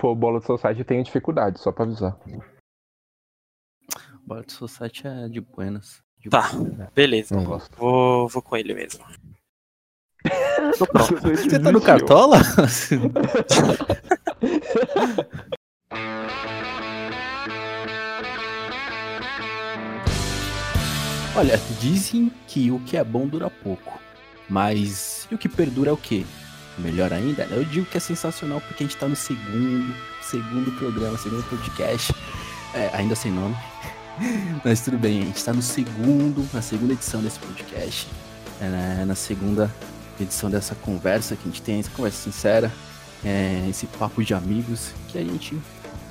for Bola Society, eu tenho dificuldade, só pra avisar. Bola Society é de buenas. De Tá, beleza. Não gosto. Vou, vou com ele mesmo. Pronto. Você tá no Cartola? Olha, dizem que o que é bom dura pouco. Mas e o que perdura é o quê? Melhor ainda, eu digo que é sensacional porque a gente tá no segundo, segundo programa, segundo podcast. É, ainda sem nome. Mas tudo bem, a gente tá no segundo, na segunda edição desse podcast. É, né, na segunda edição dessa conversa que a gente tem, essa conversa sincera, é, esse papo de amigos, que a gente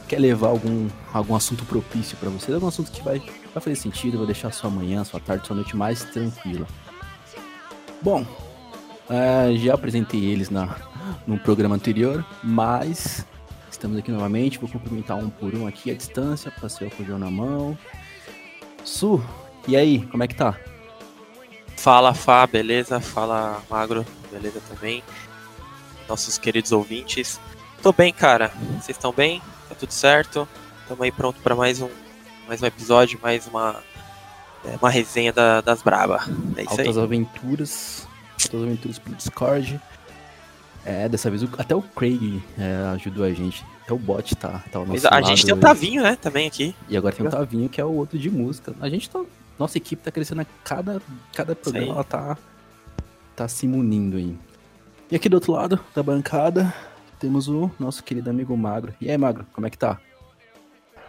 quer levar algum, algum assunto propício para vocês, algum assunto que vai, vai fazer sentido, vai deixar sua manhã, sua tarde, sua noite mais tranquila. Bom, é, já apresentei eles na, no programa anterior, mas estamos aqui novamente. Vou cumprimentar um por um aqui à distância, passei o fujão na mão. Su, e aí, como é que tá? Fala, Fá, beleza? Fala, Magro, beleza também? Nossos queridos ouvintes. Tô bem, cara. Vocês estão bem? Tá tudo certo? Tamo aí pronto para mais um, mais um episódio, mais uma, é, uma resenha da- das Braba. É isso aí. Altas aventuras. Altas aventuras pelo Discord. É, dessa vez o- até o Craig é, ajudou a gente. Até o bot tá, tá ao nosso a gente lado tem o. Tavinho, né? Também aqui. E agora tem o Tavinho, que é o outro de música. A gente tá. Nossa equipe tá crescendo a cada, cada programa, Sim. ela tá, tá se munindo aí. E aqui do outro lado da bancada, temos o nosso querido amigo Magro. E aí, Magro, como é que tá?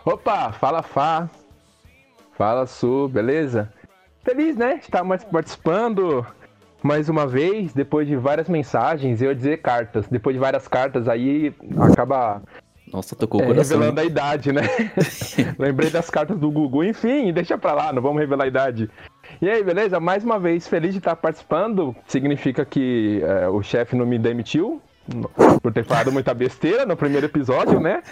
Opa, fala Fá. Fala Su, beleza? Feliz, né? de Estar mais participando mais uma vez, depois de várias mensagens, eu ia dizer cartas. Depois de várias cartas aí, acaba Nossa, tocou o é, coração. revelando a idade, né? Lembrei das cartas do Gugu, enfim, deixa pra lá, não vamos revelar a idade. E aí, beleza? Mais uma vez, feliz de estar participando. Significa que é, o chefe não me demitiu por ter falado muita besteira no primeiro episódio, né?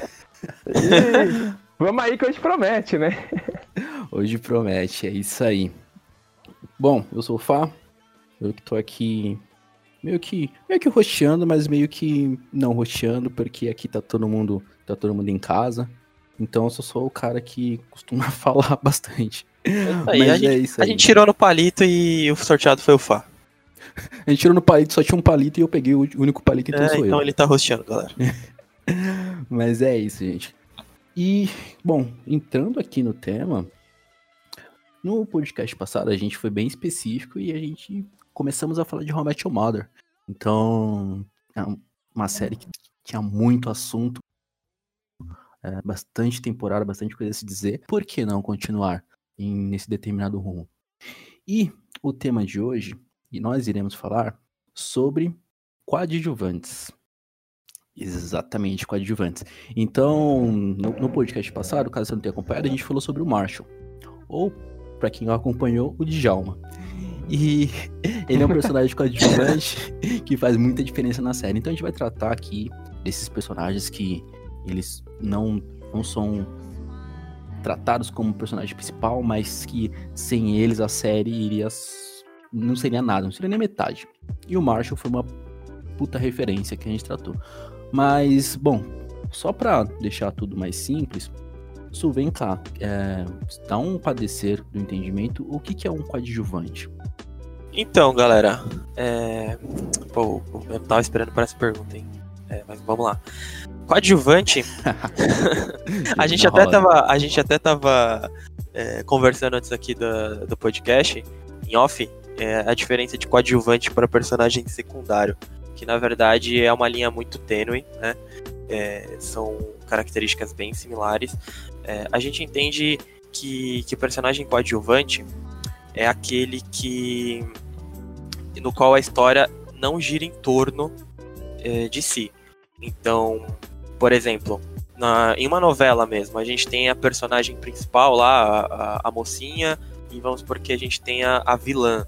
E vamos aí que hoje promete, né? Hoje promete, é isso aí. Bom, eu sou o Fá. Eu que tô aqui meio que meio que rosteando, mas meio que não rosteando, porque aqui tá todo mundo, tá todo mundo em casa. Então eu sou só o cara que costuma falar bastante. Aí, Mas a, é gente, isso a aí. gente tirou no palito e o sorteado foi o Fá. A gente tirou no palito, só tinha um palito e eu peguei o único palito, então É, sou então eu. ele tá rosteando, galera. Mas é isso, gente. E, bom, entrando aqui no tema, no podcast passado a gente foi bem específico e a gente começamos a falar de How I Your Mother. Então, é uma série que tinha muito assunto, é, bastante temporada, bastante coisa a se dizer. Por que não continuar em, nesse determinado rumo? E o tema de hoje, e nós iremos falar sobre coadjuvantes. Exatamente, coadjuvantes. Então, no, no podcast passado, caso você não tenha acompanhado, a gente falou sobre o Marshall. Ou, pra quem não acompanhou, o Djalma. E ele é um personagem coadjuvante que faz muita diferença na série. Então a gente vai tratar aqui desses personagens que eles não, não são tratados como personagem principal, mas que sem eles a série iria. não seria nada, não seria nem metade. E o Marshall foi uma puta referência que a gente tratou. Mas, bom, só pra deixar tudo mais simples, Su, vem cá, é, dá um padecer do entendimento, o que, que é um coadjuvante? Então, galera, é... Pô, eu tava esperando por essa pergunta, hein? É, mas vamos lá. Coadjuvante, a gente até tava, a gente até tava é, conversando antes aqui do, do podcast, em off, é, a diferença de coadjuvante para personagem secundário, que na verdade é uma linha muito tênue, né? É, são características bem similares. É, a gente entende que, que o personagem coadjuvante é aquele que no qual a história não gira em torno é, de si. Então, por exemplo, na, em uma novela mesmo, a gente tem a personagem principal lá, a, a- a mocinha, e vamos supor que a gente tenha a vilã.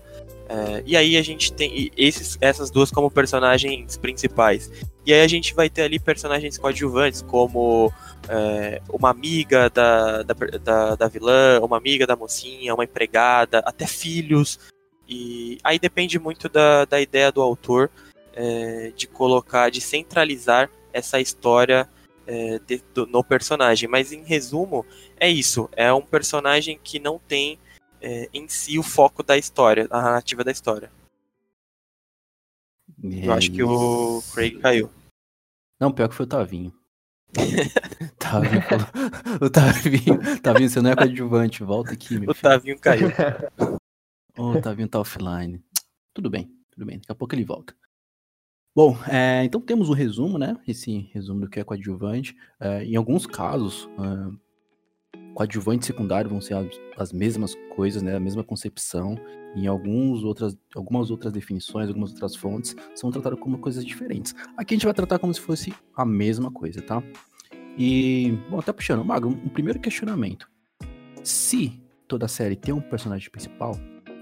É, e aí a gente tem esses, essas duas como personagens principais. E aí a gente vai ter ali personagens coadjuvantes, como é, uma amiga da, da, da, da vilã, uma amiga da mocinha, uma empregada, até filhos. E aí depende muito da, da ideia do autor é, de colocar, de centralizar essa história é, de, do, no personagem. Mas em resumo, é isso. É um personagem que não tem é, em si o foco da história, a narrativa da história. É Eu acho que o Craig caiu. Não, pior que foi o Tavinho. Tavinho falou... O Tavinho, Tavinho, você não é coadjuvante, volta aqui, meu O filho. Tavinho caiu. o Tavinho tá offline. Tudo bem, tudo bem, daqui a pouco ele volta. Bom, é, então temos o um resumo, né? Esse resumo do que é coadjuvante. É, em alguns casos, é, coadjuvante e secundário vão ser as, as, mesmas coisas, né? A mesma concepção. Em alguns outras, algumas outras definições, algumas outras fontes, são tratadas como coisas diferentes. Aqui a gente vai tratar como se fosse a mesma coisa, tá? E, bom, até puxando, Mago, um primeiro questionamento. Se toda série tem um personagem principal,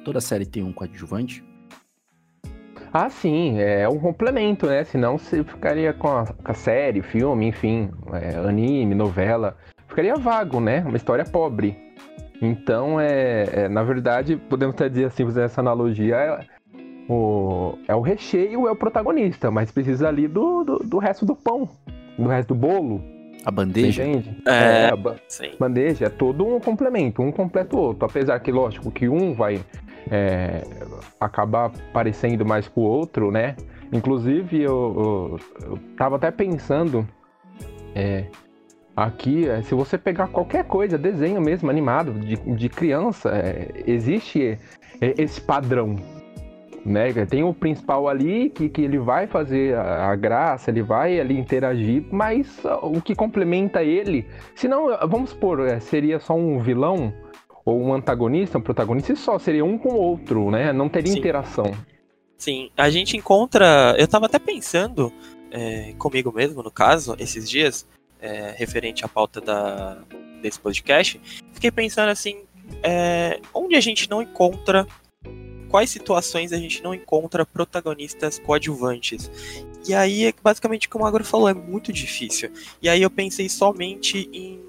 toda série tem um coadjuvante, ah, sim, é um complemento, né? Senão você ficaria com a, com a série, filme, enfim, é, anime, novela. Ficaria vago, né? Uma história pobre. Então, é, é na verdade, podemos até dizer assim, fazer essa analogia, é o, é o recheio, é o protagonista, mas precisa ali do, do, do resto do pão, do resto do bolo. A bandeja? entende? É, é a ba sim. bandeja é todo um complemento, um completa o outro. Apesar que, lógico, que um vai é, acabar parecendo mais com o outro, né? Inclusive, eu, eu, eu tava até pensando é, aqui, é, se você pegar qualquer coisa, desenho mesmo, animado, de, de criança, é, existe é, esse padrão, né? Tem o principal ali que, que ele vai fazer a, a, graça, ele vai ali interagir, mas o que complementa ele, se não, vamos supor, é, seria só um vilão, ou um antagonista, um protagonista, só seria um com o outro, né? Não teria Sim. interação. Sim, a gente encontra. Eu tava até pensando é, comigo mesmo, no caso, esses dias, é, referente à pauta da, desse podcast, fiquei pensando assim, é, onde a gente não encontra. Quais situações a gente não encontra protagonistas coadjuvantes? E aí, é basicamente, o que o Magro falou, é muito difícil. E aí eu pensei somente em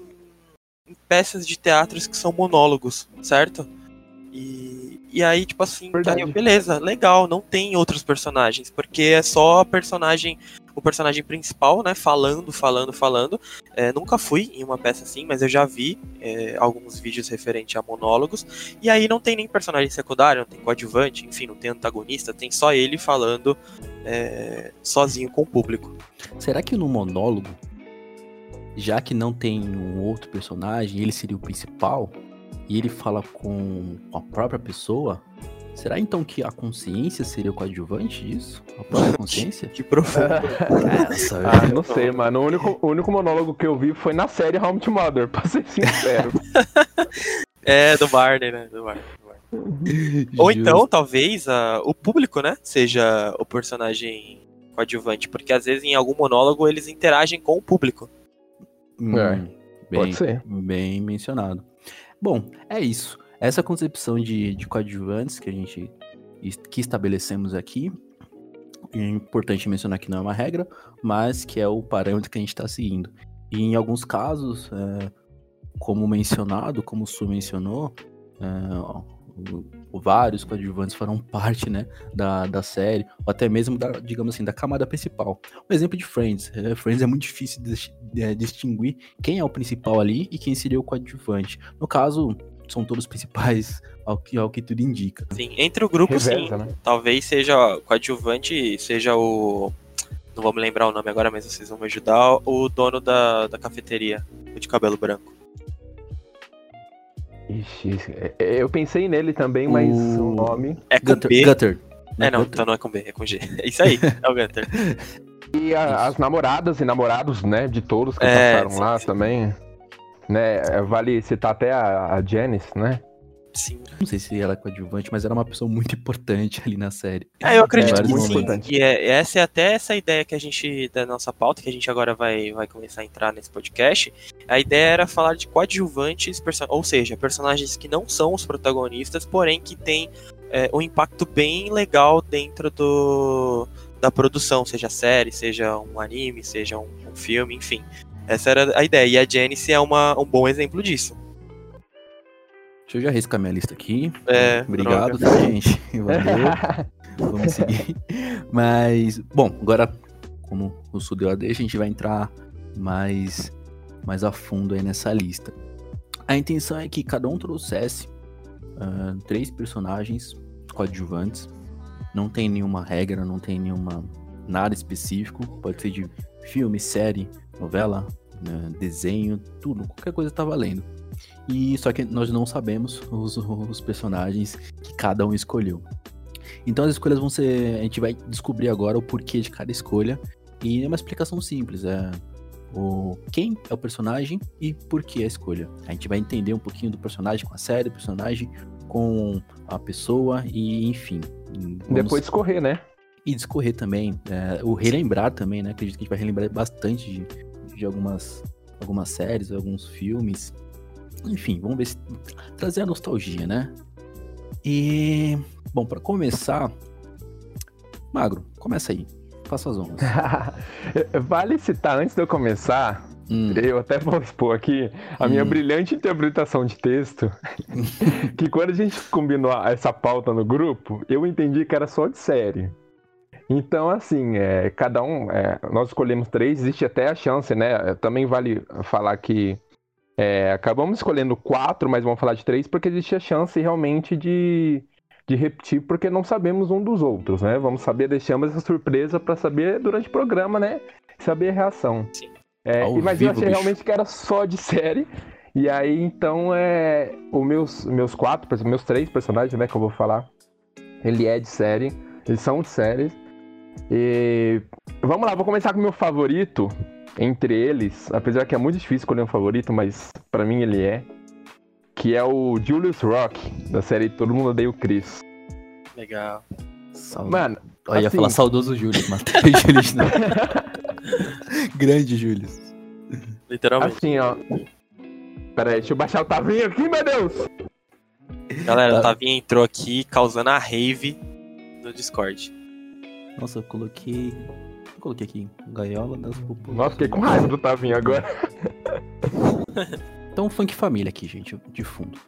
em peças de teatros que são monólogos, certo? E, e aí, tipo assim, aí, beleza, legal, não tem outros personagens, porque é só a personagem, o personagem principal, né, falando, falando, falando. É, nunca fui em uma peça assim, mas eu já vi é, alguns vídeos referentes a monólogos, e aí não tem nem personagem secundário, não tem coadjuvante, enfim, não tem antagonista, tem só ele falando é, sozinho com o público. Será que no monólogo já que não tem um outro personagem, ele seria o principal, e ele fala com a própria pessoa, será então que a consciência seria o coadjuvante disso? A própria consciência? que profundo. ah, não sei, mano. O único, o único monólogo que eu vi foi na série Home to Mother, pra ser sincero. é, do Barney, né? Do Barney. Ou então, talvez, uh, o público, né? Seja o personagem coadjuvante. Porque às vezes em algum monólogo eles interagem com o público. Hum, é, bem, pode ser. Bem mencionado. Bom, é isso. Essa concepção de, de coadjuvantes que a gente que estabelecemos aqui, é importante mencionar que não é uma regra, mas que é o parâmetro que a gente está seguindo. E em alguns casos, é, como mencionado, como o Su mencionou, é, vários coadjuvantes farão parte, né, da, da série, ou até mesmo da, digamos assim, da camada principal. Um exemplo de Friends. É, Friends é muito difícil de, de, distinguir quem é o principal ali e quem seria o coadjuvante. No caso, são todos principais, ao que, ao que tudo indica. Sim, entre o grupo, Reversa, sim. Né? Talvez seja o coadjuvante, seja o. Não vou me lembrar o nome agora, mas vocês vão me ajudar. O dono da, da cafeteria, o de cabelo branco. Ixi, é, é, eu pensei nele também, mas o, o nome. É com Gutter. B. Gutter. É, não, então não é com B, é com G. É isso aí, é o Gutter. E a, as namoradas e namorados, né, de todos que é, passaram sim, lá sim. também. Né, vale citar até a, a Janice, né? Sim. Não sei se ela é coadjuvante, mas era uma pessoa muito importante ali na série. É, eu acredito é, que sim. Importante. E é, essa é até essa ideia que a gente, da nossa pauta, que a gente agora vai, vai começar a entrar nesse podcast. A ideia era falar de coadjuvantes, ou seja, personagens que não são os protagonistas, porém que têm é, um impacto bem legal dentro do, da produção, seja série, seja um anime, seja um, um filme, enfim. Essa era a ideia. E a Janice é uma, um bom exemplo disso. Deixa eu já riscar minha lista aqui. É, Obrigado, tá, gente? Valeu. Vamos seguir. Mas, bom, agora, como o Sul deu a deixa, a gente vai entrar mais, mais a fundo aí nessa lista. A intenção é que cada um trouxesse uh, três personagens coadjuvantes. Não tem nenhuma regra, não tem nenhuma nada específico. Pode ser de filme, série, novela, né, desenho, tudo, qualquer coisa tá valendo. E só que nós não sabemos os, os personagens que cada um escolheu. Então as escolhas vão ser. A gente vai descobrir agora o porquê de cada escolha. E é uma explicação simples. É o quem é o personagem e por que a escolha. A gente vai entender um pouquinho do personagem com a série, do personagem com a pessoa e enfim. Vamos... Depois discorrer, né? E discorrer também. É, o relembrar também, né? Acredito que a gente vai relembrar bastante de, de algumas, algumas séries, alguns filmes. Enfim, vamos ver se trazer a nostalgia, né? E bom, para começar, Magro, começa aí. Faça as honras. vale citar antes de eu começar, hum. eu até vou expor aqui a minha hum. brilhante interpretação de texto, que quando a gente combinou essa pauta no grupo, eu entendi que era só de série. Então, assim, é, cada um, é, nós escolhemos três, existe até a chance, né? Também vale falar que é, acabamos escolhendo quatro, mas vamos falar de três, porque existe a chance realmente de, de repetir, porque não sabemos um dos outros, né? Vamos saber, deixamos essa surpresa para saber durante o programa, né? Saber a reação. Sim. É, mas vivo, eu achei bicho. realmente que era só de série. E aí, então, é, os meus, meus quatro, meus três personagens, né, que eu vou falar, ele é de série, eles são de séries. E vamos lá, vou começar com o meu favorito entre eles, apesar que é muito difícil escolher um favorito, mas para mim ele é, que é o Julius Rock, da série Todo Mundo Odeia o Chris. Legal. Mano, eu assim... ia falar saudoso Julius, mas Julius não. Grande Julius. Literalmente. Assim, ó. Pera aí, deixa eu baixar o Tavinho aqui, meu Deus! Galera, o Tavinho entrou aqui causando a rave no Discord. Nossa, eu coloquei. Eu coloquei aqui. Gaiola das Populares. Nossa, fiquei com raiva do Tavinho agora. então, funk família aqui, gente, de fundo.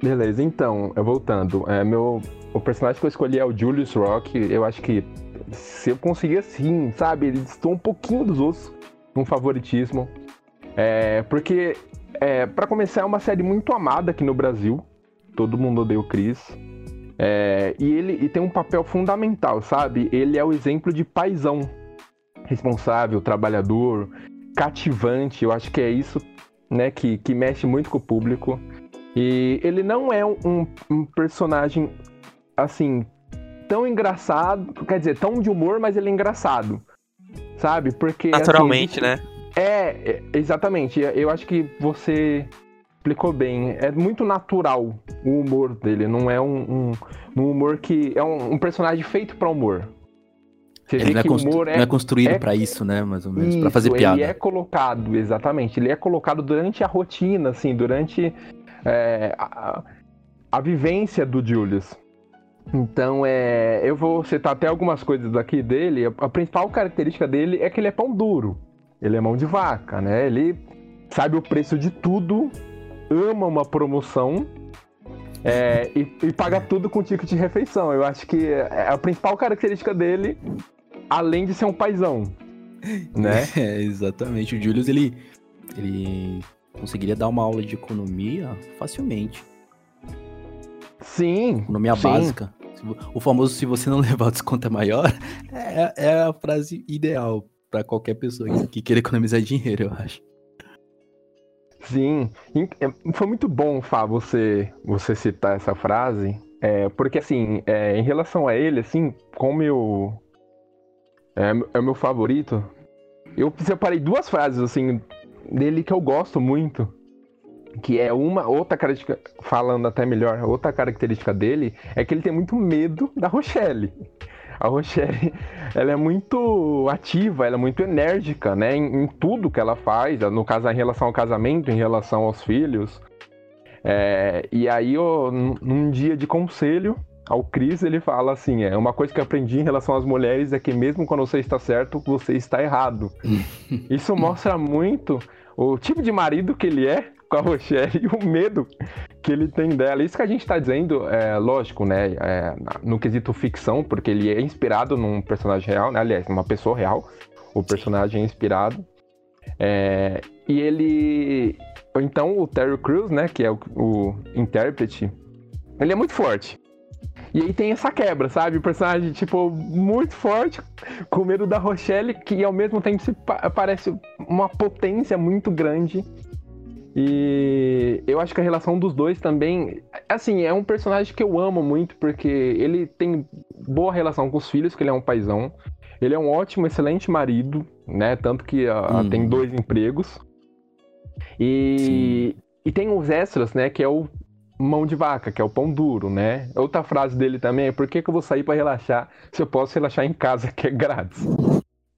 Beleza, então, voltando. É, meu, o personagem que eu escolhi é o Julius Rock. Eu acho que se eu conseguir assim, sabe, ele estou um pouquinho dos outros um favoritismo. É, porque, é, para começar, é uma série muito amada aqui no Brasil. Todo mundo odeia o Chris. É, e ele e tem um papel fundamental, sabe? Ele é o exemplo de paisão responsável, trabalhador, cativante. Eu acho que é isso né, que, que mexe muito com o público. E ele não é um, um personagem assim tão engraçado, quer dizer, tão de humor, mas ele é engraçado, sabe? Porque assim, naturalmente, assim, né? É, é, exatamente. Eu acho que você explicou bem. É muito natural o humor dele. Não é um, um, um humor que. É um, um personagem feito para humor. Você ele não é, humor é, não é construído é, para isso, né? Mais ou menos. para fazer piada. Ele é colocado, exatamente. Ele é colocado durante a rotina, assim, durante é, a, a vivência do Julius. Então, é, eu vou citar até algumas coisas aqui dele. A, a principal característica dele é que ele é pão duro. Ele é mão de vaca, né? Ele sabe o preço de tudo ama uma promoção é, e, e, paga tudo com ticket de refeição. Eu acho que é a principal característica dele, além de ser um paizão, né? É, exatamente. O Julius, ele, ele conseguiria dar uma aula de economia facilmente. Sim. Economia sim. básica. O famoso, se você não levar o desconto é maior, é, é a frase ideal para qualquer pessoa que queira economizar dinheiro, eu acho. Sim, é, foi muito bom, Fá, você, você citar essa frase, é, porque assim, é, em relação a ele, assim, como eu é, é o meu favorito, eu separei duas frases assim dele que eu gosto muito, que é uma outra característica, falando até melhor, outra característica dele é que ele tem muito medo da Rochelle a Rochelle, ela é muito ativa, ela é muito enérgica, né? Em, em tudo que ela faz, no caso, em relação ao casamento, em relação aos filhos. É, e aí, ó, num dia de conselho, ao Cris, ele fala assim: é uma coisa que eu aprendi em relação às mulheres é que mesmo quando você está certo, você está errado. Isso mostra muito o tipo de marido que ele é com a Rochelle e o medo que ele tem dela. Isso que a gente está dizendo, é lógico, né? É, no quesito ficção, porque ele é inspirado num personagem real, né? Aliás, numa pessoa real. O personagem é inspirado. É, e ele. Então o Terry Crews, né, que é o, o intérprete, ele é muito forte. E aí tem essa quebra, sabe? O personagem, tipo, muito forte, com medo da Rochelle, que ao mesmo tempo se pa parece uma potência muito grande. E eu acho que a relação dos dois também. Assim, é um personagem que eu amo muito, porque ele tem boa relação com os filhos, que ele é um paizão. Ele é um ótimo, excelente marido, né? Tanto que uh, tem dois empregos. E, e tem os extras, né? Que é o mão de vaca, que é o pão duro, né? Outra frase dele também é: por que, que eu vou sair para relaxar se eu posso relaxar em casa, que é grátis?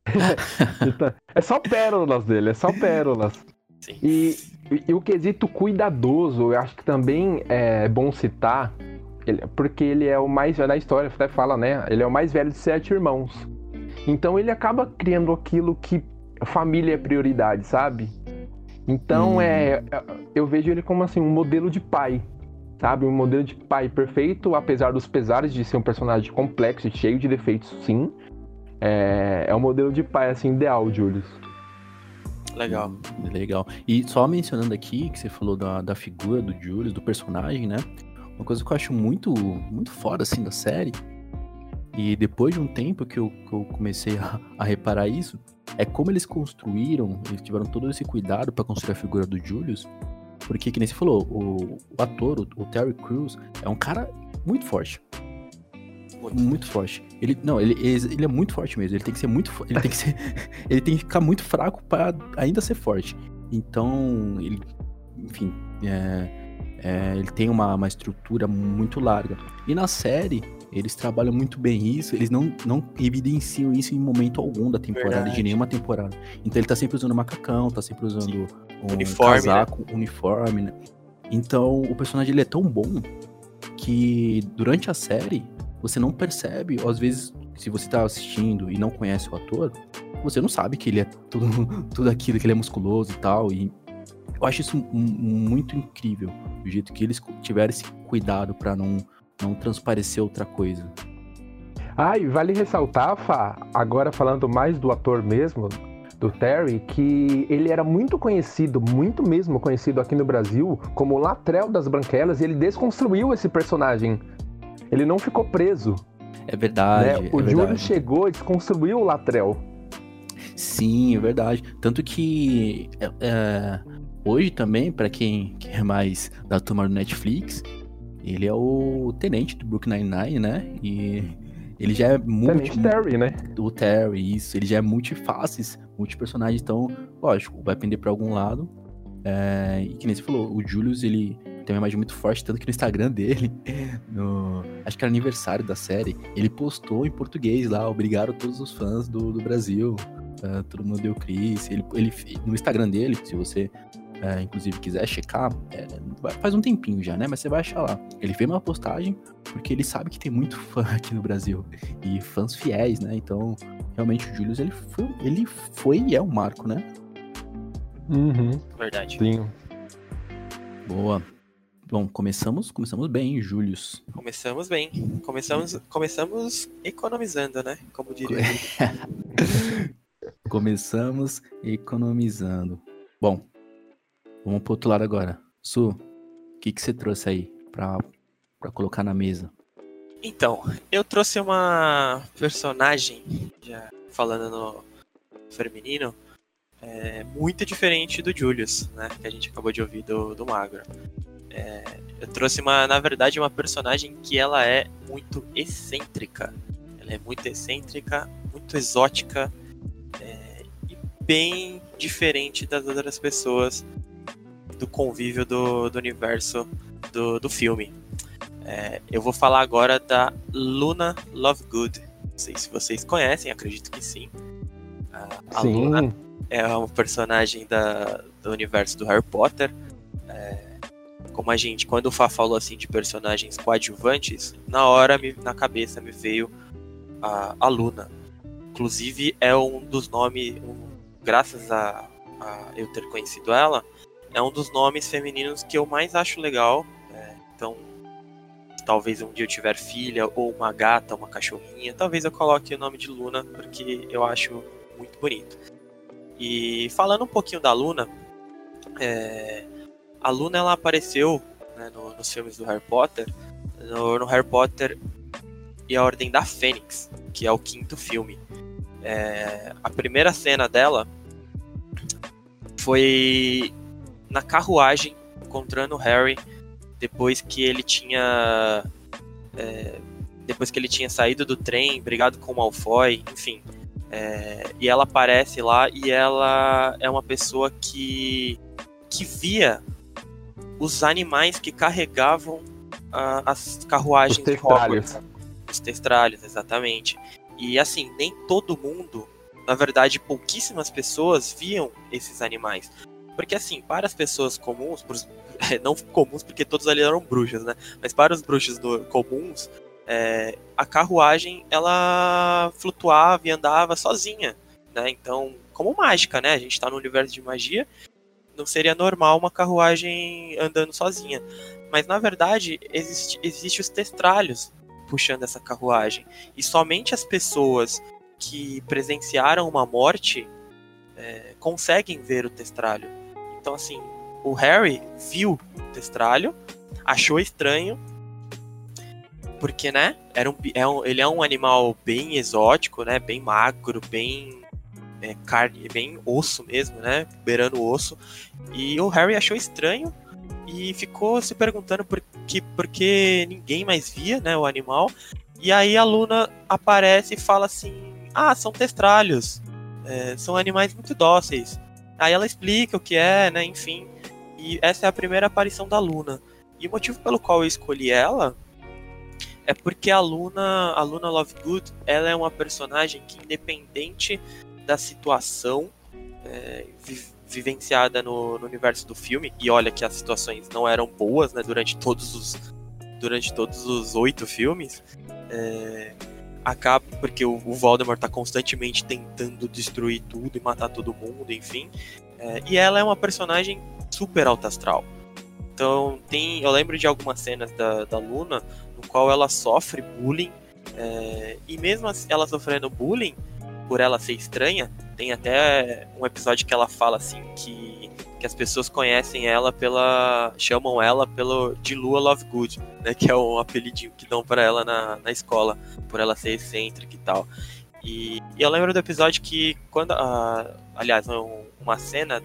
então, é só pérolas dele, é só pérolas. Sim. E, e, e, o quesito cuidadoso, eu acho que também é bom citar, ele, porque ele é o mais velho da história, até fala, né? Ele é o mais velho de sete irmãos. Então ele acaba criando aquilo que família é prioridade, sabe? Então hum. é, eu vejo ele como assim um modelo de pai, sabe? Um modelo de pai perfeito, apesar dos pesares de ser um personagem complexo e cheio de defeitos, sim. É, é um modelo de pai assim ideal, Julius. Legal. Legal. E só mencionando aqui que você falou da, da figura do Julius, do personagem, né? Uma coisa que eu acho muito, muito foda, assim, da série, e depois de um tempo que eu, que eu comecei a, a, reparar isso, é como eles construíram, eles tiveram todo esse cuidado para construir a figura do Julius, porque, que nem você falou, o, o ator, o, o, Terry Crews, é um cara muito forte. Muito, muito forte. Ele não, ele, ele é muito forte mesmo. Ele tem que ser muito, ele tem que ser, ele tem que ficar muito fraco para ainda ser forte. Então, ele, enfim, é, é, ele tem uma, uma estrutura muito larga. E na série, eles trabalham muito bem isso, eles não, não evidenciam isso em momento algum da temporada, Verdade. de nenhuma temporada. Então ele tá sempre usando macacão, tá sempre usando Sim. um uniforme, casaco, né? uniforme, né? Então o personagem ele é tão bom que durante a série você não percebe, ou às vezes, se você tá assistindo e não conhece o ator, você não sabe que ele é tudo, tudo aquilo, que ele é musculoso e tal. E eu acho isso muito incrível, o jeito que eles tiveram esse cuidado para não não transparecer outra coisa. Ah, e vale ressaltar, Fá, agora falando mais do ator mesmo, do Terry, que ele era muito conhecido, muito mesmo conhecido aqui no Brasil, como o Latrell das Branquelas, e ele desconstruiu esse personagem. Ele não ficou preso. É verdade. Né? O é Júlio chegou e desconstruiu o Latrell. Sim, é verdade. Tanto que é, é, hoje também, para quem, quem é mais da turma do Netflix, ele é o tenente do Brook Nine-Nine, né? E ele já é multi... Tenente Terry, né? O Terry, isso. Ele já é multifaces, multipersonagem. Então, lógico, vai pender pra algum lado. É... E que nem você falou, o Julius, ele tem uma imagem muito forte, tanto que no Instagram dele, no... acho que era aniversário da série, ele postou em português lá, obrigado a todos os fãs do, do Brasil. Uh, todo mundo deu Chris. Ele, ele, no Instagram dele, se você é, inclusive quiser checar, é, faz um tempinho já, né? Mas você vai achar lá. Ele fez uma postagem porque ele sabe que tem muito fã aqui no Brasil e fãs fiéis, né? Então, realmente o Julius ele foi, ele foi e é um marco, né? Uhum. Verdade. Sim. Boa. Bom, começamos, começamos bem, Julius. Começamos bem. Começamos, começamos economizando, né? Como diria. começamos economizando. Bom, Vamos pro outro lado agora. Su, o que, que você trouxe aí pra, pra colocar na mesa? Então, eu trouxe uma personagem, já falando no feminino, é, muito diferente do Julius, né? Que a gente acabou de ouvir do, do Magro. É, eu trouxe, uma, na verdade, uma personagem que ela é muito excêntrica. Ela é muito excêntrica, muito exótica é, e bem diferente das outras pessoas do convívio do, do universo do, do filme. É, eu vou falar agora da Luna Lovegood. Não sei se vocês conhecem, acredito que sim. A, sim. Luna é uma personagem da, do universo do Harry Potter. É, como a gente, quando o Fá falou assim de personagens coadjuvantes, na hora me, na cabeça me veio a, a Luna. Inclusive é um dos nomes, um, graças a, a eu ter conhecido ela, é um dos nomes femininos que eu mais acho legal. É, então, talvez um dia eu tiver filha, ou uma gata, uma cachorrinha, talvez eu coloque o nome de Luna, porque eu acho muito bonito. E falando um pouquinho da Luna, é, a Luna ela apareceu né, no, nos filmes do Harry Potter, no, no, Harry Potter e a Ordem da Fênix, que é o quinto filme. É, a primeira cena dela foi na carruagem encontrando o Harry depois que ele tinha é, depois que ele tinha saído do trem, brigado com o Malfoy, enfim. É, e ela aparece lá e ela é uma pessoa que que via os animais que carregavam as carruagens os de Hogwarts. Os testralhos, exatamente. E assim, nem todo mundo, na verdade, pouquíssimas pessoas viam esses animais. Porque assim, para as pessoas comuns, não comuns porque todos ali eram bruxas, né? Mas para os bruxos do, comuns, é, a carruagem ela flutuava e andava sozinha, né? Então, como mágica, né? A gente está no universo de magia não seria normal uma carruagem andando sozinha. Mas na verdade, existe, existe os testralhos puxando essa carruagem. E somente as pessoas que presenciaram uma morte é, conseguem ver o testralho. Então, assim, o Harry viu o testralho, achou estranho, porque, né, era um, é um, ele é um animal bem exótico, né, bem magro, bem é, carne, bem osso mesmo, né? Beirando o osso. E o Harry achou estranho e ficou se perguntando por que, por que ninguém mais via, né, o animal. E aí a Luna aparece e fala assim: Ah, são testralhos. É, são animais muito dóceis. Aí ela explica o que é, né? Enfim. E essa é a primeira aparição da Luna. E o motivo pelo qual eu escolhi ela é porque a Luna, a Luna Lovegood, ela é uma personagem que independente da situação é, vi vivenciada no, no, universo do filme, e olha que as situações não eram boas, né, durante todos os durante todos os oito filmes, é, acaba porque o, o Voldemort está constantemente tentando destruir tudo e matar todo mundo, enfim, é, e ela é uma personagem super alta astral. Então tem, eu lembro de algumas cenas da, da Luna no qual ela sofre bullying é, e mesmo ela sofrendo bullying, por ela ser estranha, tem até um episódio que ela fala assim que, que as pessoas conhecem ela pela. chamam ela pelo de Lua Lovegood, né? Que é um apelidinho que dão para ela na, na escola, por ela ser excêntrica e tal. E, e eu lembro do episódio que quando. Aliás, uma cena.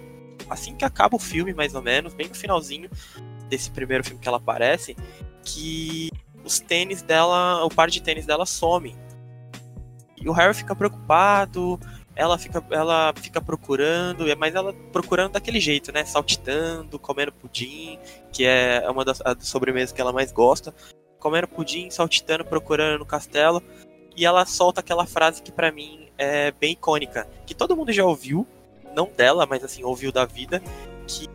Assim que acaba o filme, mais ou menos, bem no finalzinho desse primeiro filme que ela aparece, que os tênis dela, o par de tênis dela some e o Harry fica preocupado, ela fica, ela fica procurando, mas ela procurando daquele jeito, né? Saltitando, comendo pudim, que é uma das, das sobremesas que ela mais gosta. Comendo pudim, saltitando, procurando no castelo. E ela solta aquela frase que para mim é bem icônica, que todo mundo já ouviu, não dela, mas assim, ouviu da vida, que,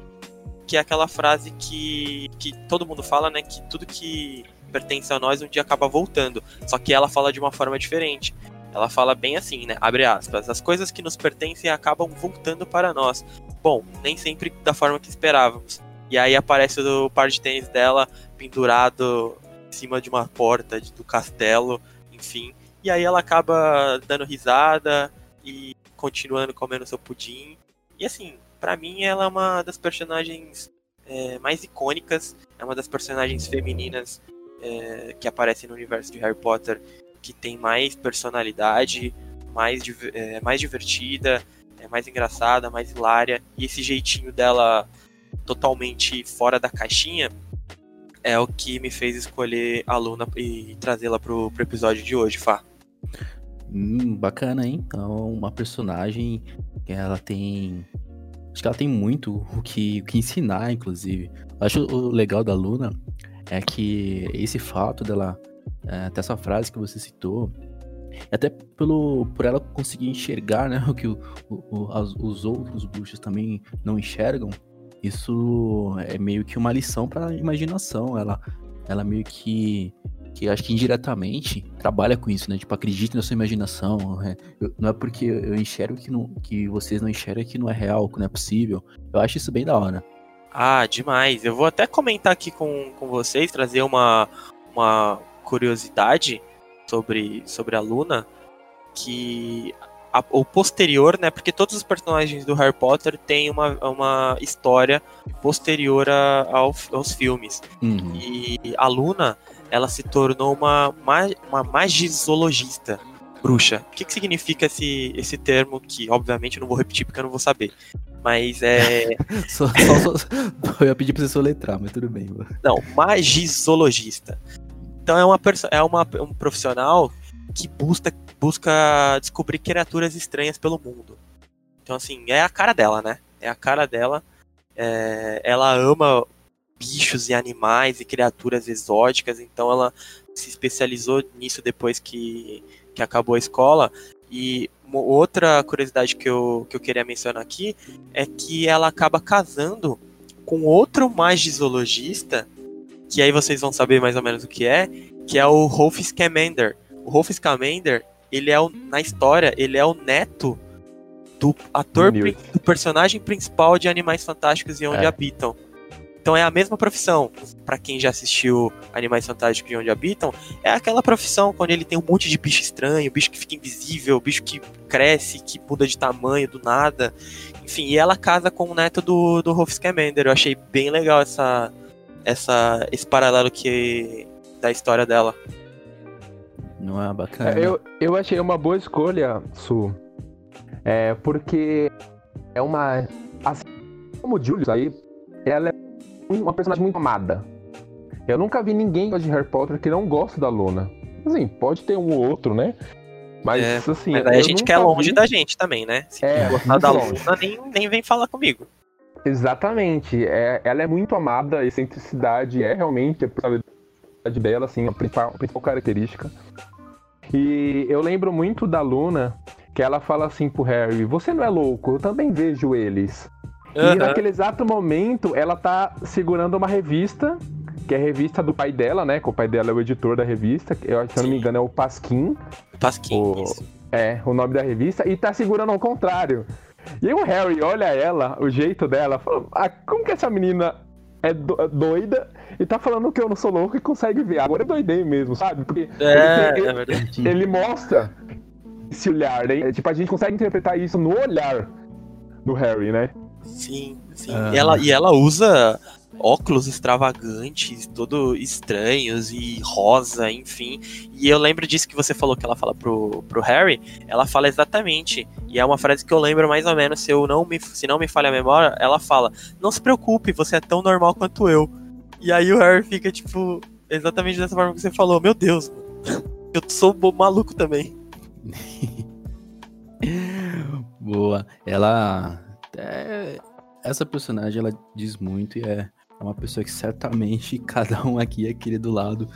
que é aquela frase que, que todo mundo fala, né? Que tudo que pertence a nós um dia acaba voltando. Só que ela fala de uma forma diferente. Ela fala bem assim, né? Abre aspas. As coisas que nos pertencem acabam voltando para nós. Bom, nem sempre da forma que esperávamos. E aí aparece o par de tênis dela pendurado em cima de uma porta do castelo, enfim. E aí ela acaba dando risada e continuando comendo seu pudim. E assim, para mim ela é uma das personagens é, mais icônicas, é uma das personagens femininas é, que aparecem no universo de Harry Potter que tem mais personalidade, mais, é, mais divertida, é mais engraçada, mais hilária, e esse jeitinho dela totalmente fora da caixinha é o que me fez escolher a Luna e trazê-la pro, pro episódio de hoje, Fá. Hum, bacana, hein? Então, uma personagem que ela tem. Acho que ela tem muito o que, o que ensinar, inclusive. Acho o legal da Luna é que esse fato dela até essa frase que você citou, até pelo, por ela conseguir enxergar né, o que o, o, as, os outros bruxos também não enxergam, isso é meio que uma lição para a imaginação. Ela, ela meio que, que acho que indiretamente trabalha com isso, né? Tipo, acredite na sua imaginação. Né? Eu, não é porque eu enxergo que, não, que vocês não enxergam que não é real, que não é possível. Eu acho isso bem da hora. Ah, demais. Eu vou até comentar aqui com, com vocês, trazer uma, uma curiosidade sobre, sobre a Luna, que a, o posterior, né? Porque todos os personagens do Harry Potter têm uma, uma história posterior a, ao, aos filmes. Uhum. E a Luna, ela se tornou uma, uma magisologista bruxa. O que, que significa esse, esse termo que, obviamente, eu não vou repetir porque eu não vou saber. Mas é. só, só, só, eu ia pedir pra você soletrar, mas tudo bem. Mano. Não, magisologista. Então é, uma, é uma, um profissional que busca, busca descobrir criaturas estranhas pelo mundo. Então, assim, é a cara dela, né? É a cara dela. É, ela ama bichos e animais e criaturas exóticas, então ela se especializou nisso depois que, que acabou a escola. E outra curiosidade que eu, que eu queria mencionar aqui é que ela acaba casando com outro magisologista, que aí vocês vão saber mais ou menos o que é, que é o Rolf Scamander. O Rolf Scamander, ele é o, na história, ele é o neto do ator, do personagem principal de Animais Fantásticos e Onde é. Habitam. Então é a mesma profissão. Para quem já assistiu Animais Fantásticos e Onde Habitam, é aquela profissão quando ele tem um monte de bicho estranho, bicho que fica invisível, bicho que cresce, que muda de tamanho do nada. Enfim, e ela casa com o neto do, do Rolf Scamander. Eu achei bem legal essa, essa, esse paralelo que da história dela. Não é bacana. É, eu, eu achei uma boa escolha, Su. É, porque é uma. Assim como o Julius aí, ela é uma personagem muito amada. Eu nunca vi ninguém de Harry Potter que não gosta da Luna. Assim, pode ter um ou outro, né? Mas é, assim. Mas aí a gente quer longe vi... da gente também, né? Se é, gostar da Luna, nem, nem vem falar comigo. Exatamente. É, ela é muito amada, a excentricidade é realmente a personalidade dela, assim, a principal, a principal característica. E eu lembro muito da Luna, que ela fala assim pro Harry: Você não é louco, eu também vejo eles. Uhum. E naquele exato momento, ela tá segurando uma revista, que é a revista do pai dela, né? Que o pai dela é o editor da revista, eu, se eu não me engano é o Pasquim. Pasquim, o, isso. É, o nome da revista, e tá segurando ao contrário. E o Harry olha ela, o jeito dela, fala, ah, como que essa menina é do, doida e tá falando que eu não sou louco e consegue ver. Agora é doidei mesmo, sabe? Porque é, ele, é verdade. ele mostra esse olhar, né? Tipo, a gente consegue interpretar isso no olhar do Harry, né? Sim, sim. E, ela, e ela usa óculos extravagantes, todo estranhos e rosa, enfim. E eu lembro disso que você falou que ela fala pro, pro Harry, ela fala exatamente. E é uma frase que eu lembro mais ou menos, se eu não me se não me falha a memória, ela fala: "Não se preocupe, você é tão normal quanto eu". E aí o Harry fica tipo exatamente dessa forma que você falou: "Meu Deus, eu sou maluco também". Boa. Ela é, essa personagem ela diz muito e é, uma pessoa que certamente cada um aqui ia querer do lado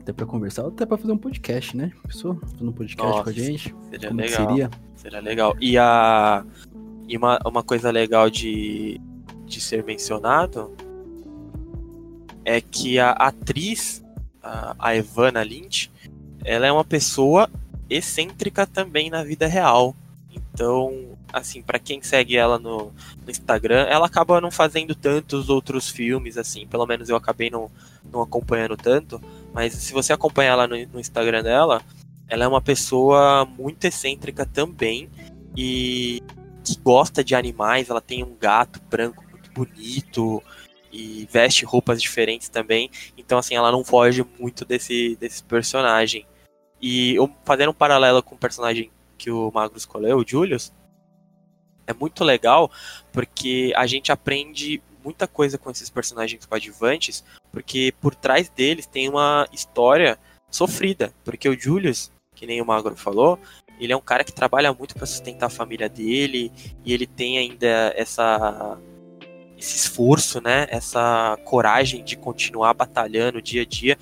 até para conversar, até para fazer um podcast, né? Pessoa fazendo um podcast Nossa, com a gente. Seria Como legal. Seria? seria legal. E a e uma, uma coisa legal de, de ser mencionado é que a atriz, a, a Evana Lynch, ela é uma pessoa excêntrica também na vida real. Então, assim, para quem segue ela no, no, Instagram, ela acaba não fazendo tantos outros filmes, assim, pelo menos eu acabei não, não acompanhando tanto, mas se você acompanhar ela no, no Instagram dela, ela é uma pessoa muito excêntrica também e que gosta de animais, ela tem um gato branco muito bonito e veste roupas diferentes também, então assim, ela não foge muito desse, desse personagem. E eu, fazendo um paralelo com o personagem que o Magro escolheu, o Julius, é muito legal porque a gente aprende muita coisa com esses personagens coadjuvantes, porque por trás deles tem uma história sofrida, porque o Julius, que nem o Magro falou, ele é um cara que trabalha muito para sustentar a família dele e ele tem ainda essa esse esforço, né, essa coragem de continuar batalhando dia a dia.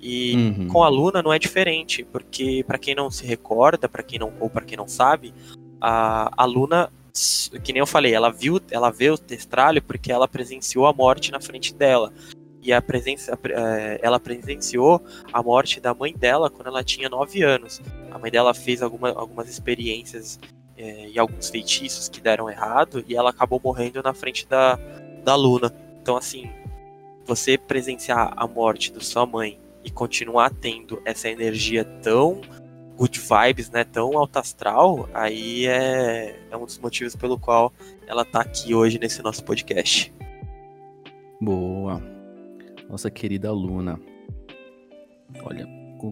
E uhum. com a Luna não é diferente, porque para quem não se recorda, para quem não ou para quem não sabe, a, a Luna que nem eu falei, ela viu, ela vê o testralho porque ela presenciou a morte na frente dela. E a presença, é, ela presenciou a morte da mãe dela quando ela tinha 9 anos. A mãe dela fez alguma, algumas experiências é, e alguns feitiços que deram errado e ela acabou morrendo na frente da, da Luna. Então, assim, você presenciar a morte da sua mãe e continuar tendo essa energia tão good vibes, né? Tão alta astral, aí é, é um dos motivos pelo qual ela tá aqui hoje nesse nosso podcast. Boa. Nossa querida Luna. Olha,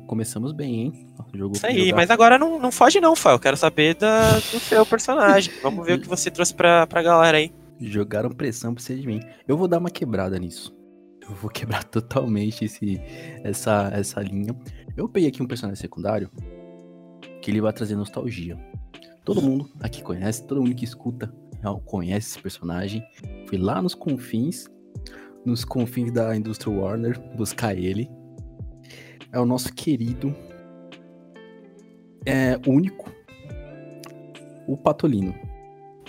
começamos bem, hein? Jogo Isso aí, jogar. mas agora não, não foge não, Fá. Eu quero saber da, do seu personagem. Vamos ver o que você trouxe pra, pra galera aí. Jogaram pressão pra ser de mim. Eu vou dar uma quebrada nisso. Eu vou quebrar totalmente esse, essa, essa linha. Eu peguei aqui um personagem secundário que ele vai trazer nostalgia. Todo mundo aqui conhece, todo mundo que escuta conhece esse personagem. Fui lá nos confins, nos confins da indústria Warner, buscar ele. É o nosso querido, é único, o Patolino.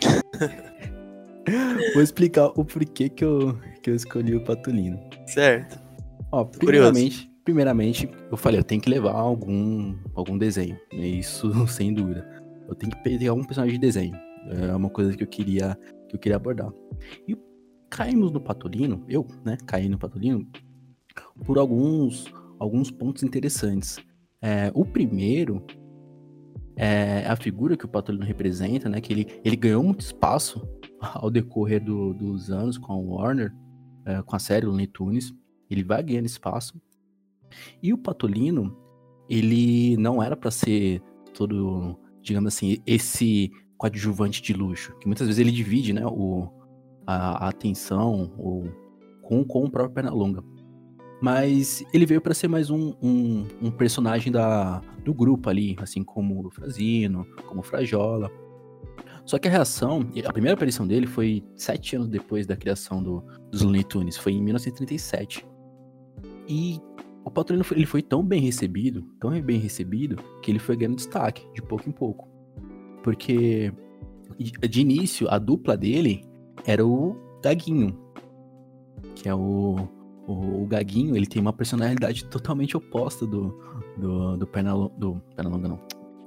Vou explicar o porquê que eu, que eu escolhi o Patolino. Certo. Ó, primeiramente, primeiramente, eu falei, eu tenho que levar algum, algum desenho. Isso sem dúvida. Eu tenho que pegar algum personagem de desenho. É uma coisa que eu queria, que eu queria abordar. E caímos no Patolino, eu, né, caí no Patolino por alguns, alguns pontos interessantes. É, o primeiro é a figura que o Patolino representa, né, que ele, ele ganhou muito espaço ao decorrer do, dos anos com a Warner, é, com a série Looney Tunes, ele vai ganhando espaço. E o Patolino, ele não era para ser todo, digamos assim, esse coadjuvante de luxo, que muitas vezes ele divide, né, o, a, a atenção o, com, com o próprio Pernalonga. Mas ele veio para ser mais um, um, um, personagem da, do grupo ali, assim como o Frazino, como o Frajola. Só que a reação, a primeira aparição dele foi sete anos depois da criação do, dos Looney Tunes, foi em 1937. E o Patrulho ele foi tão bem recebido, tão bem recebido, que ele foi ganhando destaque, de pouco em pouco. Porque, de início, a dupla dele era o Gaguinho, que é o, o, Gaguinho, ele tem uma personalidade totalmente oposta do, do, do, Pernalonga, do Pernalonga, não,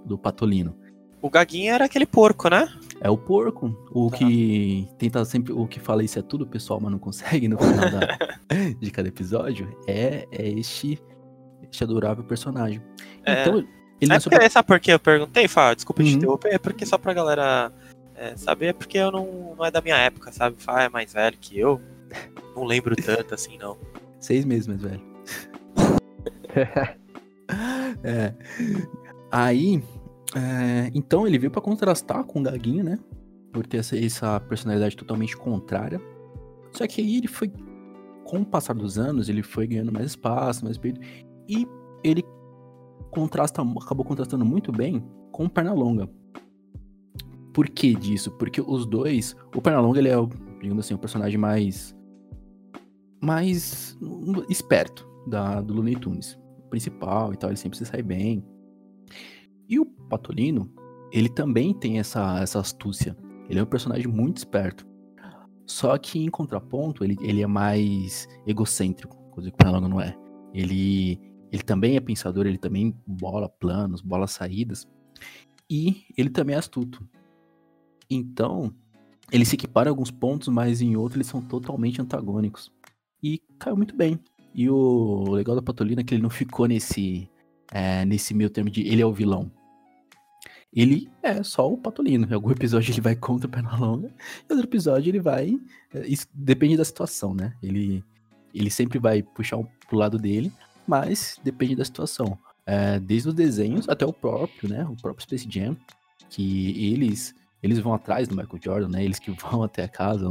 do Patolino. O Gaguinho era aquele porco, né? É o porco. O tá. que tenta sempre. O que fala isso é tudo, pessoal, mas não consegue no final da, de cada episódio. É, é este, este adorável personagem. É. Então, ele é porque, Sabe por que eu perguntei, Fá? Desculpa uhum. te interromper. É porque só pra galera é, saber, é porque eu não, não é da minha época, sabe? Fá é mais velho que eu. Não lembro tanto assim, não. Seis meses mais velho. é. Aí, é, então ele veio para contrastar com o Gaguinho, né? Por ter essa, essa, personalidade totalmente contrária. Só que aí ele foi, com o passar dos anos, ele foi ganhando mais espaço, mais peito. E ele contrasta, acabou contrastando muito bem com o Pernalonga. Por que disso? Porque os dois. O Pernalonga, ele é, digamos assim, o personagem mais. mais esperto da, do Looney Tunes. O principal e tal, ele sempre se sai bem. E o Patolino, ele também tem essa, essa astúcia. Ele é um personagem muito esperto. Só que, em contraponto, ele, ele é mais egocêntrico, coisa que o Pernalonga não é. Ele, ele também é pensador, ele também bola planos, bola saídas. E ele também é astuto. Então, ele se equipara em alguns pontos, mas em outros eles são totalmente antagônicos. E caiu muito bem. E o legal da Patolina é que ele não ficou nesse, é, nesse meio termo de ele é o vilão ele é só o Patolino. Em algum episódio ele vai contra o Pernalonga, em outro episódio ele vai. É, isso depende da situação, né? Ele, ele sempre vai puxar um, pro lado dele, mas depende da situação. É, desde os desenhos até o próprio, né? O próprio Space Jam, que eles eles vão atrás do Michael Jordan, né? Eles que vão até a casa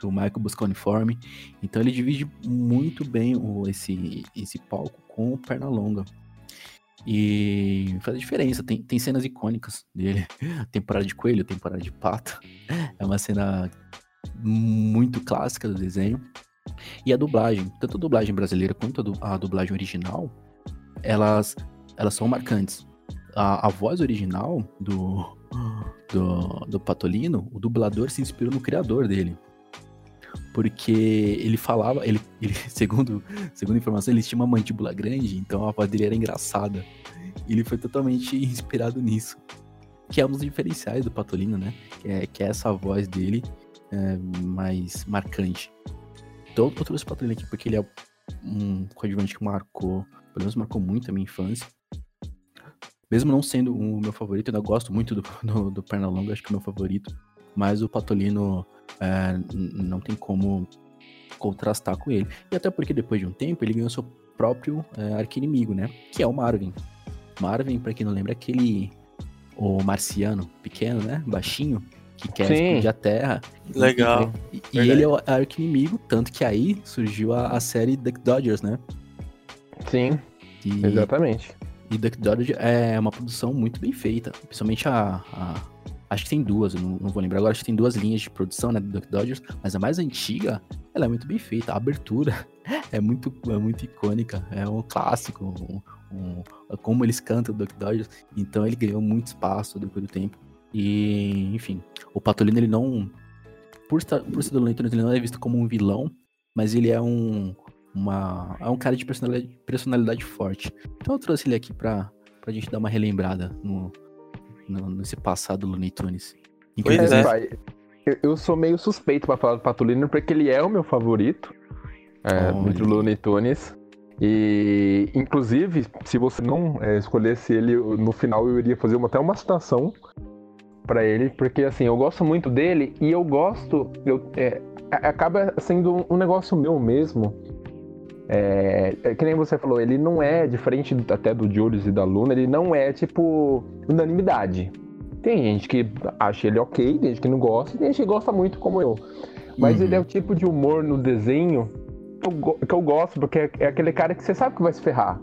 do Michael buscar o uniforme. Então ele divide muito bem o, esse, esse palco com o Pernalonga. E faz diferença. Tem, tem cenas icônicas dele. Temporada de coelho, temporada de pato. É uma cena muito clássica do desenho. E a dublagem, tanto a dublagem brasileira quanto a, dublagem original, elas, elas são marcantes. A, a voz original do, do, do Patolino, o dublador se inspirou no criador dele porque ele falava, ele, ele segundo, segundo informação, ele tinha uma mandíbula grande, então a voz dele era engraçada. Ele foi totalmente inspirado nisso. Que é um dos diferenciais do Patolino, né? Que é, que é essa voz dele é, mais marcante. Então eu trouxe o Patolino aqui porque ele é um coadjuvante que marcou, pelo menos marcou muito a minha infância. mesmo não sendo o meu favorito, eu ainda gosto muito do, do, do Pernalonga, acho que é o meu favorito. Mas o Patolino é, não tem como contrastar com ele. E até porque depois de um tempo ele ganhou seu próprio é, arqui-inimigo, né? Que é o Marvin. Marvin, pra quem não lembra, é aquele. O marciano pequeno, né? Baixinho, que quer Sim. explodir a Terra. Legal. E, e ele é o arqui-inimigo, tanto que aí surgiu a, a série Duck Dodgers, né? Sim. E, exatamente. E Duck Dodgers é uma produção muito bem feita. Principalmente a, a Acho que tem duas, eu não, não, vou lembrar agora. Acho que tem duas linhas de produção, né, do Duck Dodgers. Mas a mais antiga, ela é muito bem feita. A abertura é muito, é muito icônica. É um clássico. Um, um, como eles cantam o Duck Dodgers. Então ele ganhou muito espaço depois do tempo. E, enfim, o Patolino, ele não. Por, estar, por ser do Looney ele não é visto como um vilão, mas ele é um. Uma, é um cara de personalidade, personalidade forte. Então eu trouxe ele aqui pra, pra gente dar uma relembrada no, no, nesse passado Looney Tunes. Pois é. Pai, eu, eu, sou meio suspeito para falar do Patolino, porque ele é o meu favorito é, do Looney Tunes. E, inclusive, se você não é, escolhesse ele, no final eu iria fazer uma, até uma citação para ele, porque assim, eu gosto muito dele e eu gosto, eu, é, acaba sendo um negócio meu mesmo, é, é, que nem você falou, ele não é, diferente até do Julius e da Luna, ele não é, tipo, unanimidade. Tem gente que acha ele ok, tem gente que não gosta, e tem gente que gosta muito, como eu. Mas uhum. ele é o tipo de humor no desenho que eu, que eu gosto, porque é, é aquele cara que você sabe que vai se ferrar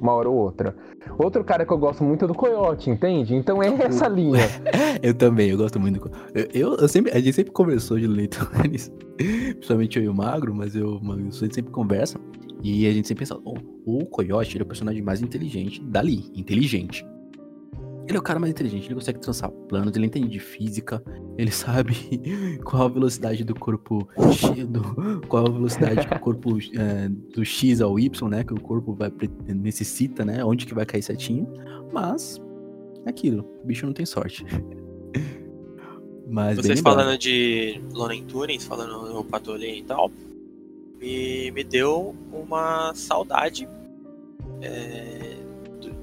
uma hora ou outra. Outro cara que eu gosto muito é do Coyote, entende? Então é essa linha. eu também, eu gosto muito do eu, eu, sempre, A gente sempre conversou de Leito principalmente eu e o Magro, mas eu, sempre conversa. E a gente sempre pensa, oh, o Coyote ele é o personagem mais inteligente dali, inteligente. Ele é o cara mais inteligente, ele consegue traçar planos, ele entende de física, ele sabe qual a velocidade do corpo, do, qual a velocidade que o corpo é, do X ao Y, né, que o corpo vai, necessita, né, onde que vai cair certinho, mas é aquilo, o bicho não tem sorte. mas Vocês falando de Lonen Turing, falando no Patolin e tal, me, me deu uma saudade é,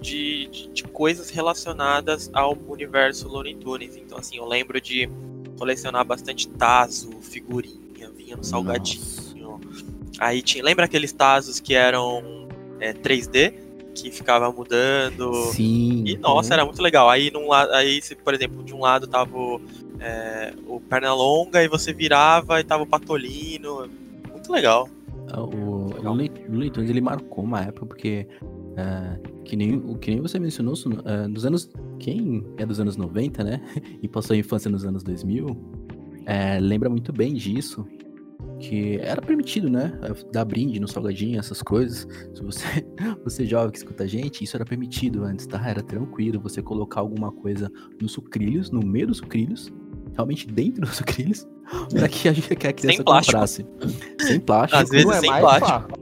de, de, de, coisas relacionadas ao universo Looney Tunes. Então, assim, eu lembro de colecionar bastante Tazo, figurinha, vinha no salgadinho. Nossa. Aí tinha. Lembra aqueles Tazos que eram é, 3D? Que ficava mudando. Sim. E nossa, era muito legal. Aí, num lado, aí por exemplo, de um lado tava o, é, o Pernalonga e você virava e tava o Patolino. Muito legal. O, o Looney Tunes ele marcou uma época porque é, que, nem, o que nem você mencionou, uh, nos anos. Quem é dos anos 90, né? e passou a infância nos anos 2000, é, lembra muito bem disso. Que era permitido, né? Dar brinde no salgadinho, essas coisas. Se você, você jovem que escuta a gente, isso era permitido antes, tá? Era tranquilo você colocar alguma coisa nos sucrilhos, no meio dos sucrilhos, realmente dentro dos sucrilhos, pra que a, que a criança sem comprasse. Sem plástico. Às vezes não é sem mais, plástico.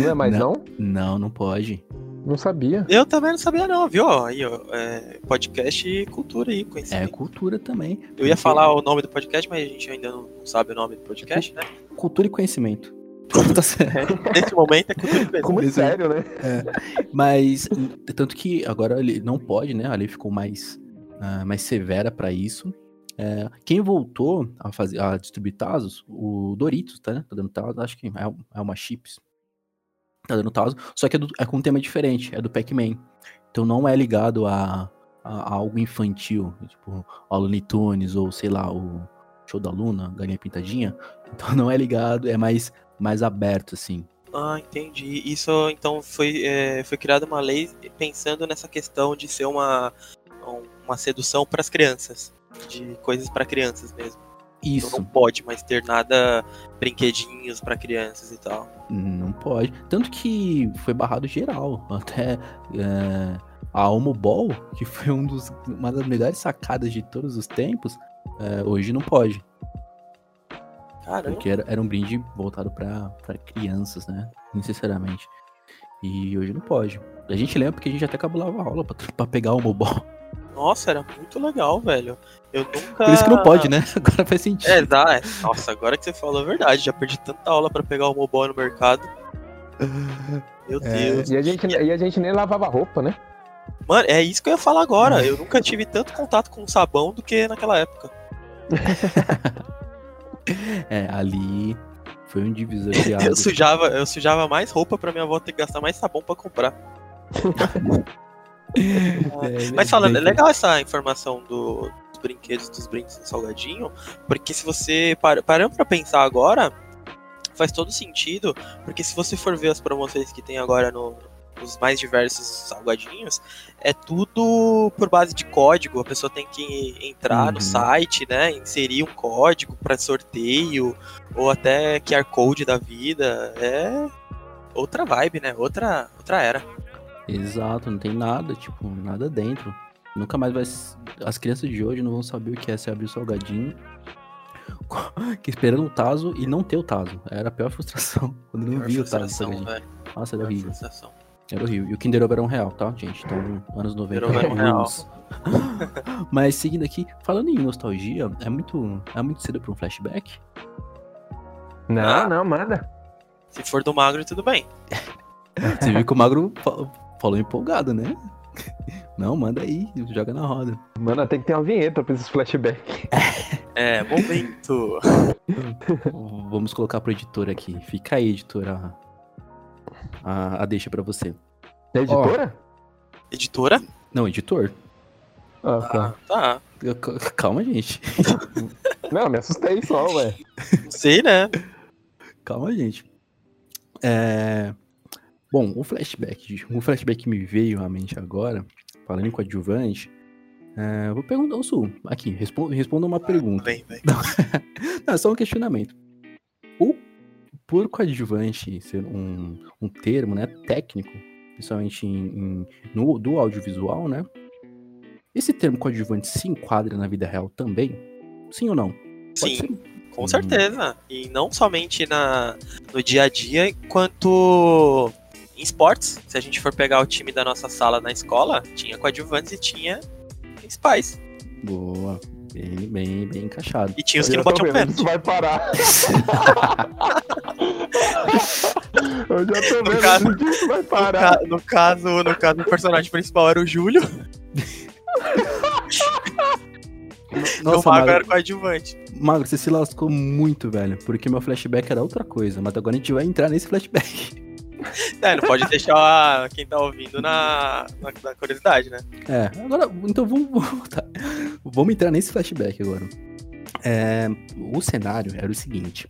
Não é mais não? Não, não, não pode. Não sabia. Eu também não sabia, não, viu? Aí, ó, é, podcast e cultura aí, conhecimento. É, cultura também. Eu ia falar o nome do podcast, mas a gente ainda não sabe o nome do podcast, né? Cultura e conhecimento. tá certo. Nesse momento é cultura e conhecimento. Como sério, né? É. Mas, tanto que agora ele não pode, né? A lei ficou mais, uh, mais severa para isso. É, quem voltou a, fazer, a distribuir Tazos, o Doritos, tá? Tá dando Tazos, acho que é, é uma chips tá dando Tazo, só que é, do, é, com um tema diferente, é do Pac-Man. Então não é ligado a, a, a, algo infantil, tipo o Looney Tunes ou sei lá, o Show da Luna, Galinha Pintadinha. Então não é ligado, é mais, mais aberto, assim. Ah, entendi. Isso então foi, é, foi criada uma lei pensando nessa questão de ser uma, uma sedução para as crianças, de coisas para crianças mesmo. Isso. Então não pode mais ter nada, brinquedinhos para crianças e tal. Não pode. Tanto que foi barrado geral. Até é, a Homo Ball, que foi um dos, uma das melhores sacadas de todos os tempos, é, hoje não pode. Caramba. Porque era, era um brinde voltado para crianças, né? Necessariamente. E hoje não pode. A gente lembra porque a gente até cabulava a aula pra, pra pegar o Ball. Nossa, era muito legal, velho. Eu nunca. Por isso que não pode, né? Agora faz sentido. É, dá. É. Nossa, agora que você falou a verdade. Já perdi tanta aula para pegar o mobile no mercado. Meu é. Deus. E a, gente, e a gente nem lavava roupa, né? Mano, é isso que eu ia falar agora. Eu nunca tive tanto contato com sabão do que naquela época. É, ali foi um divisor de águas. Eu sujava, eu sujava mais roupa pra minha avó ter que gastar mais sabão pra comprar. É, Mas falando, é legal essa informação do- dos brinquedos, dos brindes do salgadinho, porque se você par, parando pra pensar agora, faz todo sentido, porque se você for ver as promoções que tem agora no, nos mais diversos salgadinhos, é tudo por base de código, a pessoa tem que entrar Uhum. no site, né, inserir um código pra sorteio, ou até QR Code da vida, é outra vibe, né, outra, outra era. Exato, não tem nada, tipo, nada dentro. Nunca mais vai. As crianças de hoje não vão saber o que é se abrir o salgadinho. Que esperando o Tazo e não ter o Tazo. Era a pior frustração. Quando não via o velho. Nossa, era Pior horrível. frustração. Era horrível. E o Kinder Ovo era um real, tá, gente? Então, anos 90. Kinder Ovo era um real. Mas seguindo aqui, falando em nostalgia, é muito, é muito cedo pra um flashback? Não, Ah. não, manda. Se for do magro, tudo bem. Você viu que o Magro falou empolgado, né? Não, manda aí, joga na roda. Mano, tem que ter uma vinheta pra esses flashbacks. É, momento. Vamos colocar pro editor aqui. Fica aí, editora. A, a deixa pra você. É editora? Editora? Não, editor. Ah, tá. Tá. C- Calma, gente. Não, me assustei só, ué. Não sei, né? Calma, gente. É... Bom, o flashback. Um flashback que me veio à mente agora, falando em coadjuvante. É... eu Vou perguntar ao Sul. Aqui, responda, responda uma pergunta. Vem, vem. Não, é só um questionamento. O por coadjuvante ser um, um termo, né, técnico, principalmente em, em- no, do audiovisual, né? Esse termo coadjuvante se enquadra na vida real também? Sim ou não? Sim, com Hum. certeza. E não somente na, no dia a dia, quanto em esportes. Se a gente for pegar o time da nossa sala na escola, tinha coadjuvantes e tinha principais. Boa. Bem, bem, bem encaixado. E tinha os que não batiam pênalti. Isso vai parar. Eu já tô No vendo caso- que isso vai No, parar. ca- no caso, no caso, o personagem principal era o Júlio, o Nossa, Mago Magro, era o coadjuvante. Magro, você se lascou muito, velho. Porque meu flashback era outra coisa. Mas agora a gente vai entrar nesse flashback. É, não pode deixar quem tá ouvindo na, na, na curiosidade, né? É, agora, então vamos voltar. Vamos entrar nesse flashback agora. É, o cenário era o seguinte: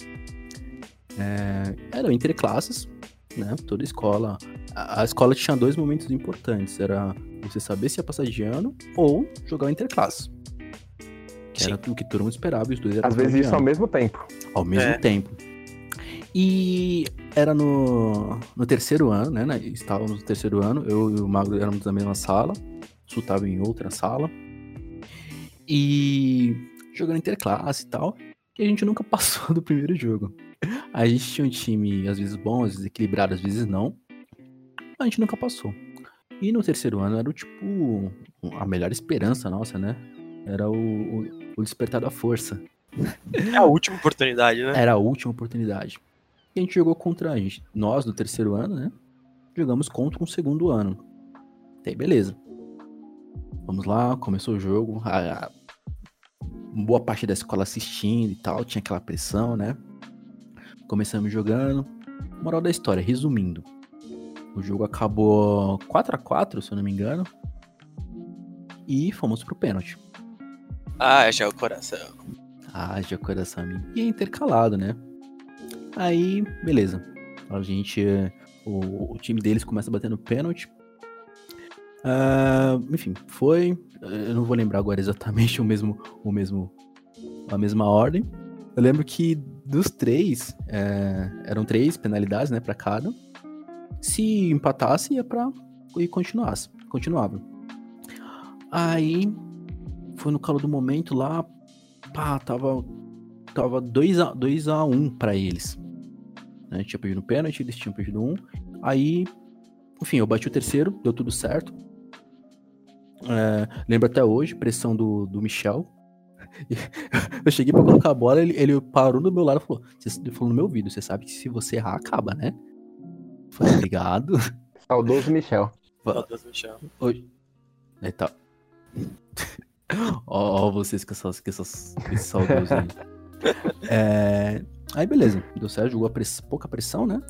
é, eram interclasses, né? Toda escola. A, a escola tinha dois momentos importantes: era você saber se ia passar de ano ou jogar o interclasse. Que era o que todo mundo esperava e os dois eram Às vezes isso ao mesmo tempo. ao mesmo É. tempo. E era no, no terceiro ano, né? né, Estávamos no terceiro ano, eu e o Magro éramos na mesma sala, o Sul estava em outra sala. E jogando interclasse e tal. E a gente nunca passou do primeiro jogo. A gente tinha um time, às vezes bom, às vezes equilibrado, às vezes não. A gente nunca passou. E no terceiro ano era o tipo a melhor esperança nossa, né? Era o, o, o despertar da força. É a última oportunidade, né? Era a última oportunidade. A gente jogou contra a gente. Nós, do terceiro ano, né? Jogamos contra um segundo ano. Daí, beleza. Vamos lá, começou o jogo. A, a- boa parte da escola assistindo e tal. Tinha aquela pressão, né? Começamos jogando. Moral da história, resumindo. O jogo acabou 4 a 4 se eu não me engano. E fomos pro pênalti. Ah, já é o coração. Haja coração amigo. E é intercalado, né? Aí, beleza. A gente. O, o time deles começa batendo pênalti. Ah, enfim, foi. Eu não vou lembrar agora exatamente o mesmo. O mesmo. A mesma ordem. Eu lembro que dos três. eh, eram três penalidades, né, pra cada. Se empatasse, ia pra. E continuasse. Continuava. Aí. Foi no calor do momento lá. Pá, tava. Tava 2x1 dois a um pra eles. Né? Tinha perdido um pênalti, eles tinham perdido um. Aí. Enfim, eu bati o terceiro, deu tudo certo. É, lembro até hoje, pressão do, do Michel. Eu cheguei pra colocar a bola, ele, ele parou do meu lado e falou, "Cê- ele falou no meu ouvido, você sabe que se você errar, acaba, né? Eu Falei, obrigado. Saudoso Michel. Céu. Hoje, Aí tá. ó, ó, vocês com essas, com essas, com esses saudosos aí. É, aí beleza, deu certo, jogou a press, pouca pressão, né?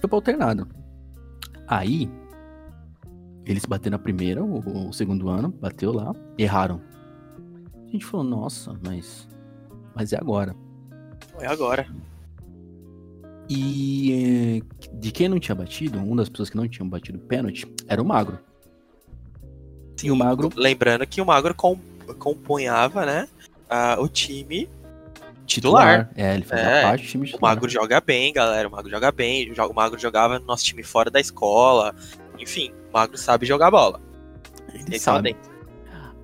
Foi pra alternado. Aí, eles bateram na primeira, o, o segundo ano, bateu lá, erraram. A gente falou, nossa, mas. Mas é agora. É agora. E eh, de quem não tinha batido, uma das pessoas que não tinham batido pênalti era o Magro. Sim, E o Magro- Lembrando que o Magro com- compunhava, né? ah, o time titular. É, ele fazia É, parte do time O titular. Magro joga bem, galera. O Magro joga bem. O o Magro jogava no nosso time fora da escola. Enfim, o Magro sabe jogar bola. Ele é lá sabe.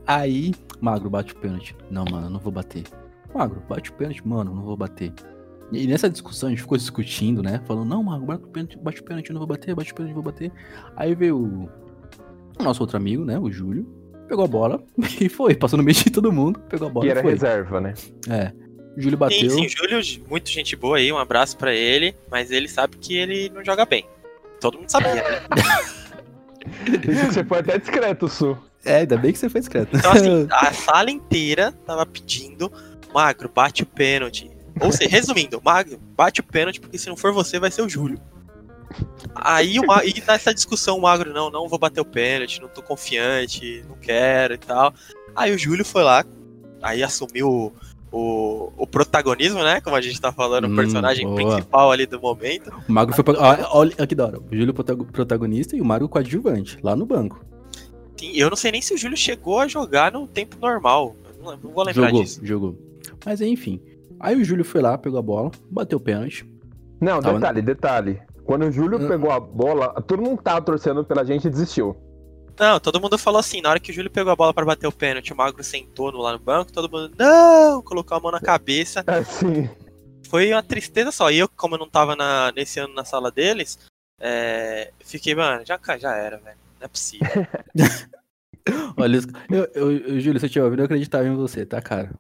Aí, Magro bate o pênalti. Não, mano, eu não vou bater. Magro, bate o pênalti, mano, eu não vou bater. E nessa discussão a gente ficou discutindo, né? Falando, não, Magro, bate o pênalti, bate o pênalti, eu não vou bater, bate o pênalti, eu não vou bater. Aí veio o o nosso outro amigo, né? O Júlio, pegou a bola e foi, passou no meio de todo mundo, pegou a bola E e, era foi. reserva, né? É. Júlio Sim, bateu. sim, Júlio, muito gente boa aí, um abraço pra ele, mas ele sabe que ele não joga bem. Todo mundo sabia, né? Você foi até discreto, Su. É, ainda bem que você foi discreto. Então, assim, a sala inteira tava pedindo, Magro, bate o pênalti. Ou seja, resumindo, Magro, bate o pênalti, porque se não for você, vai ser o Júlio. Aí o Ma- e nessa discussão, o Magro, não, não vou bater o pênalti, não tô confiante, não quero e tal. Aí o Júlio foi lá, aí assumiu o, o protagonismo, né? Como a gente tá falando, Hum, o personagem boa. principal ali do momento. O Magro foi. pra- Olha, olha que da hora. O Júlio protago- protagonista e o Magro coadjuvante, lá no banco. Sim, eu não sei nem se o Júlio chegou a jogar no tempo normal. Não, não vou lembrar Jogou, disso. jogou. Mas enfim. Aí o Júlio foi lá, pegou a bola, bateu o pênalti. Não, Tava- detalhe, detalhe. Quando o Júlio Hum. pegou a bola, todo mundo tava torcendo pela gente e desistiu. Não, todo mundo falou assim, na hora que o Júlio pegou a bola pra bater o pênalti, o Magro sentou no, lá no banco, todo mundo, não, colocou a mão na cabeça. Assim. Foi uma tristeza só. E eu, como eu não tava na- nesse ano na sala deles, é, fiquei, mano, já, já era, velho. Não é possível. Olha, isso- eu, eu, eu, Júlio, se eu tiver ouvindo, eu acreditava em você, tá, cara?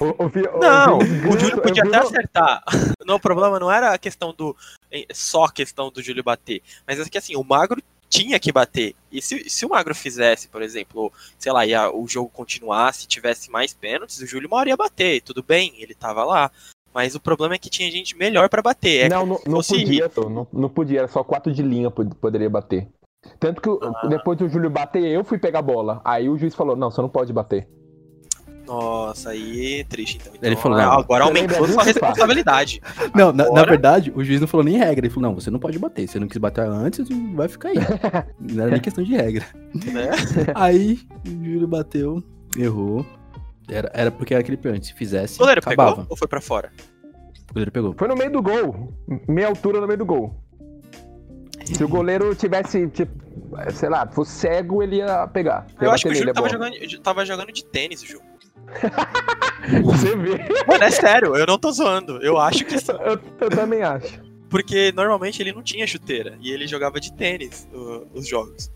O, o, o Não, Júlio podia até acertar. Não, o problema não era a questão do. eh, só a questão do Júlio bater. Mas é que assim, o Magro tinha que bater. E se, se o Magro fizesse, por exemplo, sei lá, ia, o jogo continuasse, tivesse mais pênaltis, o Júlio hora ia bater. Tudo bem, ele tava lá. Mas o problema é que tinha gente melhor pra bater. É não, não, não fosse- podia, não, não podia, era só quatro de linha pod- poderia bater. Tanto que Ah. depois do Júlio bater, eu fui pegar a bola. Aí o juiz falou: não, você não pode bater. Nossa, aí é triste então. Ele Então, falou, ah, não, agora aumentou sua responsabilidade. Não, na, na Agora- verdade, o juiz não falou nem regra. Ele falou, não, você não pode bater. Você não quis bater antes, vai ficar aí. Não era nem questão de regra. Né? Aí, o Júlio bateu, errou. Era, era porque era aquele pênalti. Se fizesse, O goleiro acabava. pegou ou foi pra fora? O goleiro pegou. Foi no meio do gol. Meia altura no meio do gol. Se o goleiro tivesse, tipo, sei lá, fosse cego, ele ia pegar. Eu acho que o Júlio a tava jogando, tava jogando de tênis o jogo. Você vê. Mano, é sério, eu não tô zoando. Eu acho que. Eu, eu também acho. Porque normalmente ele não tinha chuteira e ele jogava de tênis o- os jogos.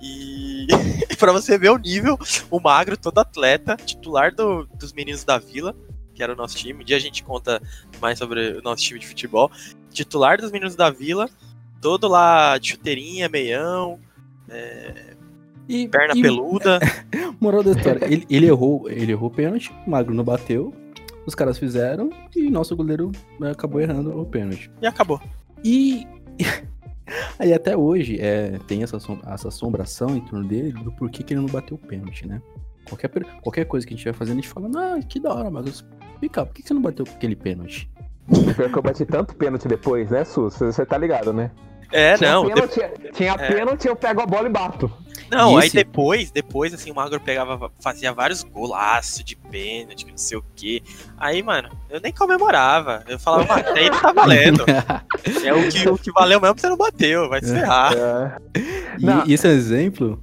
E pra você ver o nível, o Magro, todo atleta, titular do- dos meninos da vila, que era o nosso time. Um dia a gente conta mais sobre o nosso time de futebol. Titular dos meninos da vila, todo lá de chuteirinha, meião, E, perna e, peluda. Moral da história, ele, ele errou, ele errou o pênalti, o Magro não bateu, os caras fizeram e nosso goleiro né, acabou errando o pênalti. e acabou. E aí até hoje é, tem essa, essa assombração em torno dele do porquê que ele não bateu o pênalti, né? Qualquer, qualquer coisa que a gente vai fazendo, a gente fala, ah, que da hora, Magro, explica, por que que você não bateu aquele pênalti? Pior que eu bati tanto pênalti depois, né, Sus? Você tá ligado, né? É, Tinha não. pênalti, tinha É. pênalti, eu pego a bola e bato. Não, aí depois, depois, assim, o Magro pegava, fazia vários golaços de pênalti, não sei o quê. Aí, mano, eu nem comemorava. Eu falava, mano, aí não tá valendo. É o que, o que valeu mesmo, você não bateu, vai se ferrar. É. E, e esse é um exemplo.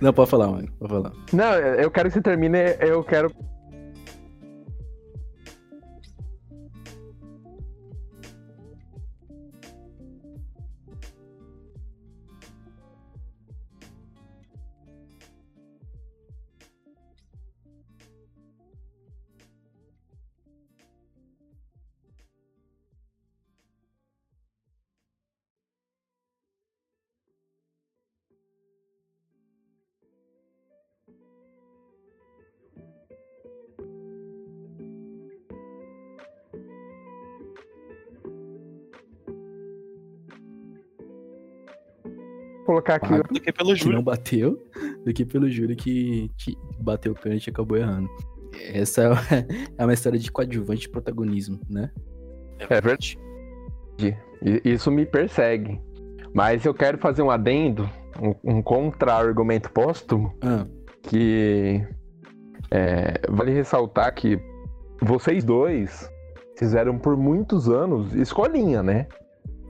Não, pode falar, Magro, pode falar. Não, eu quero que você termine, eu quero. Colocar aqui. Do que pelo que Júlio. não bateu, do que pelo Júlio que que bateu o pênalti e acabou errando. Essa é uma história de coadjuvante e protagonismo, né? É verdade. E- Isso me persegue. Mas eu quero fazer um adendo, um, um contra-argumento póstumo, Ah, que é, vale ressaltar que vocês dois fizeram por muitos anos escolinha, né?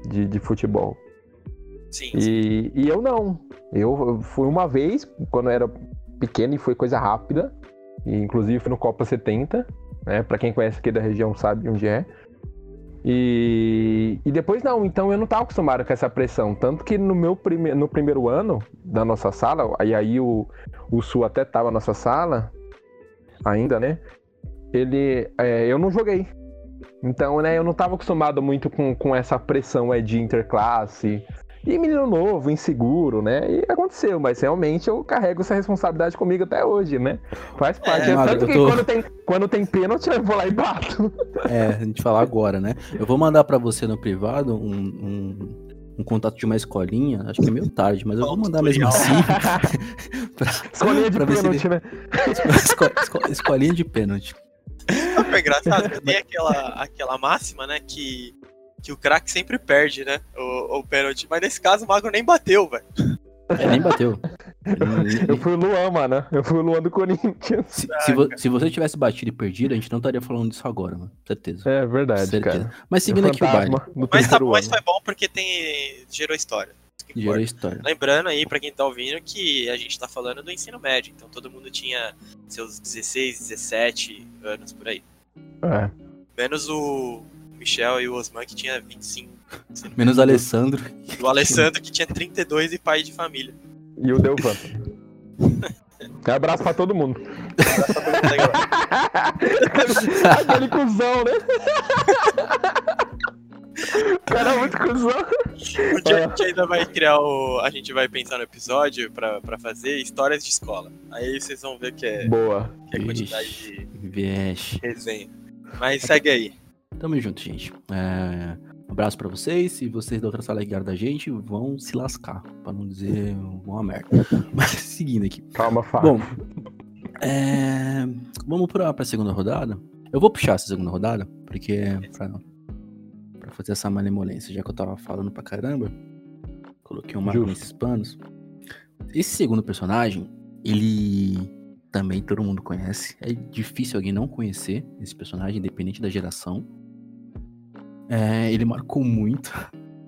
De, de futebol. Sim, sim. E, e eu não. Eu fui uma vez, quando eu era pequeno, e foi coisa rápida. E, inclusive fui no Copa 70, né? Pra quem conhece aqui da região sabe onde é. E, e depois não, então eu não tava acostumado com essa pressão. Tanto que no meu prime, no primeiro ano da nossa sala, aí, aí o, o Sul até tava na nossa sala, ainda, né? Ele. é, eu não joguei. Então, né, eu não tava acostumado muito com, com essa pressão é, de interclasse. E menino novo, inseguro, né? E aconteceu, mas realmente eu carrego essa responsabilidade comigo até hoje, né? Faz parte. É, Tanto que tô- quando, tem, quando tem pênalti, eu vou lá e bato. é, a gente falar agora, né? Eu vou mandar pra você no privado um, um, um contato de uma escolinha, acho que é meio tarde, mas eu vou mandar mesmo assim. pra, Escolinha de ver se pênalti, né? esco- esco- escolinha de pênalti. É engraçado? Que Tem aquela, aquela máxima, né? Que, que o craque sempre perde, né? O, o pênalti. Mas nesse caso o Magro nem bateu, velho. É, nem bateu. Eu fui o Luan, mano. Eu fui o Luan do Corinthians. Se, se vo- se você tivesse batido e perdido, a gente não estaria falando disso agora, mano. Certeza. É verdade, Certeza. cara. Mas seguindo aqui o baile, Mas, tá, mas foi bom porque tem, gerou história. Gerou história. Lembrando aí, pra quem tá ouvindo, que a gente tá falando do ensino médio. Então todo mundo tinha seus 16, 17 anos por aí. É. Menos o Michel e o Osman, que tinha 25. Menos o Alessandro. O Alessandro, que tinha 32 e pai de família. E o Delvan. Um abraço pra todo mundo. Aquele cuzão, né? O cara é muito cuzão. Um dia a gente ainda vai criar o. A gente vai pensar no episódio pra, pra fazer histórias de escola. Aí vocês vão ver que é, Boa. que é quantidade de Vixe. resenha. Mas segue aí. Tamo junto, gente. É, Um abraço pra vocês. Se vocês da outra sala ligaram da gente, vão se lascar. Pra não dizer uma merda. Mas seguindo aqui. Calma, Fábio. Bom, é, vamos pra, pra segunda rodada. Eu vou puxar essa segunda rodada, porque pra, pra fazer essa malemolência, já que eu tava falando pra caramba, coloquei um marco nesses panos. Esse segundo personagem, ele também todo mundo conhece. É difícil alguém não conhecer esse personagem, independente da geração. É, ele marcou muito,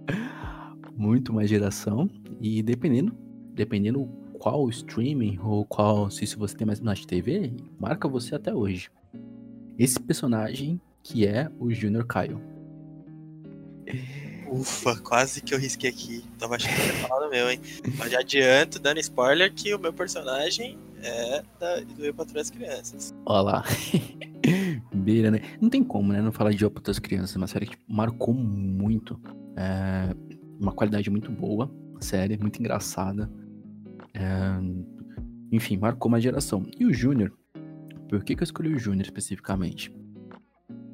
muito mais geração. E dependendo, dependendo qual streaming ou qual, se, se você tem mais Smart TV, marca você até hoje. Esse personagem que é o Junior Caio. Ufa, quase que eu risquei aqui. Tava achando que ia falar do meu, hein? Mas já adianto, dando spoiler, que o meu personagem é da, do Eu Patrulho as Crianças. Olha lá. Beira, né? Não tem como, né? Não falar de Opa das Crianças. É uma série que tipo, marcou muito. É, uma qualidade muito boa. Série, muito engraçada. É, enfim, marcou uma geração. E o Júnior? Por que, que eu escolhi o Júnior especificamente?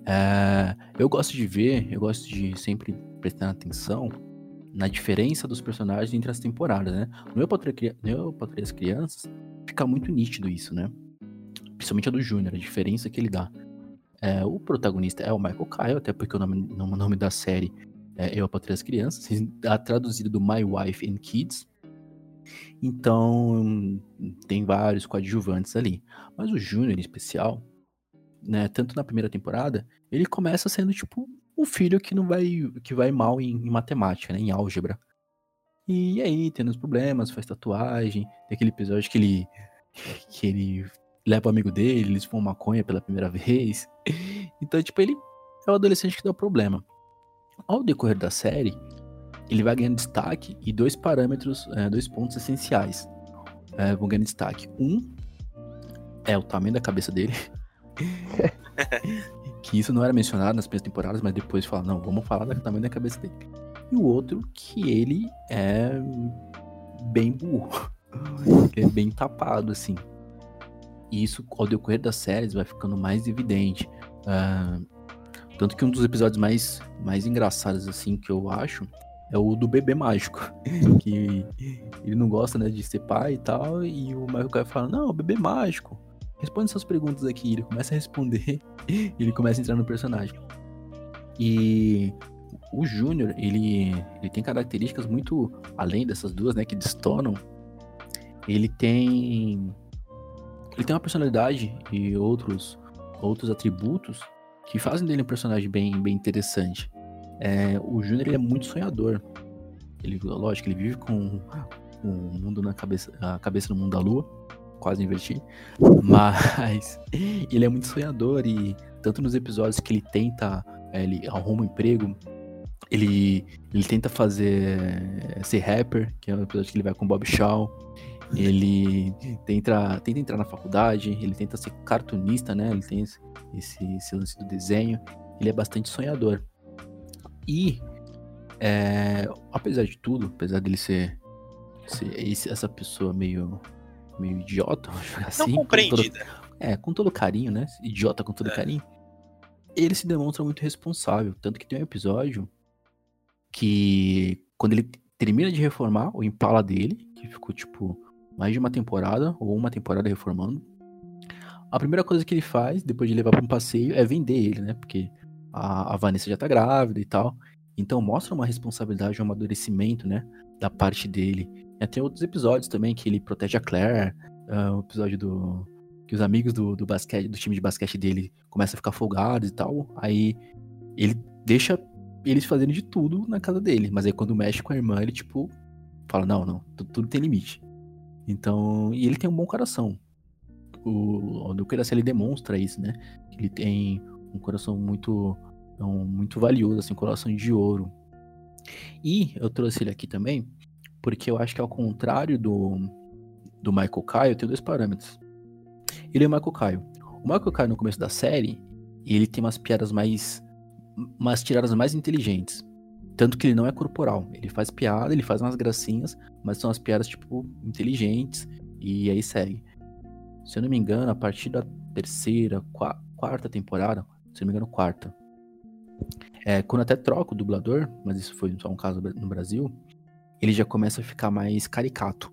É, eu gosto de ver, eu gosto de sempre prestar atenção na diferença dos personagens entre as temporadas, né? No Eu Patrulho as Crianças, fica muito nítido isso, né? Principalmente a do Júnior, a diferença que ele dá. É, o protagonista é o Michael Kyle, até porque o nome, o nome da série é Eu, a Patrulha das Crianças, a traduzido do My Wife and Kids. Então, tem vários coadjuvantes ali. Mas o Júnior, em especial, né, tanto na primeira temporada, ele começa sendo tipo o filho que não vai que vai mal em, em matemática, né, em álgebra. E aí, tendo os problemas, faz tatuagem, tem aquele episódio que ele que ele leva o amigo dele, eles fumam maconha pela primeira vez. Então, tipo, ele é o adolescente que dá problema. Ao decorrer da série, ele vai ganhando destaque e dois parâmetros, é, dois pontos essenciais é, vão ganhando destaque. Um é o tamanho da cabeça dele. que isso não era mencionado nas primeiras temporadas, mas depois fala, não, vamos falar do tamanho da cabeça dele. E o outro, que ele é bem burro. é bem tapado, assim. E isso, ao decorrer das séries, vai ficando mais evidente. Ah, tanto que um dos episódios mais, mais engraçados, assim, que eu acho, é o do bebê mágico. que ele não gosta, né, de ser pai e tal. E o Michael Caio fala, não, bebê mágico. Responde suas perguntas aqui. Ele começa a responder e ele começa a entrar no personagem. E o Júnior, ele, ele tem características muito além dessas duas, né, que destonam. Ele tem ele tem uma personalidade e outros outros atributos que fazem dele um personagem bem, bem interessante. É, o Júnior é muito sonhador. Ele, lógico, ele vive com o mundo na cabeça, a cabeça no mundo da lua, quase inverti. Mas ele é muito sonhador e tanto nos episódios que ele tenta, é, ele arruma um emprego, ele, ele tenta fazer ser rapper, que é um episódio que ele vai com Bob Shaw. Ele tenta, tenta entrar na faculdade, ele tenta ser cartunista, né? Ele tem esse, esse lance do desenho. Ele é bastante sonhador. E, é, apesar de tudo, apesar dele ser, ser esse, essa pessoa meio, meio idiota, assim. Não compreendida. Com todo, é, com todo carinho, né? Idiota com todo é. carinho. Ele se demonstra muito responsável. Tanto que tem um episódio que, quando ele termina de reformar o Impala dele, que ficou tipo mais de uma temporada, ou uma temporada reformando. A primeira coisa que ele faz, depois de levar para um passeio, é vender ele, né? Porque a, a Vanessa já tá grávida e tal. Então mostra uma responsabilidade, um amadurecimento, né? Da parte dele. E até outros episódios também que ele protege a Claire. Uh, o episódio do. Que os amigos do, do basquete, do time de basquete dele começam a ficar folgados e tal. Aí ele deixa eles fazendo de tudo na casa dele. Mas aí quando mexe com a irmã, ele, tipo, fala: não, não, tudo, tudo tem limite. Então. E ele tem um bom coração. O, o Duque ele demonstra isso, né? Ele tem um coração muito um, muito valioso, assim, um coração de ouro. E eu trouxe ele aqui também porque eu acho que ao contrário do, do Michael Caio, tem dois parâmetros. Ele é o Michael Caio. O Michael Caio no começo da série, ele tem umas piadas mais umas tiradas mais inteligentes. Tanto que ele não é corporal. Ele faz piada, ele faz umas gracinhas, mas são as piadas, tipo, inteligentes. E aí segue. Se eu não me engano, a partir da terceira, quarta temporada, se não me engano, quarta. É, quando até troca o dublador, mas isso foi só um caso no Brasil, ele já começa a ficar mais caricato.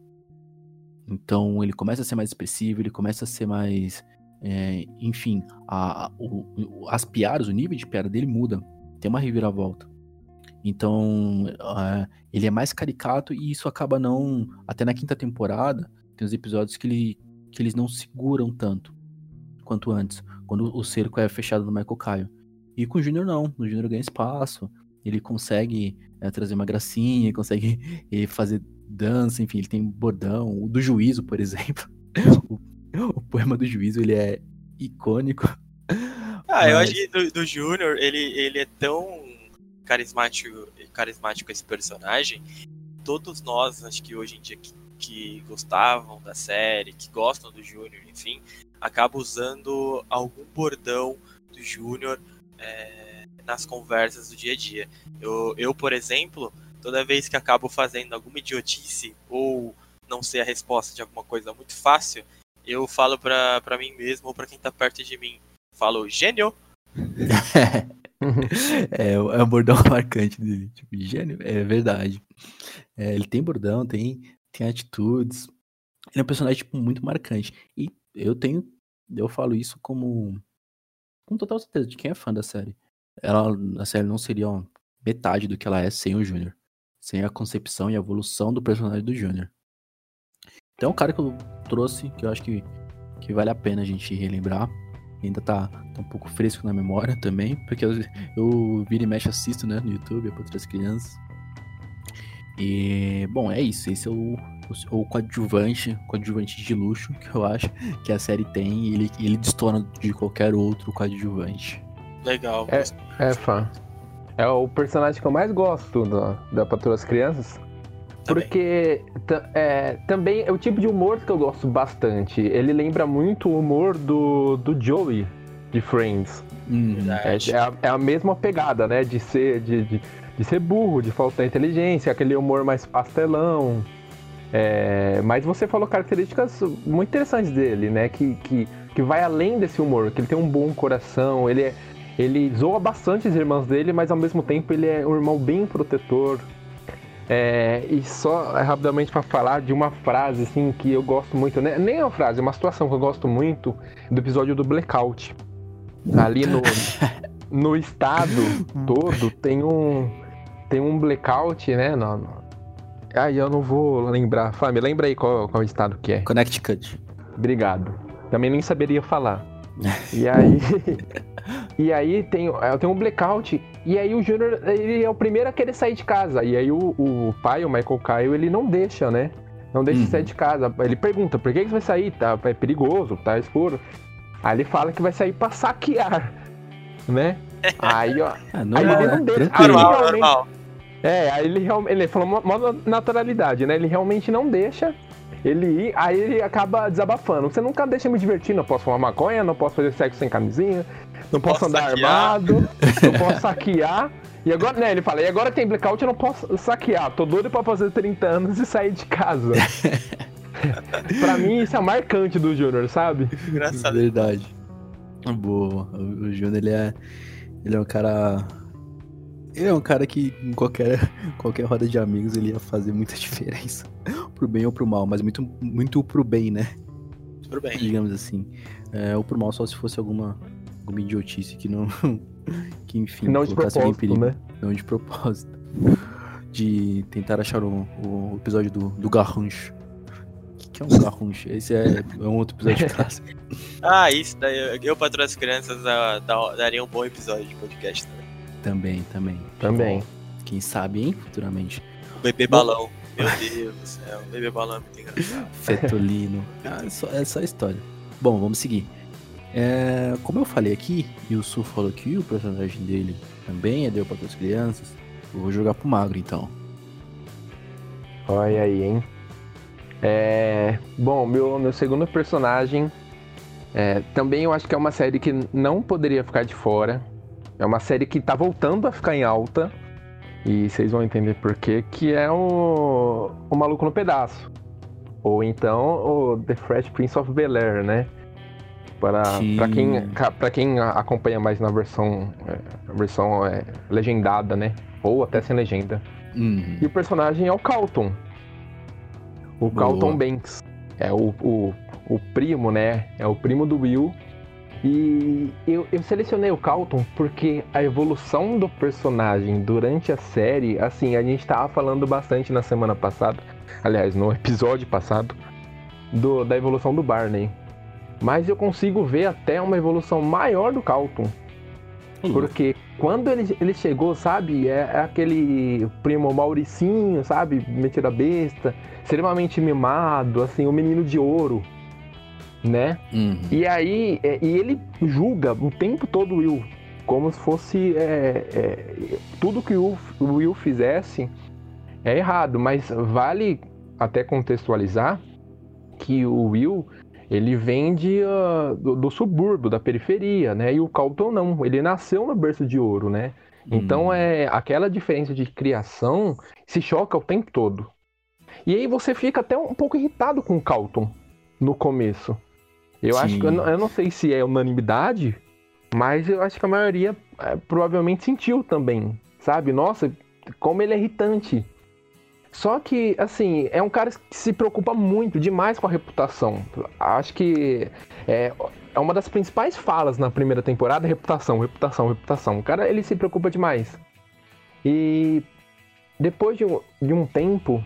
Então ele começa a ser mais expressivo, ele começa a ser mais. É, enfim, a, o, as piadas, o nível de piada dele muda. Tem uma reviravolta. Então uh, ele é mais caricato e isso acaba não. Até na quinta temporada, tem os episódios que, ele, que eles não seguram tanto quanto antes, quando o cerco é fechado no Michael Caio. E com o Júnior não, o Júnior ganha espaço, ele consegue é, trazer uma gracinha, consegue eh, fazer dança, enfim, ele tem bordão. O do juízo, por exemplo. o, o, poema do juízo, ele é icônico. Ah, eu acho que do, do Júnior, ele, ele é tão carismático, carismático esse personagem. Todos nós, acho que hoje em dia, que, que gostavam da série, que gostam do Júnior, enfim, acabam usando algum bordão do Júnior é, nas conversas do dia a dia. Eu, eu, por exemplo, toda vez que acabo fazendo alguma idiotice ou não sei a resposta de alguma coisa muito fácil, eu falo pra, pra mim mesmo ou pra quem tá perto de mim. Falo, gênio! é, é um bordão marcante dele. Tipo, gênio, é verdade. É, ele tem bordão, tem, tem atitudes. Ele é um personagem tipo, muito marcante. E eu tenho. Eu falo isso como. Com total certeza de quem é fã da série. Ela, a série não seria ó, metade do que ela é sem o Júnior. Sem a concepção e a evolução do personagem do Júnior. Então, é um cara que eu trouxe, que eu acho que, que vale a pena a gente relembrar ainda tá, tá, um pouco fresco na memória também, porque eu, eu vira e mexe assisto, né, no YouTube, para outras crianças. E, bom, é isso. Esse é o, o, o coadjuvante, coadjuvante de luxo que eu acho que a série tem e ele, ele destona de qualquer outro coadjuvante. Legal. É, é fã. É o personagem que eu mais gosto da, da Patrulha das Crianças. Porque é, também é o tipo de humor que eu gosto bastante. Ele lembra muito o humor do, do Joey de Friends. Hum, é, é, a, é, a, mesma pegada, né? De ser, de, de, de, ser burro, de faltar inteligência, aquele humor mais pastelão. É, mas você falou características muito interessantes dele, né? Que, que, que vai além desse humor, que ele tem um bom coração, ele, é, ele zoa bastante as irmãs dele, mas ao mesmo tempo ele é um irmão bem protetor. É, e só é, rapidamente para falar de uma frase assim que eu gosto muito, né? nem é uma frase, é uma situação que eu gosto muito do episódio do Blackout. Ali no, no estado todo tem um tem um blackout, né? No, no... Ai, eu não vou lembrar. Fábio, lembra aí qual, qual estado que é. Connecticut. Obrigado. Também nem saberia falar. E aí. e aí tem, tem um blackout. E aí o Júnior, ele é o primeiro a querer sair de casa. E aí o, o pai, o Michael Kyle, ele não deixa, né? Não deixa uhum. sair de casa. Ele pergunta, por que, que você vai sair? Tá, é perigoso, tá escuro. Aí ele fala que vai sair pra saquear, né? Aí, ó. Ah, normal, aí ele não deixa. Aí, normal, normal. É, aí ele realmente. Ele falou uma naturalidade, né? Ele realmente não deixa ele ir, aí ele acaba desabafando. Você nunca deixa me divertir, não posso fumar maconha, não posso fazer sexo sem camisinha, não posso, posso andar saquear. armado, não posso saquear. E agora, né, ele fala, e agora tem blackout, eu não posso saquear. Tô doido pra fazer 30 anos e sair de casa. pra mim, isso é marcante do Júnior, sabe? Engraçado. Verdade. Boa. O Júnior, ele é, ele é um cara ele é um cara que em qualquer, qualquer roda de amigos ele ia fazer muita diferença. pro bem ou pro mal, mas muito, muito pro bem, né? Pro bem. Digamos assim. É, ou pro mal só se fosse alguma, alguma idiotice que não. que enfim. Não de propósito, perigo, né? Não de propósito. De tentar achar o, o episódio do, do Garrancho. O que é um Garrancho? Esse é, é um outro episódio de classe. ah, isso daí. Eu, para as crianças, daria um bom episódio de podcast também. Também, também. Também. Quem sabe, hein, futuramente. O bebê balão. Meu Deus do céu, o bebê balão é muito engraçado. Fetolino. ah, é, só, é só história. Bom, vamos seguir. É, como eu falei aqui, e o Su falou que o personagem dele também é deu para as crianças, eu vou jogar pro magro então. Olha aí, hein? É, bom, meu, meu segundo personagem é, também eu acho que é uma série que não poderia ficar de fora. É uma série que tá voltando a ficar em alta. E vocês vão entender por quê, que é o, o Maluco no Pedaço. Ou então o The Fresh Prince of Bel-Air, né? Para, para, quem, para quem acompanha mais na versão, é, versão é, legendada, né? Ou até sem legenda. Uhum. E o personagem é o Calton. O Boa. Calton Banks. É o, o, o primo, né? É o primo do Will e eu, eu, selecionei o Calton porque a evolução do personagem durante a série, assim, a gente tava falando bastante na semana passada, aliás, no episódio passado, do, da evolução do Barney. Mas eu consigo ver até uma evolução maior do Calton. Uhum. Porque quando ele, ele chegou, sabe, é, é aquele primo Mauricinho, sabe, metido a besta, extremamente mimado, assim, o menino de ouro né? Uhum. E aí, é, e ele julga o tempo todo o Will, como se fosse é, é, tudo que o Will fizesse é errado, mas vale até contextualizar que o Will ele vem de, uh, do, do, subúrbio, da periferia, né? E o Calton não, ele nasceu no berço de ouro, né? Então hum. é aquela diferença de criação se choca o tempo todo. E aí você fica até um pouco irritado com o Calton no começo. Eu Sim. acho que eu não, eu não, sei se é unanimidade, mas eu acho que a maioria é, provavelmente sentiu também, sabe? Nossa, como ele é irritante. Só que, assim, é um cara que se preocupa muito demais com a reputação. Acho que é, é uma das principais falas na primeira temporada, reputação, reputação, reputação. O cara, ele se preocupa demais. E depois de um, de um tempo,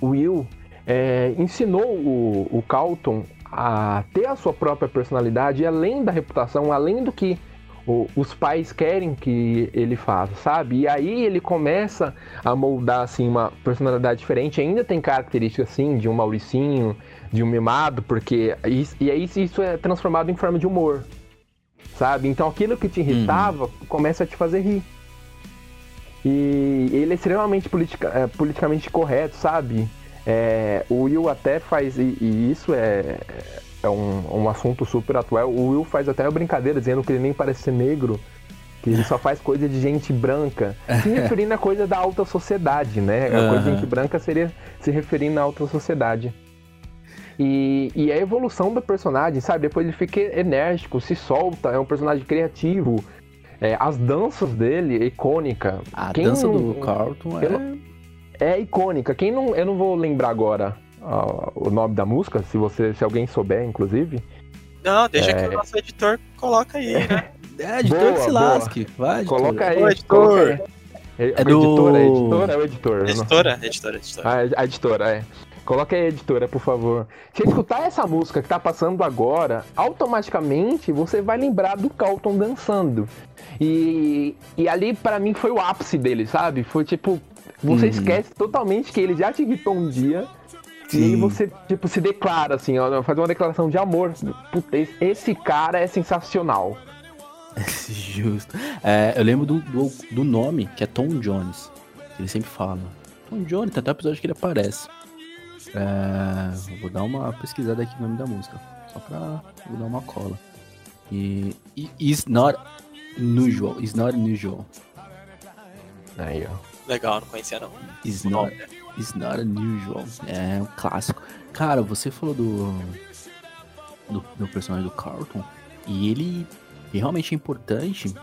o Will é, ensinou o, o Calton a ter a sua própria personalidade, além da reputação, além do que o, os pais querem que ele faça, sabe? E aí ele começa a moldar assim uma personalidade diferente, ainda tem características assim de um Mauricinho, de um mimado, porque e aí isso é transformado em forma de humor. Sabe? Então aquilo que te irritava uhum. começa a te fazer rir. E ele é extremamente politica, é, politicamente correto, sabe? É, o Will até faz, e, e isso é, é um, um, assunto super atual. O Will faz até a brincadeira dizendo que ele nem parece ser negro, que ele só faz coisa de gente branca, se referindo a coisa da alta sociedade, né? A coisa de gente branca seria se referindo à alta sociedade. E, e a evolução do personagem, sabe? Depois ele fica enérgico, se solta, é um personagem criativo. É, as danças dele, icônica. A Quem dança do Carlton é é icônica. Quem não. Eu não vou lembrar agora uh, o nome da música, se você. Se alguém souber, inclusive. Não, deixa é... que o nosso editor coloca aí, né? É, editor boa, que se lasque. Vai, editor. Coloca aí, editor. Coloca aí. É, é do... editora, é editora, é o editor. Editora, editora, editora. Ah, a editora, é. Coloca aí, editora, por favor. Se escutar essa música que tá passando agora, automaticamente você vai lembrar do Carlton dançando. E, e ali, para mim, foi o ápice dele, sabe? Foi tipo, você uhum. esquece totalmente que ele já te irritou um dia. Sim. E aí você, tipo, se declara, assim, ó, faz uma declaração de amor. Puta, esse cara é sensacional. Justo. É, eu lembro do, do, do, nome, que é Tom Jones. Ele sempre fala. Tom Jones, tem até episódio que ele aparece. É, vou dar uma pesquisada aqui no nome da música. Só pra vou dar uma cola. E. It's not unusual. It's not unusual. Aí, ó. Legal, não conhecia não. It's not, it's not unusual. É um clássico. Cara, você falou do, do, do personagem do Carlton. E ele realmente é importante.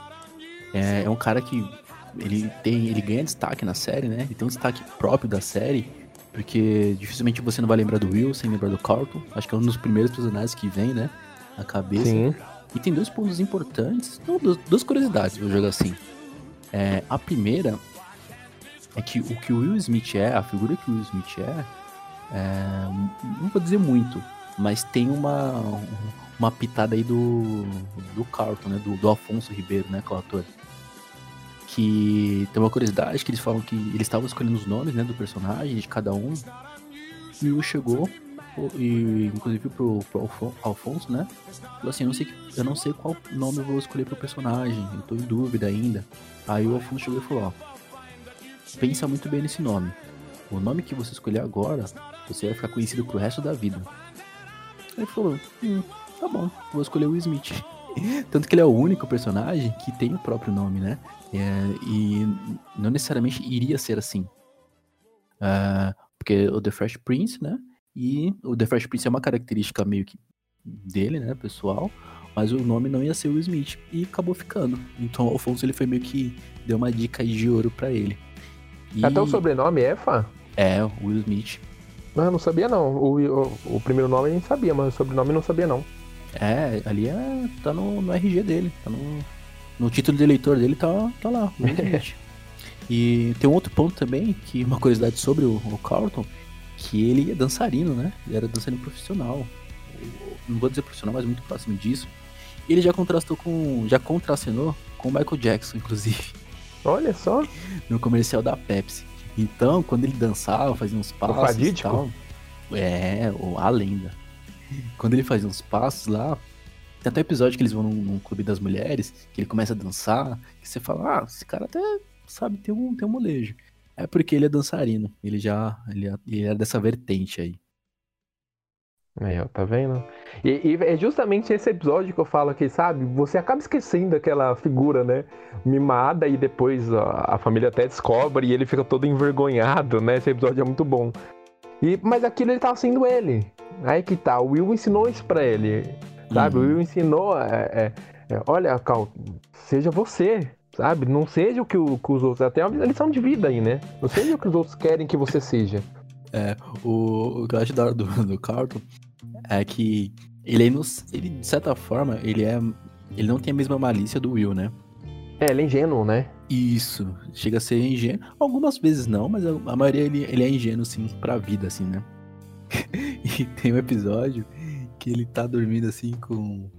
É, é um cara que ele tem, ele ganha destaque na série, né? Ele tem um destaque próprio da série, porque dificilmente você não vai lembrar do Will sem lembrar do Carlton. Acho que é um dos primeiros personagens que vem, né? Na cabeça. Sim. E tem dois pontos importantes, não, duas curiosidades, vou jogar assim. É, a primeira é que o que o Will Smith é, a figura que o Will Smith é, é não vou dizer muito, mas tem uma uma pitada aí do, do Carlton, né? Do, do Alfonso Ribeiro, né? Que é o ator. Que tem uma curiosidade que eles falam que eles estavam escolhendo os nomes, né? Do personagem, de cada um. E o chegou, e inclusive pro, pro Alfonso, né? Falou assim, eu não, sei, eu não sei qual nome eu vou escolher pro personagem, eu tô em dúvida ainda. Aí o Alfonso chegou e falou, ó, pensa muito bem nesse nome. O nome que você escolher agora, você vai ficar conhecido pro resto da vida. Ele falou, hum, tá bom, vou escolher o Smith. Tanto que ele é o único personagem que tem o próprio nome, né? É, e não necessariamente iria ser assim. Uh, porque o The Fresh Prince, né? E o The Fresh Prince é uma característica meio que dele, né, pessoal. Mas o nome não ia ser o Smith. E acabou ficando. Então o Alfonso ele foi meio que deu uma dica de ouro para ele. E... Até o sobrenome é, Fá? É, Will Smith. Não, não sabia não. O, o, o primeiro nome a gente sabia, mas o sobrenome não sabia não. É, ali é, tá no, no RG dele, tá no, no título de eleitor dele, tá, tá lá. e tem um outro ponto também, que uma curiosidade sobre o, o Carlton, que ele é dançarino, né? Ele era dançarino profissional. Não vou dizer profissional, mas muito próximo disso. Ele já contrastou com. já contracenou com o Michael Jackson, inclusive. Olha só. No comercial da Pepsi. Então, quando ele dançava, fazia uns passos. O e tal, é, a lenda. Quando ele faz uns passos lá, tem até episódio que eles vão num, num, clube das mulheres, que ele começa a dançar, que você fala, ah, esse cara até sabe ter um, ter um molejo. É porque ele é dançarino, ele já, ele, é, ele é dessa vertente aí. Aí, ó, tá vendo? E, e, é justamente esse episódio que eu falo aqui, sabe? Você acaba esquecendo aquela figura, né? Mimada e depois a, a família até descobre e ele fica todo envergonhado, né? Esse episódio é muito bom. E, mas aquilo ele tava sendo ele. Aí que tá, o Will ensinou isso pra ele. Sabe? Uhum. O Will ensinou. É, é, é, olha, Cal, seja você. Sabe? Não seja o que, o, que os outros. Até uma lição de vida aí, né? Não seja o que os outros querem que você seja. É, o, o que eu acho da hora do, do Carlton é que ele, é ele, de certa forma, ele é. Ele não tem a mesma malícia do Will, né? É, ele é ingênuo, né? Isso, chega a ser ingênuo. Algumas vezes não, mas a maioria ele, ele é ingênuo, sim, pra vida, assim, né? e tem um episódio que ele tá dormindo assim com.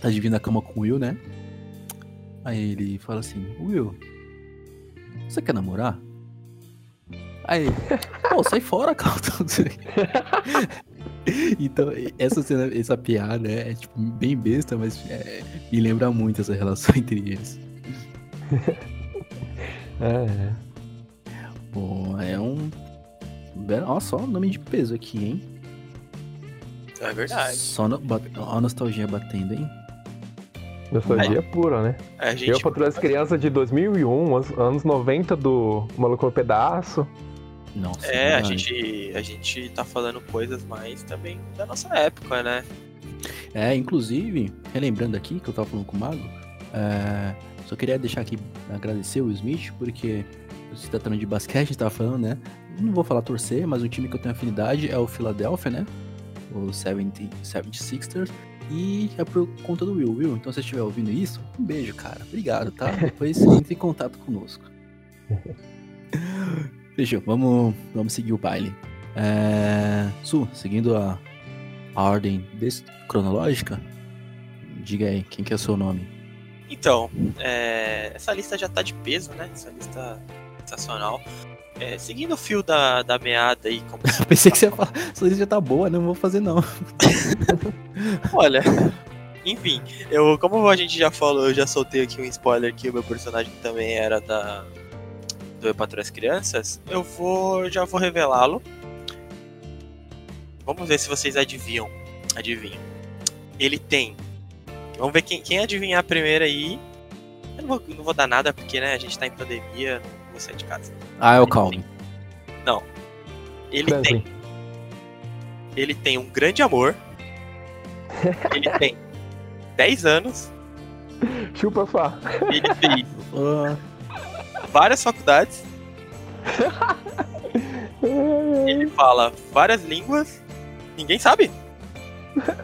Tá dividindo a cama com o Will, né? Aí ele fala assim: Will, você quer namorar? Aí, pô, sai fora, Calton. então, essa cena, essa piada é, tipo, bem besta, mas é, me lembra muito essa relação entre eles. é. Bom, é um. Olha só o nome de peso aqui, hein? É verdade. Só no, a nostalgia batendo, hein? Nostalgia é. pura, né? É, gente... Eu, Patrulha das Crianças de 2001, anos 90 do Maluco no Pedaço. Nossa, é, a gente, a gente tá falando coisas mais também da nossa época, né? É, inclusive, relembrando aqui que eu tava falando com o Mago, é, só queria deixar aqui, agradecer o Smith, porque se tratando de basquete, a gente tava falando, né? Não vou falar torcer, mas o time que eu tenho afinidade é o Philadelphia, né? O 70, 76ers. E é por conta do Will. Will, então se você estiver ouvindo isso, um beijo, cara. Obrigado, tá? Depois entre em contato conosco. Fechou, vamos, vamos seguir o baile. É... Su, seguindo a, a ordem cronológica, diga aí, quem que é o seu nome? Então, é, essa lista já tá de peso, né? Essa lista sensacional. É, seguindo o fio da, da meada aí. Como... Pensei que você ia falar, essa lista já tá boa, não vou fazer não. Olha, enfim, eu, como a gente já falou, eu já soltei aqui um spoiler que o meu personagem também era da do Patrulha as Crianças, eu vou já vou revelá-lo. Vamos ver se vocês adivinham. Adivinham. Ele tem. Vamos ver quem, quem adivinhar primeiro aí. Eu não vou, não vou dar nada porque né, a gente tá em pandemia, não vou sair de casa. Ah, é o Calvin. Não. Ele tem. Ele tem um grande amor. ele tem 10 anos. Chupa fá. Ele fez várias faculdades. ele fala várias línguas. Ninguém sabe?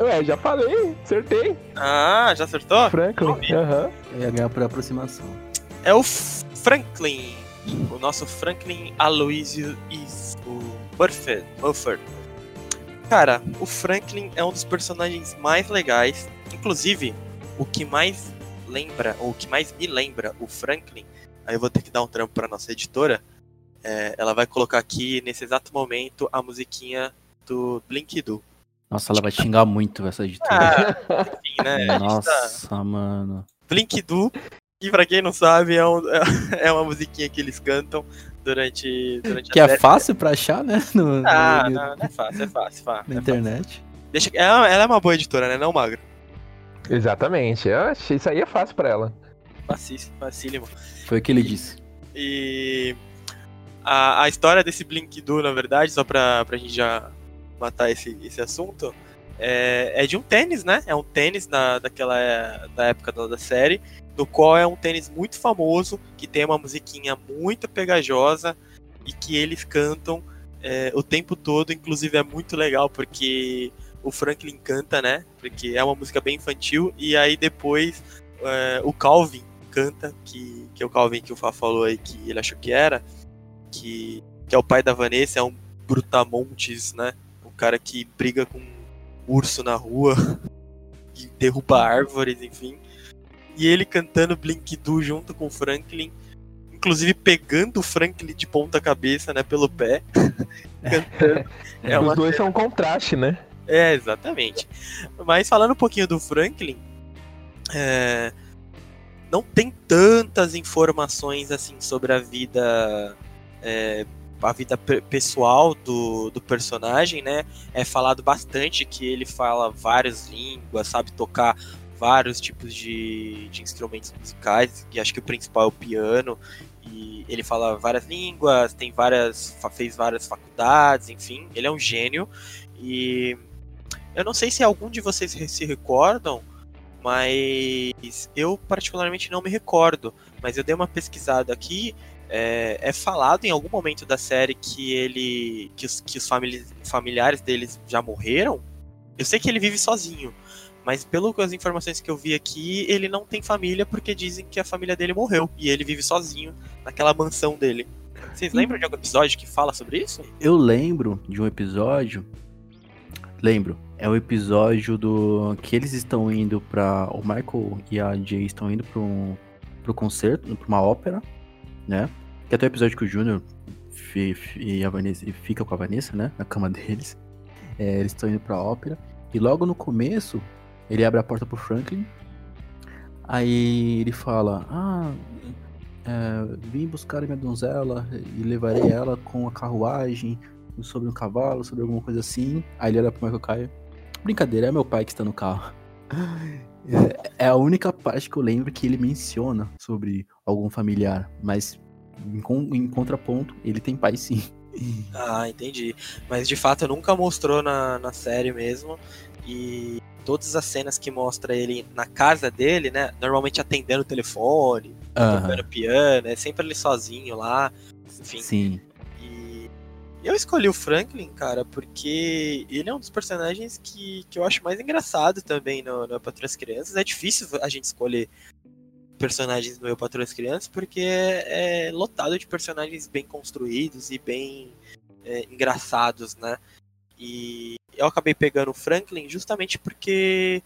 Ué, já falei, acertei. Ah, já acertou? Franklin, aham. Ia ganhar por aproximação. É o Franklin. O nosso Franklin Aloysio is o Buffett. Buffett. Cara, o Franklin é um dos personagens mais legais. Inclusive, o que mais lembra, ou o que mais me lembra o Franklin, aí eu vou ter que dar um trampo pra nossa editora. É, ela vai colocar aqui, nesse exato momento, a musiquinha do Blink Do. Nossa, ela vai xingar muito essa editora. Ah, enfim, né? gente Nossa, tá- mano. Blink Do, e pra quem não sabe, é, um- é uma musiquinha que eles cantam durante, durante Que a é série. fácil pra achar, né? No, Ah, no- não, não é fácil, é fácil, fácil. na é fácil. internet. Deixa, ela, ela é uma boa editora, né? Não, Magro? Exatamente. Eu achei isso aí é fácil pra ela. Facíssimo, facílimo. Foi o que ele disse. E a, a história desse Blink Do, na verdade, só pra, pra gente já matar esse, esse assunto, é, é de um tênis, né? É um tênis na, daquela da época da, da série, no qual é um tênis muito famoso, que tem uma musiquinha muito pegajosa e que eles cantam é, o tempo todo, inclusive é muito legal porque o Franklin canta, né? Porque é uma música bem infantil, e aí depois é, o Calvin canta, que, que é o Calvin que o Fá falou aí que ele achou que era, que, que é o pai da Vanessa, é um brutamontes, né? Um cara que briga com um urso na rua e derruba árvores, enfim. E ele cantando Blink Do junto com o Franklin, inclusive pegando o Franklin de ponta cabeça, né, pelo pé. cantando. É uma Os dois são um contraste, né? é, exatamente. Mas falando um pouquinho do Franklin, é, não tem tantas informações assim sobre a vida, é, a vida pe- pessoal do, do personagem, né? É falado bastante que ele fala várias línguas, sabe tocar vários tipos de, de instrumentos musicais, e acho que o principal é o piano. E ele fala várias línguas, tem várias, fez várias faculdades, enfim, ele é um gênio. E eu não sei se algum de vocês se recordam, mas eu particularmente não me recordo. Mas eu dei uma pesquisada aqui. É, é falado em algum momento da série que ele. que os, que os famili- familiares deles já morreram. Eu sei que ele vive sozinho. Mas pelas informações que eu vi aqui, ele não tem família porque dizem que a família dele morreu. E ele vive sozinho naquela mansão dele. Vocês lembram de algum episódio que fala sobre isso? Eu lembro de um episódio. Lembro. É o episódio do. que eles estão indo pra. O Michael e a Jay estão indo pra um. pro concerto, pra uma ópera, né? Que até o episódio que o Júnior e a Vanessa fica com a Vanessa, né? Na cama deles. É, eles estão indo pra ópera. E logo no começo, ele abre a porta pro Franklin. Aí ele fala: Ah, é, vim buscar minha donzela e levarei ela com a carruagem sobre um cavalo, sobre alguma coisa assim. Aí ele olha pro Michael Caio. Brincadeira, é meu pai que está no carro. É, é a única parte que eu lembro que ele menciona sobre algum familiar. Mas em, con- em contraponto, ele tem pai sim. Ah, entendi. Mas de fato nunca mostrou na, na série mesmo. E todas as cenas que mostra ele na casa dele, né? Normalmente atendendo o telefone, tocando piano, é sempre ele sozinho lá. enfim. Sim. Eu escolhi o Franklin, cara, porque ele é um dos personagens que, que eu acho mais engraçado também no, no Patrulha das Crianças. É difícil a gente escolher personagens no Eu Patrulha das Crianças, porque é, é lotado de personagens bem construídos e bem é, engraçados, né? E eu acabei pegando o Franklin justamente porque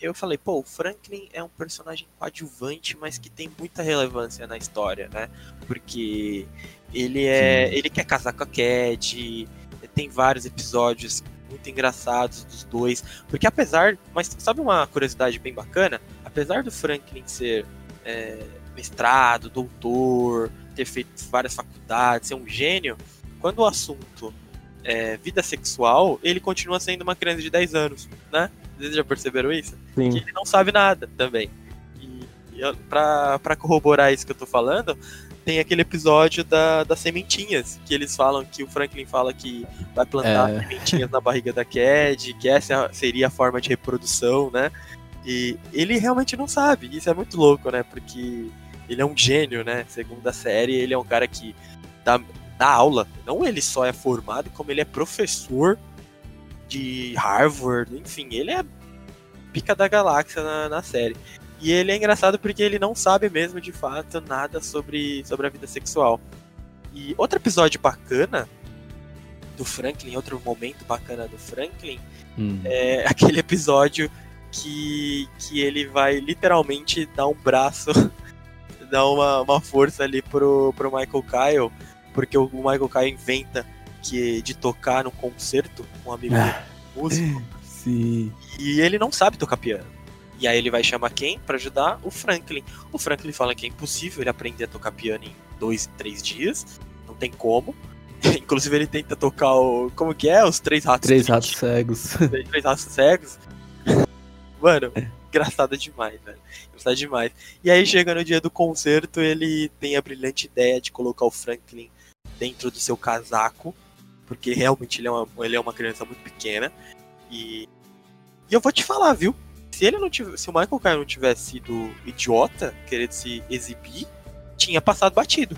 eu falei, pô, o Franklin é um personagem coadjuvante, mas que tem muita relevância na história, né? Porque ele é. Sim. ele quer casar com a Cad, tem vários episódios muito engraçados dos dois. Porque apesar. Mas sabe uma curiosidade bem bacana? Apesar do Franklin ser é, mestrado, doutor, ter feito várias faculdades, ser um gênio, quando o assunto é vida sexual, ele continua sendo uma criança de 10 anos, né? Vocês já perceberam isso? Sim. Que ele não sabe nada também. E, e pra, pra corroborar isso que eu tô falando, tem aquele episódio da, das sementinhas, que eles falam que o Franklin fala que vai plantar é. sementinhas na barriga da Cad, que essa seria a forma de reprodução, né? E ele realmente não sabe. Isso é muito louco, né? Porque ele é um gênio, né? Segundo a série, ele é um cara que dá, dá aula. Não ele só é formado, como ele é professor de Harvard, enfim, ele é pica da galáxia na, na série. E ele é engraçado porque ele não sabe mesmo, de fato, nada sobre, sobre a vida sexual. E outro episódio bacana do Franklin, outro momento bacana do Franklin, hum. é aquele episódio que, que ele vai literalmente dar um braço, dar uma, uma força ali pro, pro Michael Kyle, porque o Michael Kyle inventa de tocar no concerto, um amigo ah. músico. Sim. E ele não sabe tocar piano. E aí ele vai chamar quem para ajudar? O Franklin. O Franklin fala que é impossível ele aprender a tocar piano em dois, três dias. Não tem como. Inclusive ele tenta tocar o. Como que é? Os três ratos. Três ratos cegos. Três, três ratos cegos. Mano, engraçado demais, velho. Engraçado demais. E aí chega no dia do concerto, ele tem a brilhante ideia de colocar o Franklin dentro do seu casaco porque realmente ele é uma, ele é uma criança muito pequena. E, e eu vou te falar, viu? Se ele não tivesse, se o Michael Caine não tivesse sido idiota, querendo se exibir, tinha passado batido.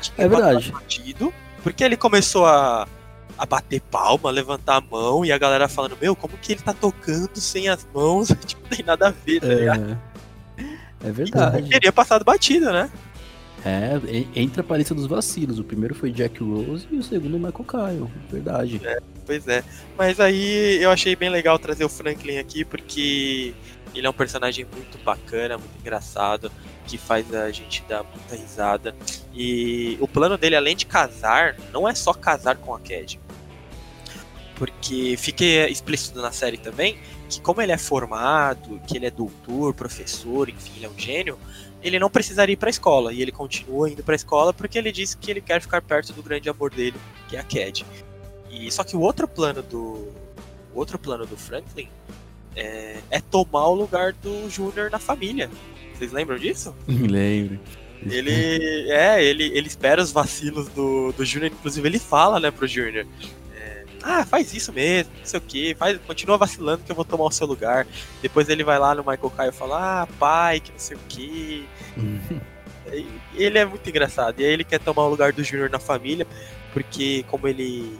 Tinha é verdade. Batido, porque ele começou a, a bater palma, levantar a mão e a galera falando: Meu, como que ele tá tocando sem as mãos? tipo, não tem nada a ver, tá é, ligado? É verdade. teria passado batido, né? É, entra a lista dos vacilos. O primeiro foi Jack Rose e o segundo Michael Kyle. Verdade. É, pois é. Mas aí eu achei bem legal trazer o Franklin aqui porque ele é um personagem muito bacana, muito engraçado, que faz a gente dar muita risada. E o plano dele, além de casar, não é só casar com a Cad. Porque fica explícito na série também que como ele é formado, que ele é doutor, professor, enfim, ele é um gênio, ele não precisaria ir para a escola e ele continua indo para a escola porque ele disse que ele quer ficar perto do grande amor dele, que é a Cad. E só que o outro plano do o outro plano do Franklin é, é tomar o lugar do Júnior na família. Vocês lembram disso? Me lembro. Ele é, ele, ele espera os vacilos do, do Júnior, inclusive ele fala, né, pro Júnior ah, faz isso mesmo, não sei o que, faz, continua vacilando que eu vou tomar o seu lugar. Depois ele vai lá no Michael Caio e fala, ah, pai, que não sei o que. Uhum. ele é muito engraçado. E aí ele quer tomar o lugar do Júnior na família, porque como ele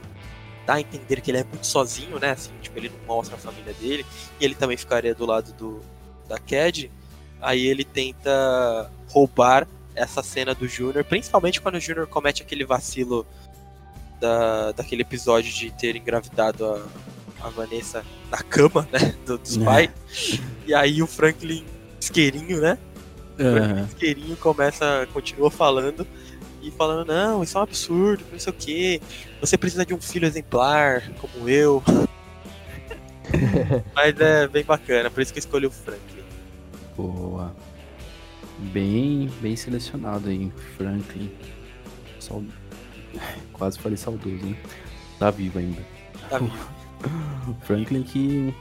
dá a entender que ele é muito sozinho, né? Assim, tipo, ele não mostra a família dele, e ele também ficaria do lado do da Cad. Aí ele tenta roubar essa cena do Júnior, principalmente quando o Júnior comete aquele vacilo da, daquele episódio de ter engravidado a, a Vanessa na cama, né? Do, dos é. pais. E aí o Franklin isqueirinho, né? O Franklin isqueirinho começa, continua falando e falando, não, isso é um absurdo, não sei o que. Você precisa de um filho exemplar, como eu. Mas é bem bacana, por isso que eu escolhi o Franklin. Boa. Bem, bem selecionado aí, Franklin. Só Quase falei saudoso, hein? Tá vivo ainda. Tá vivo. Franklin que.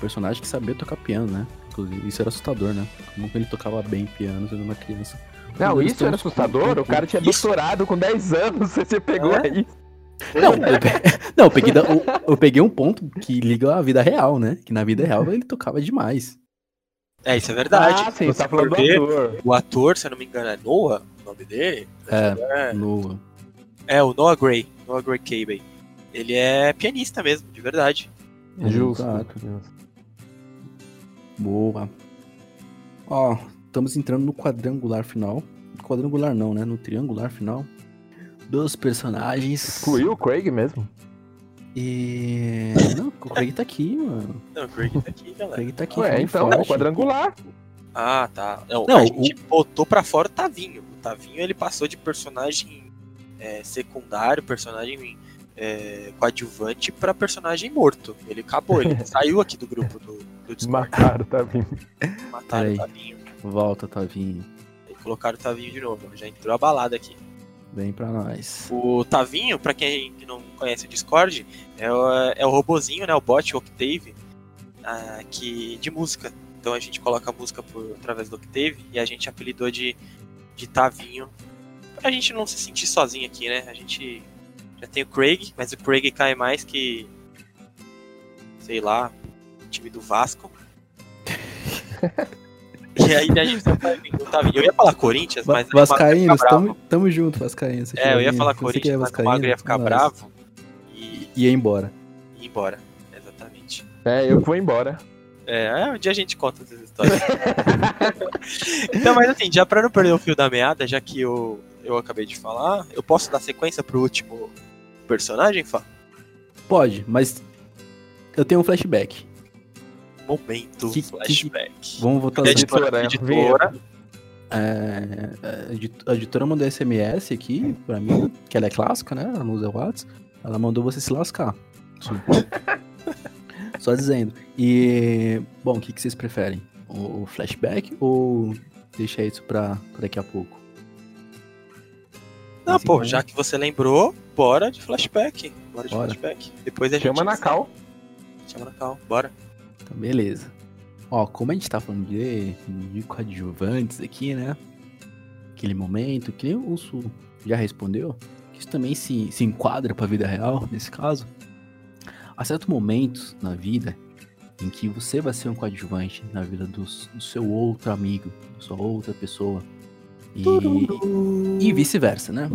personagem que sabia tocar piano, né? Inclusive, isso era assustador, né? Como que ele tocava bem piano sendo uma criança. Não, isso era assustador? O cara tinha doutorado com 10 anos, você pegou é? aí. Não, eu, não eu, peguei, eu, eu, peguei um ponto que liga à vida real, né? Que na vida real ele tocava demais. É, isso é verdade. Ah, sim, você tá falando do ator. O ator, se eu não me engano, é Noah. nome dele. É, no... é o Noah Gray, Noah Gray Cable. Ele é pianista mesmo, de verdade. Justo. Exato. Boa. Ó, estamos entrando no quadrangular final. Quadrangular não, né? No triangular final. Dos personagens. Incluiu o Craig mesmo. E. Não, o Craig tá aqui, mano. Não, o Craig tá aqui, O galera. Craig tá aqui. Ué, então, é o forte. quadrangular. Ah, tá. Não, Não, a gente botou pra fora o Tavinho. O Tavinho ele passou de personagem é, secundário, personagem é, coadjuvante, pra personagem morto. Ele acabou, ele saiu aqui do grupo do, do Discord. Mataram, tá vindo. Mataram o. Tavinho Volta, Tavinho. e colocaram o Tavinho de novo. Já entrou a balada aqui. Vem pra nós. O Tavinho, pra quem não conhece o Discord, é o, é o robozinho, né? O bot o Octave, ah, que, de música. Então a gente coloca a música por, através do Octave e a gente apelidou de, de Tavinho. Pra gente não se sentir sozinho aqui, né? A gente já tem o Craig, mas o Craig cai mais que. Sei lá, time do Vasco. e aí a gente tá o Tavinho. Eu ia falar Corinthians, mas. o ia Vascaínos, tamo, tamo junto, Vascaínos. É, eu ia falar é Corinthians, mas o Magro ia ficar bravo e Ia embora. ir embora. Exatamente. É, eu vou embora. É, é, um dia a gente conta essas histórias. então, mas assim, já pra não perder o fio da meada, já que eu, eu acabei de falar, eu posso dar sequência pro último personagem, Fá? Pode, mas eu tenho um flashback. Momento Que- que- flashback. Vamos voltar A às editora, editora, editora É, a edit- a editora mandou SMS aqui pra mim, que ela é clássica, né? Ela não usa WhatsApp. Ela mandou você se lascar. Só- dizendo. E, bom, o que, que vocês preferem? O, o flashback ou deixar isso pra, pra daqui a pouco? Não, Assim, pô, né? já que você lembrou, bora de flashback. Bora de Bora. flashback. Depois a gente. Chama na cal. Chama na cal, bora. Então, beleza. Ó, como a gente tá falando de, de coadjuvantes aqui, né? Aquele momento, que nem o Sul já respondeu, que isso também se, se enquadra pra vida real, nesse caso. Há certos momentos na vida em que você vai ser um coadjuvante na vida do, seu outro amigo, da sua outra pessoa. E, e vice-versa, né?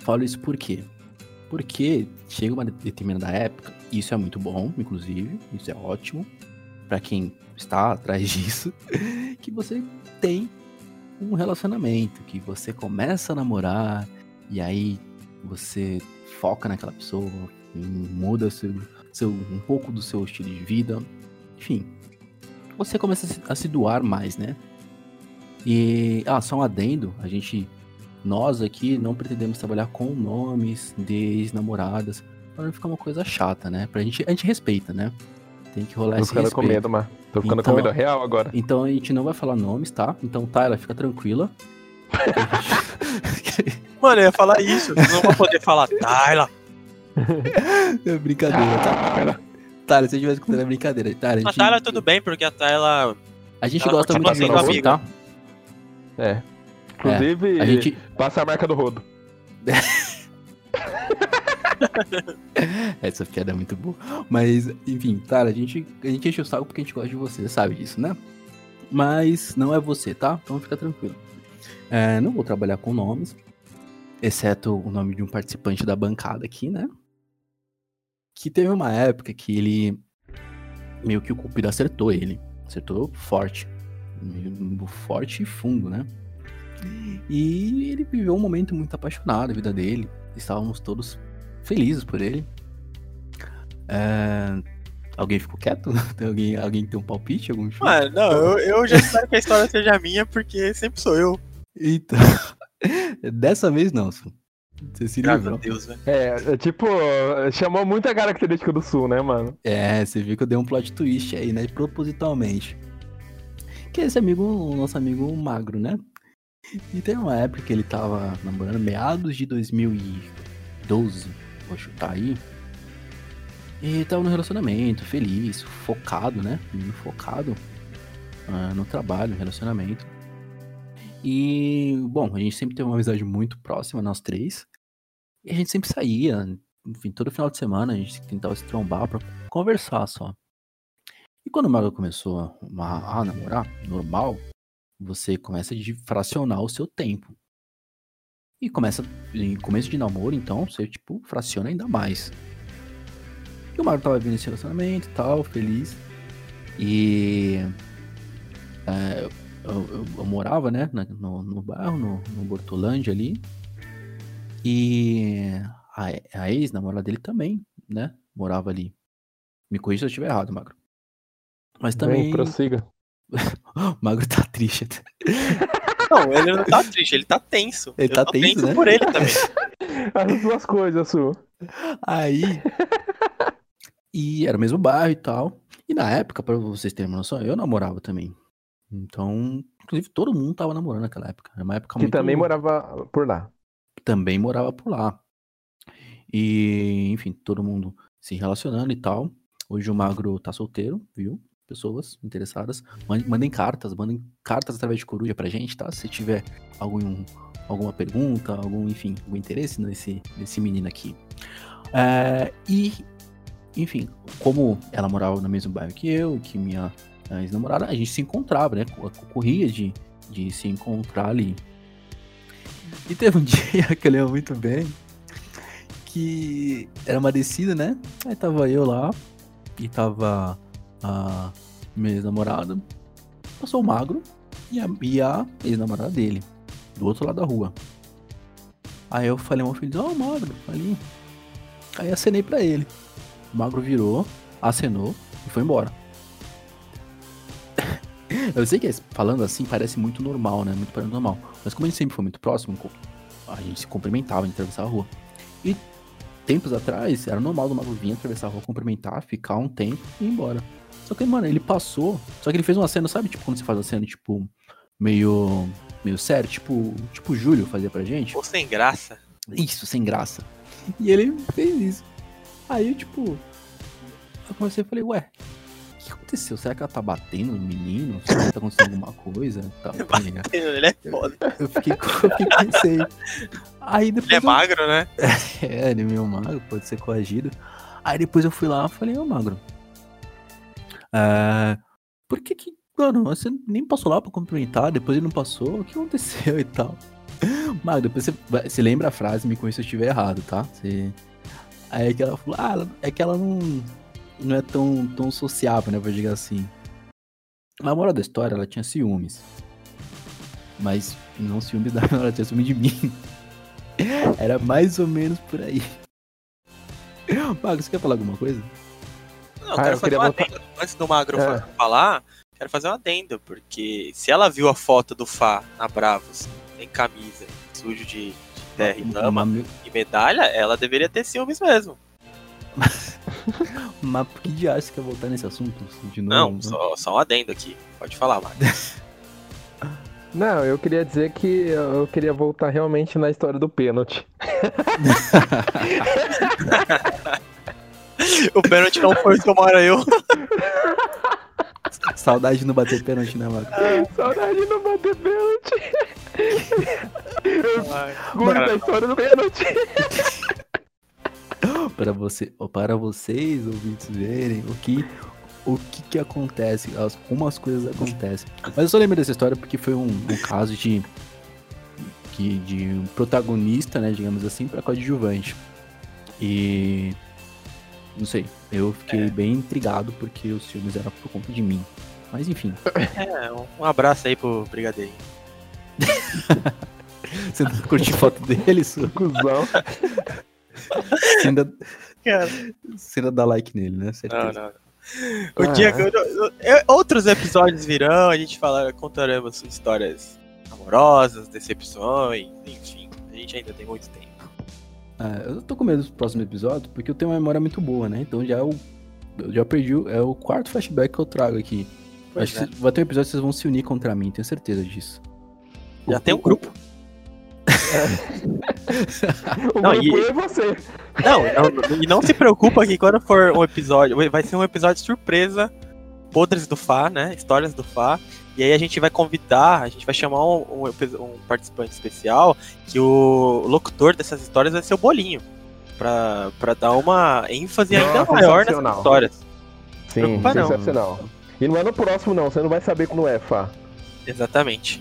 Falo isso por quê? Porque chega uma determinada época, e isso é muito bom, inclusive, isso é ótimo, pra quem está atrás disso, que você tem um relacionamento, que você começa a namorar, e aí você foca naquela pessoa, muda seu, seu, um pouco do seu estilo de vida, enfim, você começa a se, a se doar mais, né? E, ah, só um adendo, a gente, nós aqui não pretendemos trabalhar com nomes de ex-namoradas, pra não ficar uma coisa chata, né? Pra gente, a gente respeita, né? Tem que rolar Tô esse ficando com respeito. medo, mas tô ficando Então- com medo real agora. Então a gente não vai falar nomes, tá? Então, Tyler, fica tranquila. Mano, eu ia falar isso. Não vão poder falar Tyler. é brincadeira, tá? Tyler, se você estiver escutando, é brincadeira. Tyler, a A gente, Tyler tudo bem, porque a Tyler. a gente ela gosta muito de você, tá? É. Inclusive, A gente, passa a marca do rodo. Essa piada é muito boa. Mas, enfim, Tyler, a gente, a gente enche o saco porque a gente gosta de você, você sabe disso, né? Mas não é você, tá? Então fica tranquilo. É, não vou trabalhar com nomes, exceto o nome de um participante da bancada aqui, né? Que teve uma época que ele. Meio que o Cupido acertou ele. Acertou forte. Meio Forte e fundo, né? E ele viveu um momento muito apaixonado na vida dele. Estávamos todos felizes por ele. É, Alguém ficou quieto? Tem alguém, alguém tem um palpite? Algum? Mano, não, eu, eu já espero que a história seja minha, porque sempre sou eu. Eita. Dessa vez não. Você se Graças a livrou. Deus, velho. É, é, tipo, chamou muita característica do sul, né, mano? É, você viu que eu dei um plot twist aí, né? Propositalmente. Que esse amigo, o nosso amigo magro, né? E tem uma época que ele tava namorando, meados de 2012, vou chutar aí. E tava no relacionamento, feliz, focado, né? Menino focado ah, no trabalho, no relacionamento. E, bom, a gente sempre teve uma amizade muito próxima, nós três. E a gente sempre saía, enfim, todo final de semana a gente tentava se trombar pra conversar só. E quando o Mago começou a, a namorar, normal, você começa a fracionar o seu tempo. E começa, em começo de namoro, então, você, tipo, fraciona ainda mais. E o Mario tava vindo esse relacionamento e tal, feliz. E. É, eu, eu, eu, morava, né, no, no bairro, no, no Bortolândia ali. E a, a ex-namorada dele também, né, morava ali. Me corrija se eu estiver errado, Magro. Mas também. Bem, prossiga. o Magro tá triste. Não, ele não tá triste, ele tá tenso. Ele tá tenso, tenso né? por ele também. As duas coisas, Su. Aí. E era o mesmo bairro e tal. E na época, pra vocês terem uma noção, eu namorava também. Então, inclusive, todo mundo tava namorando naquela época. Era uma época que muito... também morava por lá. Também morava por lá. E, enfim, todo mundo se relacionando e tal. Hoje o Magro tá solteiro, viu? Pessoas interessadas. Mandem cartas, mandem cartas através de coruja pra gente, tá? Se tiver algum, alguma pergunta, algum, enfim, algum interesse nesse, nesse menino aqui. É, e, enfim, como ela morava no mesmo bairro que eu, que minha ex-namorada, a gente se encontrava, né? Corria de, de se encontrar ali. E teve um dia que eu lembro muito bem que era uma descida, né? Aí tava eu lá e tava a ex-namorada. Passou o magro e a, e a ex-namorada dele, do outro lado da rua. Aí eu falei, meu filho, ó, oh, magro, ali. Aí acenei pra ele. O magro virou, acenou e foi embora. Eu sei que falando assim parece muito normal, né? Muito normal. Mas como gente sempre foi muito próximo, a gente se cumprimentava, a gente atravessava a rua. E tempos atrás, era normal do Mago vir atravessar a rua, cumprimentar, ficar um tempo e ir embora. Só que, mano, ele passou. Só que ele fez uma cena, sabe? Tipo, quando você faz uma cena, tipo, meio. meio sério, tipo. Tipo o Júlio fazia pra gente. Ou sem graça. Isso, sem graça. E ele fez isso. Aí, tipo. Eu comecei e falei, ué, que aconteceu? Será que ela tá batendo no menino? Será que tá acontecendo alguma coisa? Tá, batendo, ele é foda. Eu fiquei, eu fiquei pensei. Aí depois ele é eu... magro, né? é, ele é meio magro, pode ser coagido. Aí depois eu fui lá e falei, ô magro. Uh, por que que. Mano, você nem passou lá pra cumprimentar, depois ele não passou, o que aconteceu e tal? Magro, depois você, você lembra a frase, me conhece se eu estiver errado, tá? Você... Aí é que ela falou, ah, é que ela não não é tão, tão sociável, né? Vou dizer assim. A moral da história, ela tinha ciúmes. Mas não ciúmes da ela tinha ciúme de mim. Era mais ou menos por aí. Magro, você quer falar alguma coisa? Não, eu ah, quero eu fazer um botar... adendo. Antes do Magro é. falar, quero fazer um adendo, porque se ela viu a foto do Fá na Bravos, em camisa, sujo de, de terra e lama uma... e medalha, ela deveria ter ciúmes mesmo. Mas por que de você quer voltar nesse assunto de novo? Não, só, só um adendo aqui. Pode falar, Marcos. Não, eu queria dizer que eu queria voltar realmente na história do pênalti. o pênalti não foi tomara eu. Saudade de não bater pênalti, né, Marco? Saudade de não bater pênalti. Curta a história do pênalti para você, para vocês ouvintes verem o que o que, que acontece, as, como as coisas acontecem. Mas eu só lembro dessa história porque foi um, um caso de que de um protagonista, né, digamos assim, para coadjuvante. E não sei, eu fiquei é. bem intrigado porque os filmes eram por conta de mim. Mas enfim. É, um abraço aí pro Brigadeiro. Você não curtiu foto dele, seu cuzão? Você ainda, Cara. você ainda dá like nele, né? Certeza. Não, não. O ah, dia que eu, eu, eu, outros episódios virão, a gente falar, contaremos histórias amorosas, decepções, enfim. A gente ainda tem muito tempo. Ah, eu tô com medo do próximo episódio, porque eu tenho uma memória muito boa, né? Então já é o, eu já perdi, é o quarto flashback que eu trago aqui. Pois Acho é. que vai ter um episódio que vocês vão se unir contra mim, tenho certeza disso. Já o, tem um grupo. o não, e... é você. Não, não, e não se preocupa que quando for um episódio, vai ser um episódio surpresa, podres do Fá, né? Histórias do Fá. E aí a gente vai convidar, a gente vai chamar um, um, um participante especial, que o locutor dessas histórias vai ser o Bolinho. Pra, pra dar uma ênfase ainda maior nessas histórias. Sim, sensacional. Não. E não é no próximo não, você não vai saber quando é, Fá. Exatamente.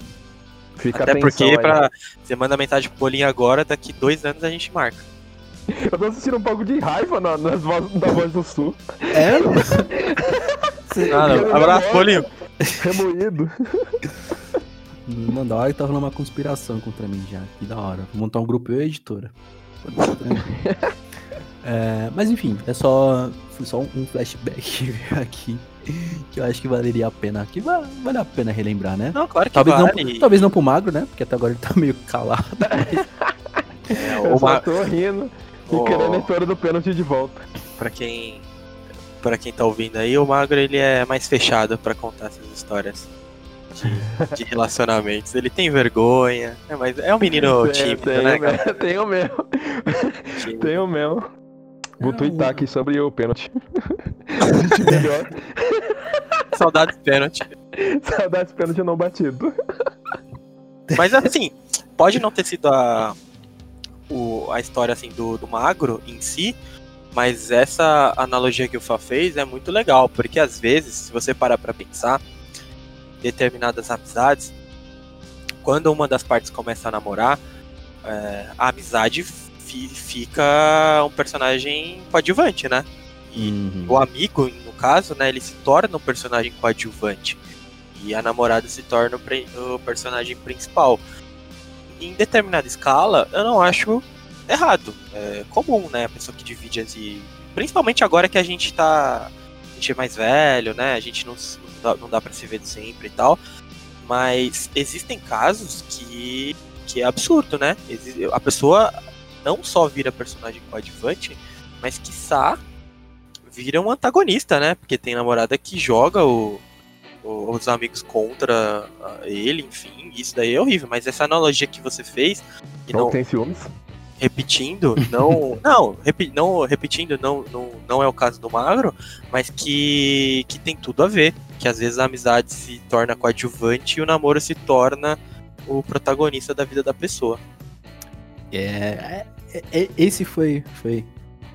Fica Até porque aí. pra, você manda mensagem pro Bolinho agora, daqui dois anos a gente marca. Eu tô sentindo um pouco de raiva na, nas voz, da voz do sul. É, Ah, não. Abraço, Bolinho. Remoído. Mano, da hora que tá rolando uma conspiração contra mim já. Que da hora. Vou montar um grupo eu e a editora. É, mas enfim, é só. Só um flashback aqui. Que eu acho que valeria a pena. Que va- vale a pena relembrar, né? Não, claro que Talvez, vale. não, talvez não pro magro, né? Porque até agora ele tá meio calado. É, Eu o Ma- tô rindo e o- querendo a história do pênalti de volta. pra quem para quem tá ouvindo aí, o Magro ele é mais fechado pra contar essas histórias de, de relacionamentos. Ele tem vergonha, é, mas é um menino Tem- tímido, tenho né, mesmo, cara? Tenho mesmo. Tímido. Tenho mesmo. Vou Não. twittar aqui sobre o pênalti. Pênalti melhor. Saudades pênalti. Saudades pênalti não batido. Mas assim, pode não ter sido a, o- a história assim do, do magro em si, mas essa analogia que o Fá fez é muito legal, porque às vezes, se você parar pra pensar, determinadas amizades, quando uma das partes começa a namorar, é, a amizade fi- fica um personagem coadjuvante, né? E Uhum. o amigo, no caso, né, ele se torna um personagem coadjuvante. E a namorada se torna o, o personagem principal. Em determinada escala, eu não acho errado. É comum, né? A pessoa que divide as. Principalmente agora que a gente tá. A gente é mais velho, né? A gente não, não dá, não dá pra se ver sempre e tal. Mas existem casos que. que é absurdo, né? A pessoa não só vira personagem coadjuvante, mas quiçá vira um antagonista, né? Porque tem namorada que joga o, o- os amigos contra ele, enfim, isso daí é horrível. Mas essa analogia que você fez, e Não não tem ciúmes? Repetindo, não, não, repi, não repetindo, não, não, não é o caso do magro, mas que, que tem tudo a ver. Que às vezes a amizade se torna coadjuvante e o namoro se torna o protagonista da vida da pessoa. É, é- é- esse foi, foi,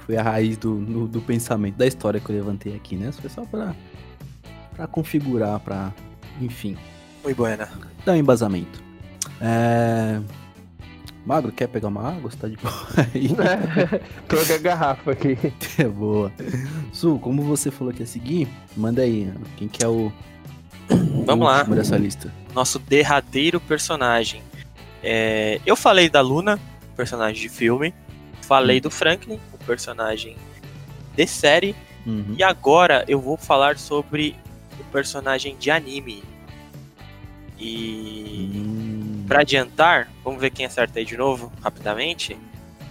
foi a raiz do, do, do pensamento, da história que eu levantei aqui, né? Foi só pra, pra configurar, pra, enfim, Oi, Buena. dar um embasamento. É... Magro, quer pegar uma água? Você tá de boa aí? Troca a garrafa aqui. É boa. Su, como você falou que ia seguir, manda aí. Quem que é o. Vamos o lá. dessa lista? Nosso derradeiro personagem. É, eu falei da Luna, personagem de filme. Falei Hum. do Franklin, o personagem de série. Uhum. E agora eu vou falar sobre o personagem de anime. E Hum, pra adiantar, vamos ver quem acerta aí de novo, rapidamente.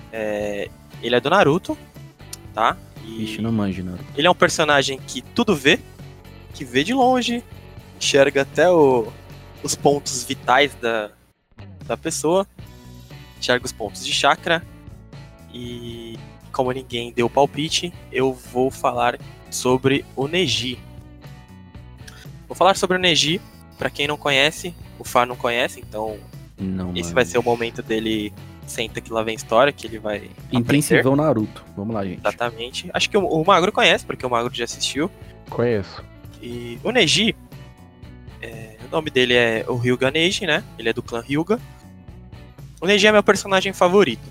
É, ele é do Naruto, tá? E Ixi, não manjo, não. ele é um personagem que tudo vê, que vê de longe, enxerga até o- os pontos vitais da, da pessoa, enxerga os pontos de chakra. E como ninguém deu palpite, eu vou falar sobre o Neji. Vou falar sobre o Neji, pra quem não conhece, o Fá não conhece, então Não, esse manjo. vai ser o momento dele senta que lá vem história, que ele vai aprender. Intensivão Naruto. Vamos lá, gente. Exatamente. Acho que o, o Magro conhece, porque o Magro já assistiu. Conheço. E o Neji, é, o nome dele é o Ryuga Neji, né? Ele é do clã Ryuga. O Neji é meu personagem favorito.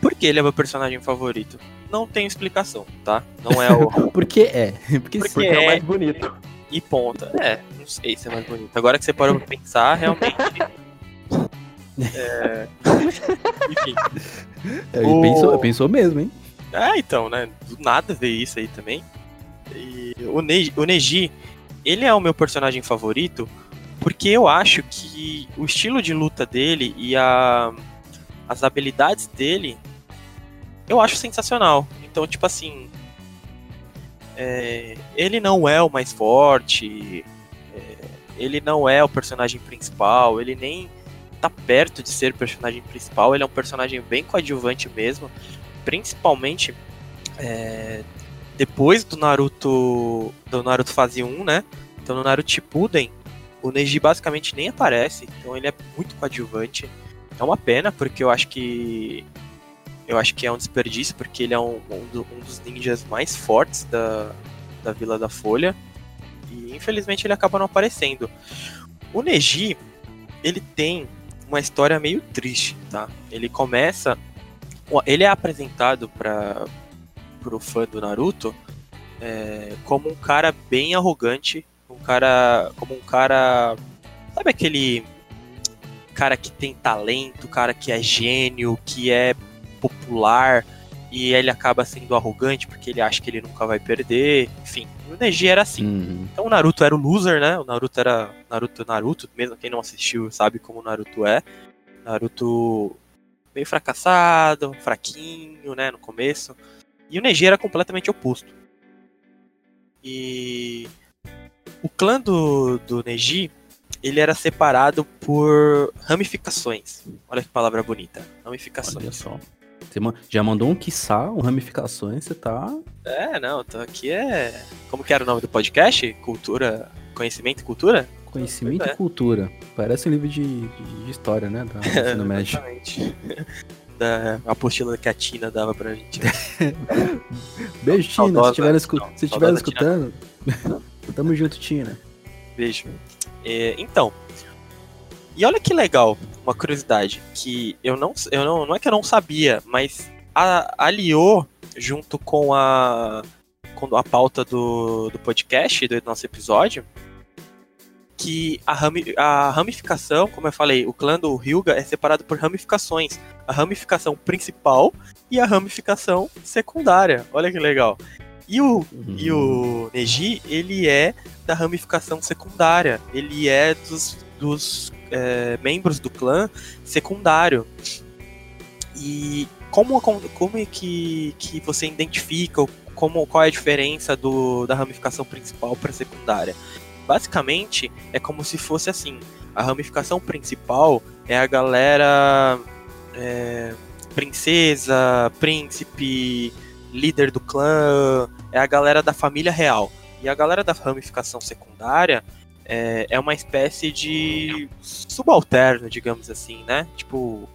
Por que ele é meu personagem favorito? Não tem explicação, tá? Não é o. Por que é? Porque, Porque. Porque é, o É. mais bonito. e ponta. É, não sei se é mais bonito. Agora que você parou pra pensar, realmente. É... Enfim. Ele o- pensou, pensou mesmo, hein? É, então, né? Do nada veio isso aí também. E o, Neji, o Neji, ele é o meu personagem favorito porque eu acho que o estilo de luta dele e a, as habilidades dele eu acho sensacional. Então, tipo assim, é, ele não é o mais forte, é, ele não é o personagem principal, ele nem tá perto de ser o personagem principal, ele é um personagem bem coadjuvante mesmo principalmente é, depois do Naruto do Naruto fase 1, né? Então no Naruto Shippuden, o Neji basicamente nem aparece, então ele é muito coadjuvante. É uma pena porque eu acho que eu acho que é um desperdício porque ele é um, um, do- dos ninjas mais fortes da, da Vila da Folha e infelizmente ele acaba não aparecendo. o Neji, ele tem uma história meio triste, tá? Ele começa. Ele é apresentado para pro fã do Naruto é, como um cara bem arrogante, um cara. como um cara. Sabe aquele cara que tem talento, cara que é gênio, que é popular, e ele acaba sendo arrogante porque ele acha que ele nunca vai perder, enfim. O Neji era assim. Uhum. Então o Naruto era o loser, né? O Naruto era Naruto Naruto, mesmo quem não assistiu sabe como o Naruto é. Naruto meio fracassado, fraquinho, né, no começo. E o Neji era completamente oposto. E o clã do, do Neji, ele era separado por ramificações. Olha que palavra bonita. Ramificações. Olha só. Você já mandou um quiçá, um ramificações, você tá. É, não, tô aqui é. Como que era o nome do podcast? Cultura. Conhecimento e cultura? Conhecimento é. e cultura. Parece um livro de, de história, né? Da ensino médio. Exatamente. Da apostila que a Tina dava pra gente. Beijo, Tina. se estiver escu escutando, tamo junto, Tina. Beijo. É, então, e olha que legal, uma curiosidade, que eu não, eu não, não é que eu não sabia, mas a, aliou junto com a, com a pauta do, do podcast, do nosso episódio, que a, rami, a ramificação, como eu falei, o clã do Hyuga é separado por ramificações. A ramificação principal e a ramificação secundária. Olha que legal. E o, uhum. e o Neji, ele é da ramificação secundária. Ele é dos, dos é, membros do clã secundário. E como, como é que, que você identifica como, qual é a diferença do, da ramificação principal para secundária? Basicamente, é como se fosse assim: a ramificação principal é a galera é, princesa, príncipe, líder do clã, é a galera da família real. E a galera da ramificação secundária é, é uma espécie de subalterno, digamos assim, né? Tipo,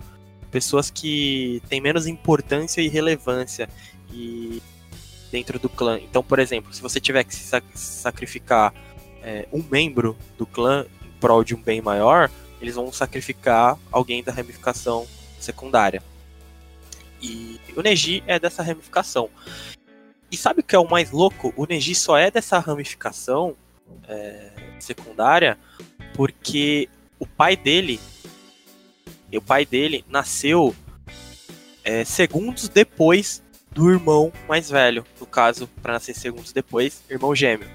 pessoas que têm menos importância e relevância e dentro do clã. Então, por exemplo, se você tiver que se sacrificar é, um membro do clã em prol de um bem maior, eles vão sacrificar alguém da ramificação secundária. E o Neji é dessa ramificação. E sabe o que é o mais louco? O Neji só é dessa ramificação é, secundária, porque o pai dele, o pai dele nasceu é, segundos depois do irmão mais velho, no caso, para nascer segundos depois, irmão gêmeo.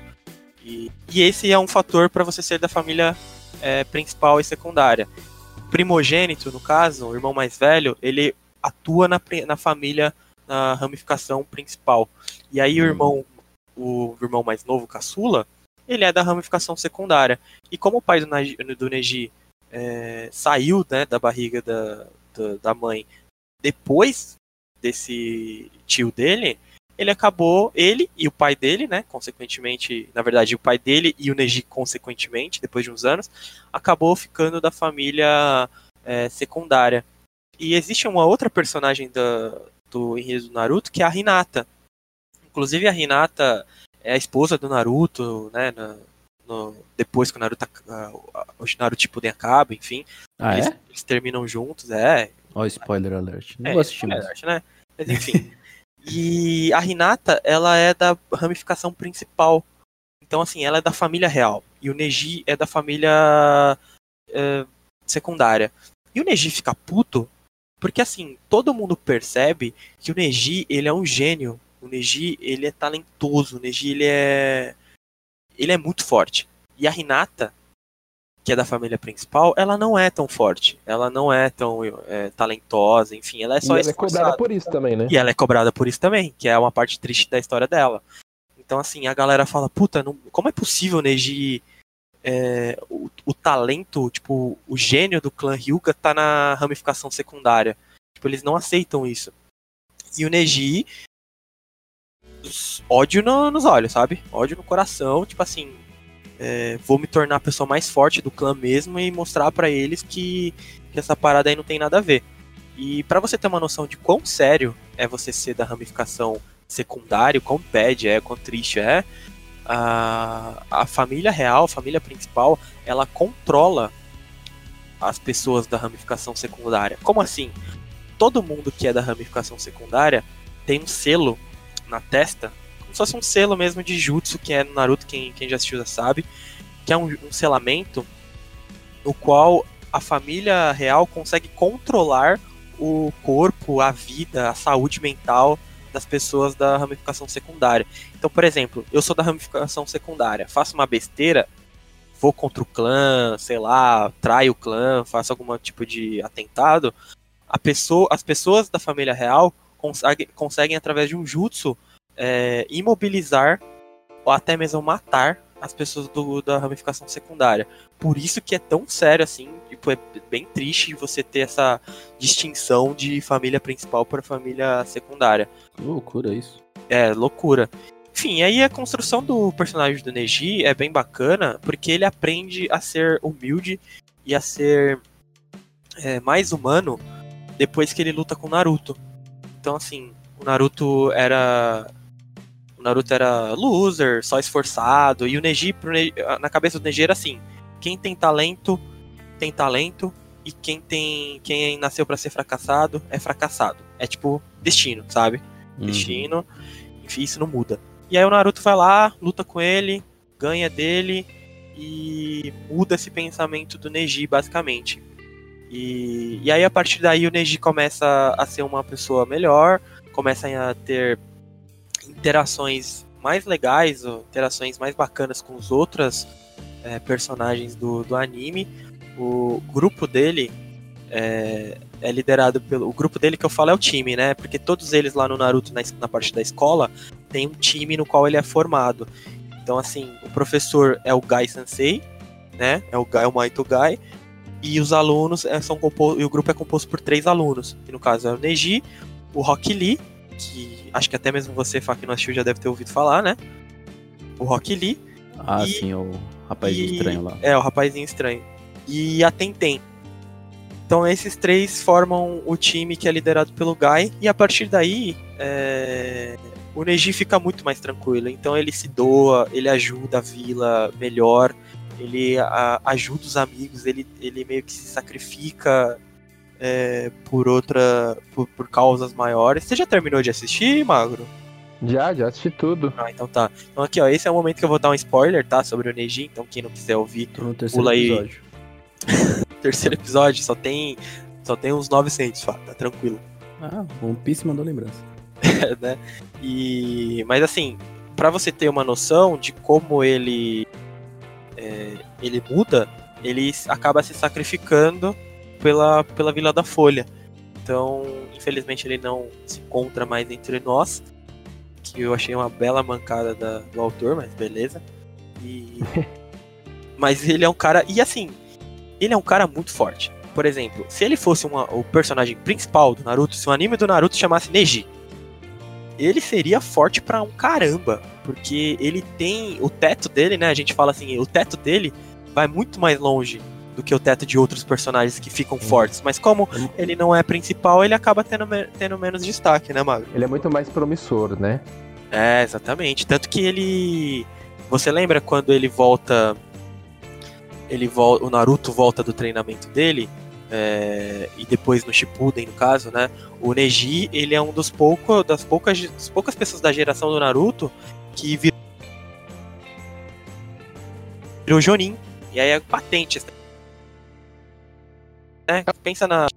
E, e esse é um fator para você ser da família é, principal e secundária. Primogênito, no caso, o irmão mais velho, ele atua na, na família, na ramificação principal. E aí o hum. irmão, o irmão mais novo, caçula, ele é da ramificação secundária. E como o pai do, do Neji é, saiu né, da barriga da, da, da, mãe depois desse tio dele, ele acabou, ele e o pai dele, né, consequentemente, na verdade, o pai dele e o Neji, consequentemente, depois de uns anos, acabou ficando da família é, secundária. E existe uma outra personagem do enredo do Naruto, que é a Hinata. Inclusive, a Hinata é a esposa do Naruto, né? No, no, depois que o Naruto, o Naruto tipo acaba, enfim. Ah, eles, é? eles terminam juntos, é. Ó, oh, spoiler alert. Não é, vou assistir mais. Alert, né? Mas enfim. e a Hinata, ela é da ramificação principal. Então, assim, ela é da família real. E o Neji é da família é, secundária. E o Neji fica puto porque, assim, todo mundo percebe que o Neji, ele é um gênio o Neji, ele é talentoso, o Neji, ele é ele é muito forte. E a Hinata, que é da família principal, ela não é tão forte. Ela não é tão é, talentosa, enfim, ela é só e ela é cobrada por isso também, né? E ela é cobrada por isso também, que é uma parte triste da história dela. Então, assim, a galera fala, puta, não, como é possível o Neji... É, o, o, talento, tipo, o gênio do clã Hyuga tá na ramificação secundária. Tipo, eles não aceitam isso. E o Neji, ódio no, nos olhos, sabe? Ódio no coração, tipo assim, é, vou me tornar a pessoa mais forte do clã mesmo e mostrar para eles que, que, essa parada aí não tem nada a ver. E para você ter uma noção de quão sério é você ser da ramificação secundária, quão bad é, quão triste é, a, a família real, a família principal, ela controla as pessoas da ramificação secundária. Como assim? Todo mundo que é da ramificação secundária tem um selo na testa, como se fosse um selo mesmo de jutsu, que é no Naruto, quem, quem já assistiu já sabe, que é um, um selamento no qual a família real consegue controlar o corpo, a vida, a saúde mental das pessoas da ramificação secundária. Então, por exemplo, eu sou da ramificação secundária, faço uma besteira, vou contra o clã, sei lá, traio o clã, faço algum tipo de atentado, pessoa, as pessoas da família real conseguem, conseguem através de um jutsu, é, imobilizar ou até mesmo matar as pessoas do, da ramificação secundária. Por isso que é tão sério assim, tipo, é bem triste você ter essa distinção de família principal para família secundária. Que loucura isso. É, loucura. Enfim, aí a construção do personagem do Neji é bem bacana, porque ele aprende a ser humilde e a ser é, mais humano depois que ele luta com Naruto. Então, assim, o Naruto era o Naruto era loser, só esforçado, e o Neji, na cabeça do Neji era assim: quem tem talento, tem talento, e quem tem. quem nasceu para ser fracassado é fracassado. É tipo destino, sabe? Uhum. Destino, enfim, isso não muda. E aí o Naruto vai lá, luta com ele, ganha dele e muda esse pensamento do Neji, basicamente. E, e aí a partir daí o Neji começa a ser uma pessoa melhor, começa a ter interações mais legais, interações mais bacanas com os outros é, personagens do, do anime. O grupo dele é, é, liderado pelo. O grupo dele que eu falo é o time, né? Porque todos eles lá no Naruto, na, na parte da escola, tem um time no qual ele é formado. Então, assim, o professor é o Gai Sensei, né? É o Gai, o Maito Gai. E os alunos é, são compostos. E o grupo é composto por três alunos. Que no caso é o Neji, o Rock Lee, que acho que até mesmo você, Fá, que não assistiu, já deve ter ouvido falar, né? O Rock Lee. Ah, e, sim, o rapazinho estranho lá. É, o rapazinho estranho. E a Tenten. Então esses três formam o time que é liderado pelo Guy, e a partir daí é... o Neji fica muito mais tranquilo. Então ele se doa, ele ajuda a vila melhor, ele a, ajuda os amigos, ele, ele meio que se sacrifica é, por outra. Por, por causas maiores. Você já terminou de assistir, Magro? Já, já assisti tudo. Ah, então tá. Então aqui, ó, esse é o momento que eu vou dar um spoiler, tá? Sobre o Neji, então quem não quiser ouvir, Tô no terceiro pula aí. Episódio. terceiro episódio, só tem. Só tem uns 900, tá tranquilo. Ah, One Piece mandou lembrança. né? E. Mas assim, para você ter uma noção de como ele. É, ele muda, ele acaba se sacrificando pela, pela Vila da Folha. Então, infelizmente, ele não se encontra mais entre nós. Que eu achei uma bela mancada da, do autor, mas beleza. E... mas ele é um cara. E assim, ele é um cara muito forte. Por exemplo, se ele fosse uma, o personagem principal do Naruto, se o anime do Naruto chamasse Neji, ele seria forte pra um caramba. Porque ele tem. O teto dele, né? A gente fala assim, o teto dele vai muito mais longe do que o teto de outros personagens que ficam hum. fortes. Mas como ele não é principal, ele acaba tendo, tendo menos destaque, né, Mago? Ele é muito mais promissor, né? É, exatamente. Tanto que ele. Você lembra quando ele volta. Ele volta. O Naruto volta do treinamento dele. É, e depois no Shippuden, no caso, né? O Neji, ele é um dos poucos, das poucas, das poucas pessoas da geração do Naruto que virou, virou Jonin. E aí é patente né? Pensa na.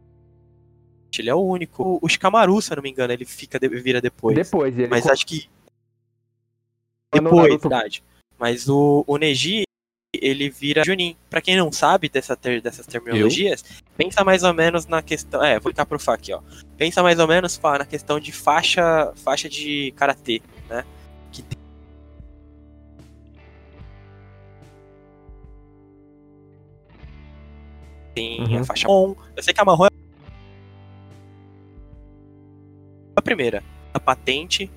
Ele é o único. O Shikamaru, se eu não me engano, ele fica vira depois. Depois, ele Mas acho que. Depois, verdade. Mas o, o Neji, ele vira Junin. Pra quem não sabe dessa ter, dessas terminologias, eu? pensa mais ou menos na questão. É, vou ficar pro Fá aqui, ó. Pensa mais ou menos pá, na questão de faixa, faixa de karatê, né? Que tem uhum. a faixa marrom. Eu sei que a marrom é a primeira. A patente.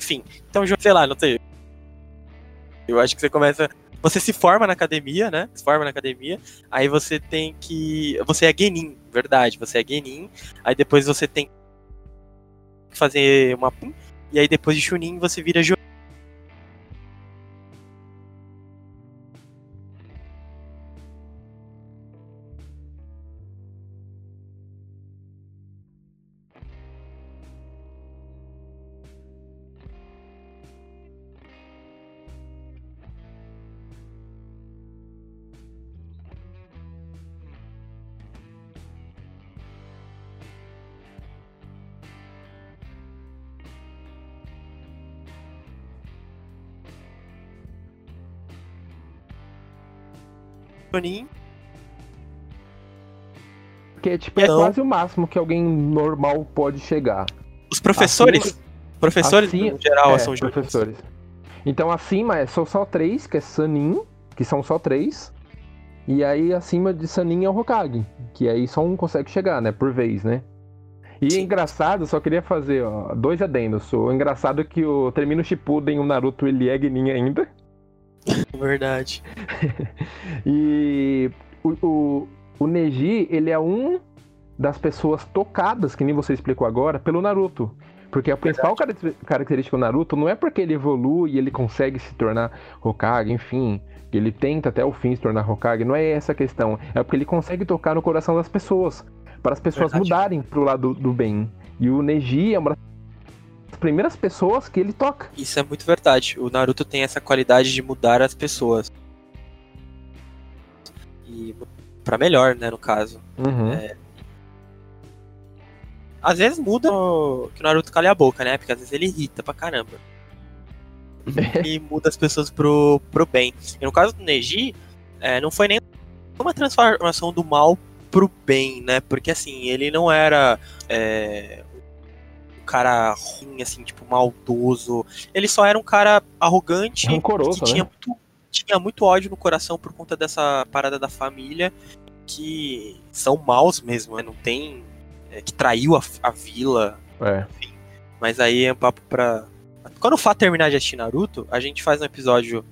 Enfim, então, sei lá, não sei. Eu acho que você começa. Você se forma na academia, né? Se forma na academia. Aí você tem que. Você é Genin, verdade. Você é Genin. Aí depois você tem fazer uma. E aí depois de Chunin você vira Chunin. Porque tipo, é quase o máximo que alguém normal pode chegar. Os professores. Assim- professores, assim- no geral, é, são Junins. professores. Então acima é, são só três, que é Sanin, que são só três. E aí acima de Sanin é o Hokage, que aí só um consegue chegar, né, por vez, né? E Sim. engraçado, só queria fazer ó, dois adendos. O engraçado é que o termina o Shippuden, o Naruto ele é Genin ainda. Verdade. E o, o, o Neji, ele é um das pessoas tocadas, que nem você explicou agora, pelo Naruto. Porque a principal caracter- característica do Naruto não é porque ele evolui e ele consegue se tornar Hokage, enfim, ele tenta até o fim se tornar Hokage, não é essa a questão. É porque ele consegue tocar no coração das pessoas, para as pessoas Verdade. mudarem pro lado do bem. E o Neji é uma das primeiras pessoas que ele toca. Isso é muito verdade. O Naruto tem essa qualidade de mudar as pessoas. E pra melhor, né, no caso. Uhum. Às vezes muda o- que o Naruto cale a boca, né? Porque às vezes ele irrita pra caramba. e muda as pessoas pro, pro bem. E no caso do Neji, é, não foi nem uma transformação do mal pro bem, né? Porque assim, ele não era é, cara ruim, assim, tipo, maldoso. Ele só era um cara arrogante Rancoroso, que tinha né? muito, tinha muito ódio no coração por conta dessa parada da família, que são maus mesmo, né? Não tem. é, que traiu a, a vila, É. mas aí é um papo pra. Quando o Fá terminar de assistir Naruto, a gente faz um episódio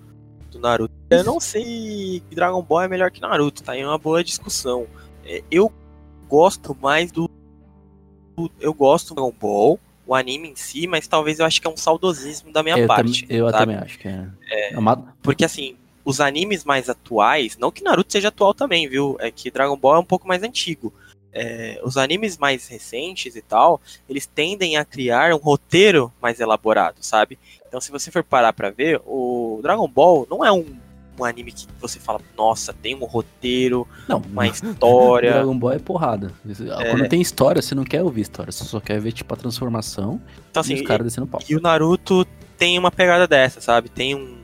do Naruto. Eu não sei que Dragon Ball é melhor que Naruto, tá? É uma boa discussão. É, Eu gosto mais do- Eu gosto do Dragon Ball, o anime em si, mas talvez eu acho que é um saudosismo da minha eu parte. tam- eu sabe? também acho que é. é uma- Porque assim, os animes mais atuais, não que Naruto seja atual também, viu? É que Dragon Ball é um pouco mais antigo. É, os animes mais recentes e tal, eles tendem a criar um roteiro mais elaborado, sabe? Então, se você for parar pra ver, o Dragon Ball não é um, um anime que você fala, nossa, tem um roteiro, Não, uma história. Dragon Ball é porrada. Quando tem história, você não quer ouvir história, você só quer ver, tipo, a transformação Então, e assim, os caras descendo pau. E o Naruto tem uma pegada dessa, sabe? Tem um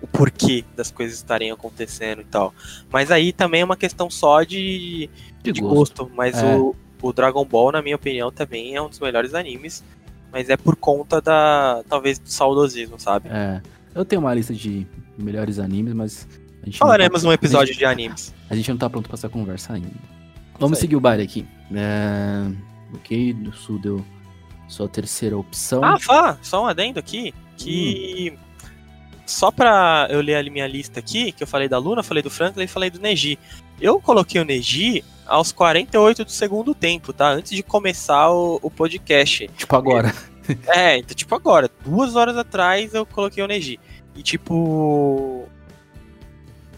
o porquê das coisas estarem acontecendo e tal. Mas aí também é uma questão só de, De de gosto. gosto. Mas É. o, o Dragon Ball, na minha opinião, também é um dos melhores animes. Mas é por conta da. talvez do saudosismo, sabe? É. Eu tenho uma lista de melhores animes, mas. A gente Falaremos tá, episódio a gente, de animes. a gente não tá pronto pra essa conversa ainda. Vamos seguir o baile aqui. É, ok, do Sul deu sua terceira opção. Ah, Fá, só um adendo aqui. Que. Só pra eu ler a minha lista aqui, que eu falei da Luna, falei do Franklin e falei do Neji. Eu coloquei o Neji aos 48 do segundo tempo, tá? Antes de começar o, o podcast. tipo agora. É, então, tipo, agora, duas horas atrás eu coloquei o Neji. E, tipo.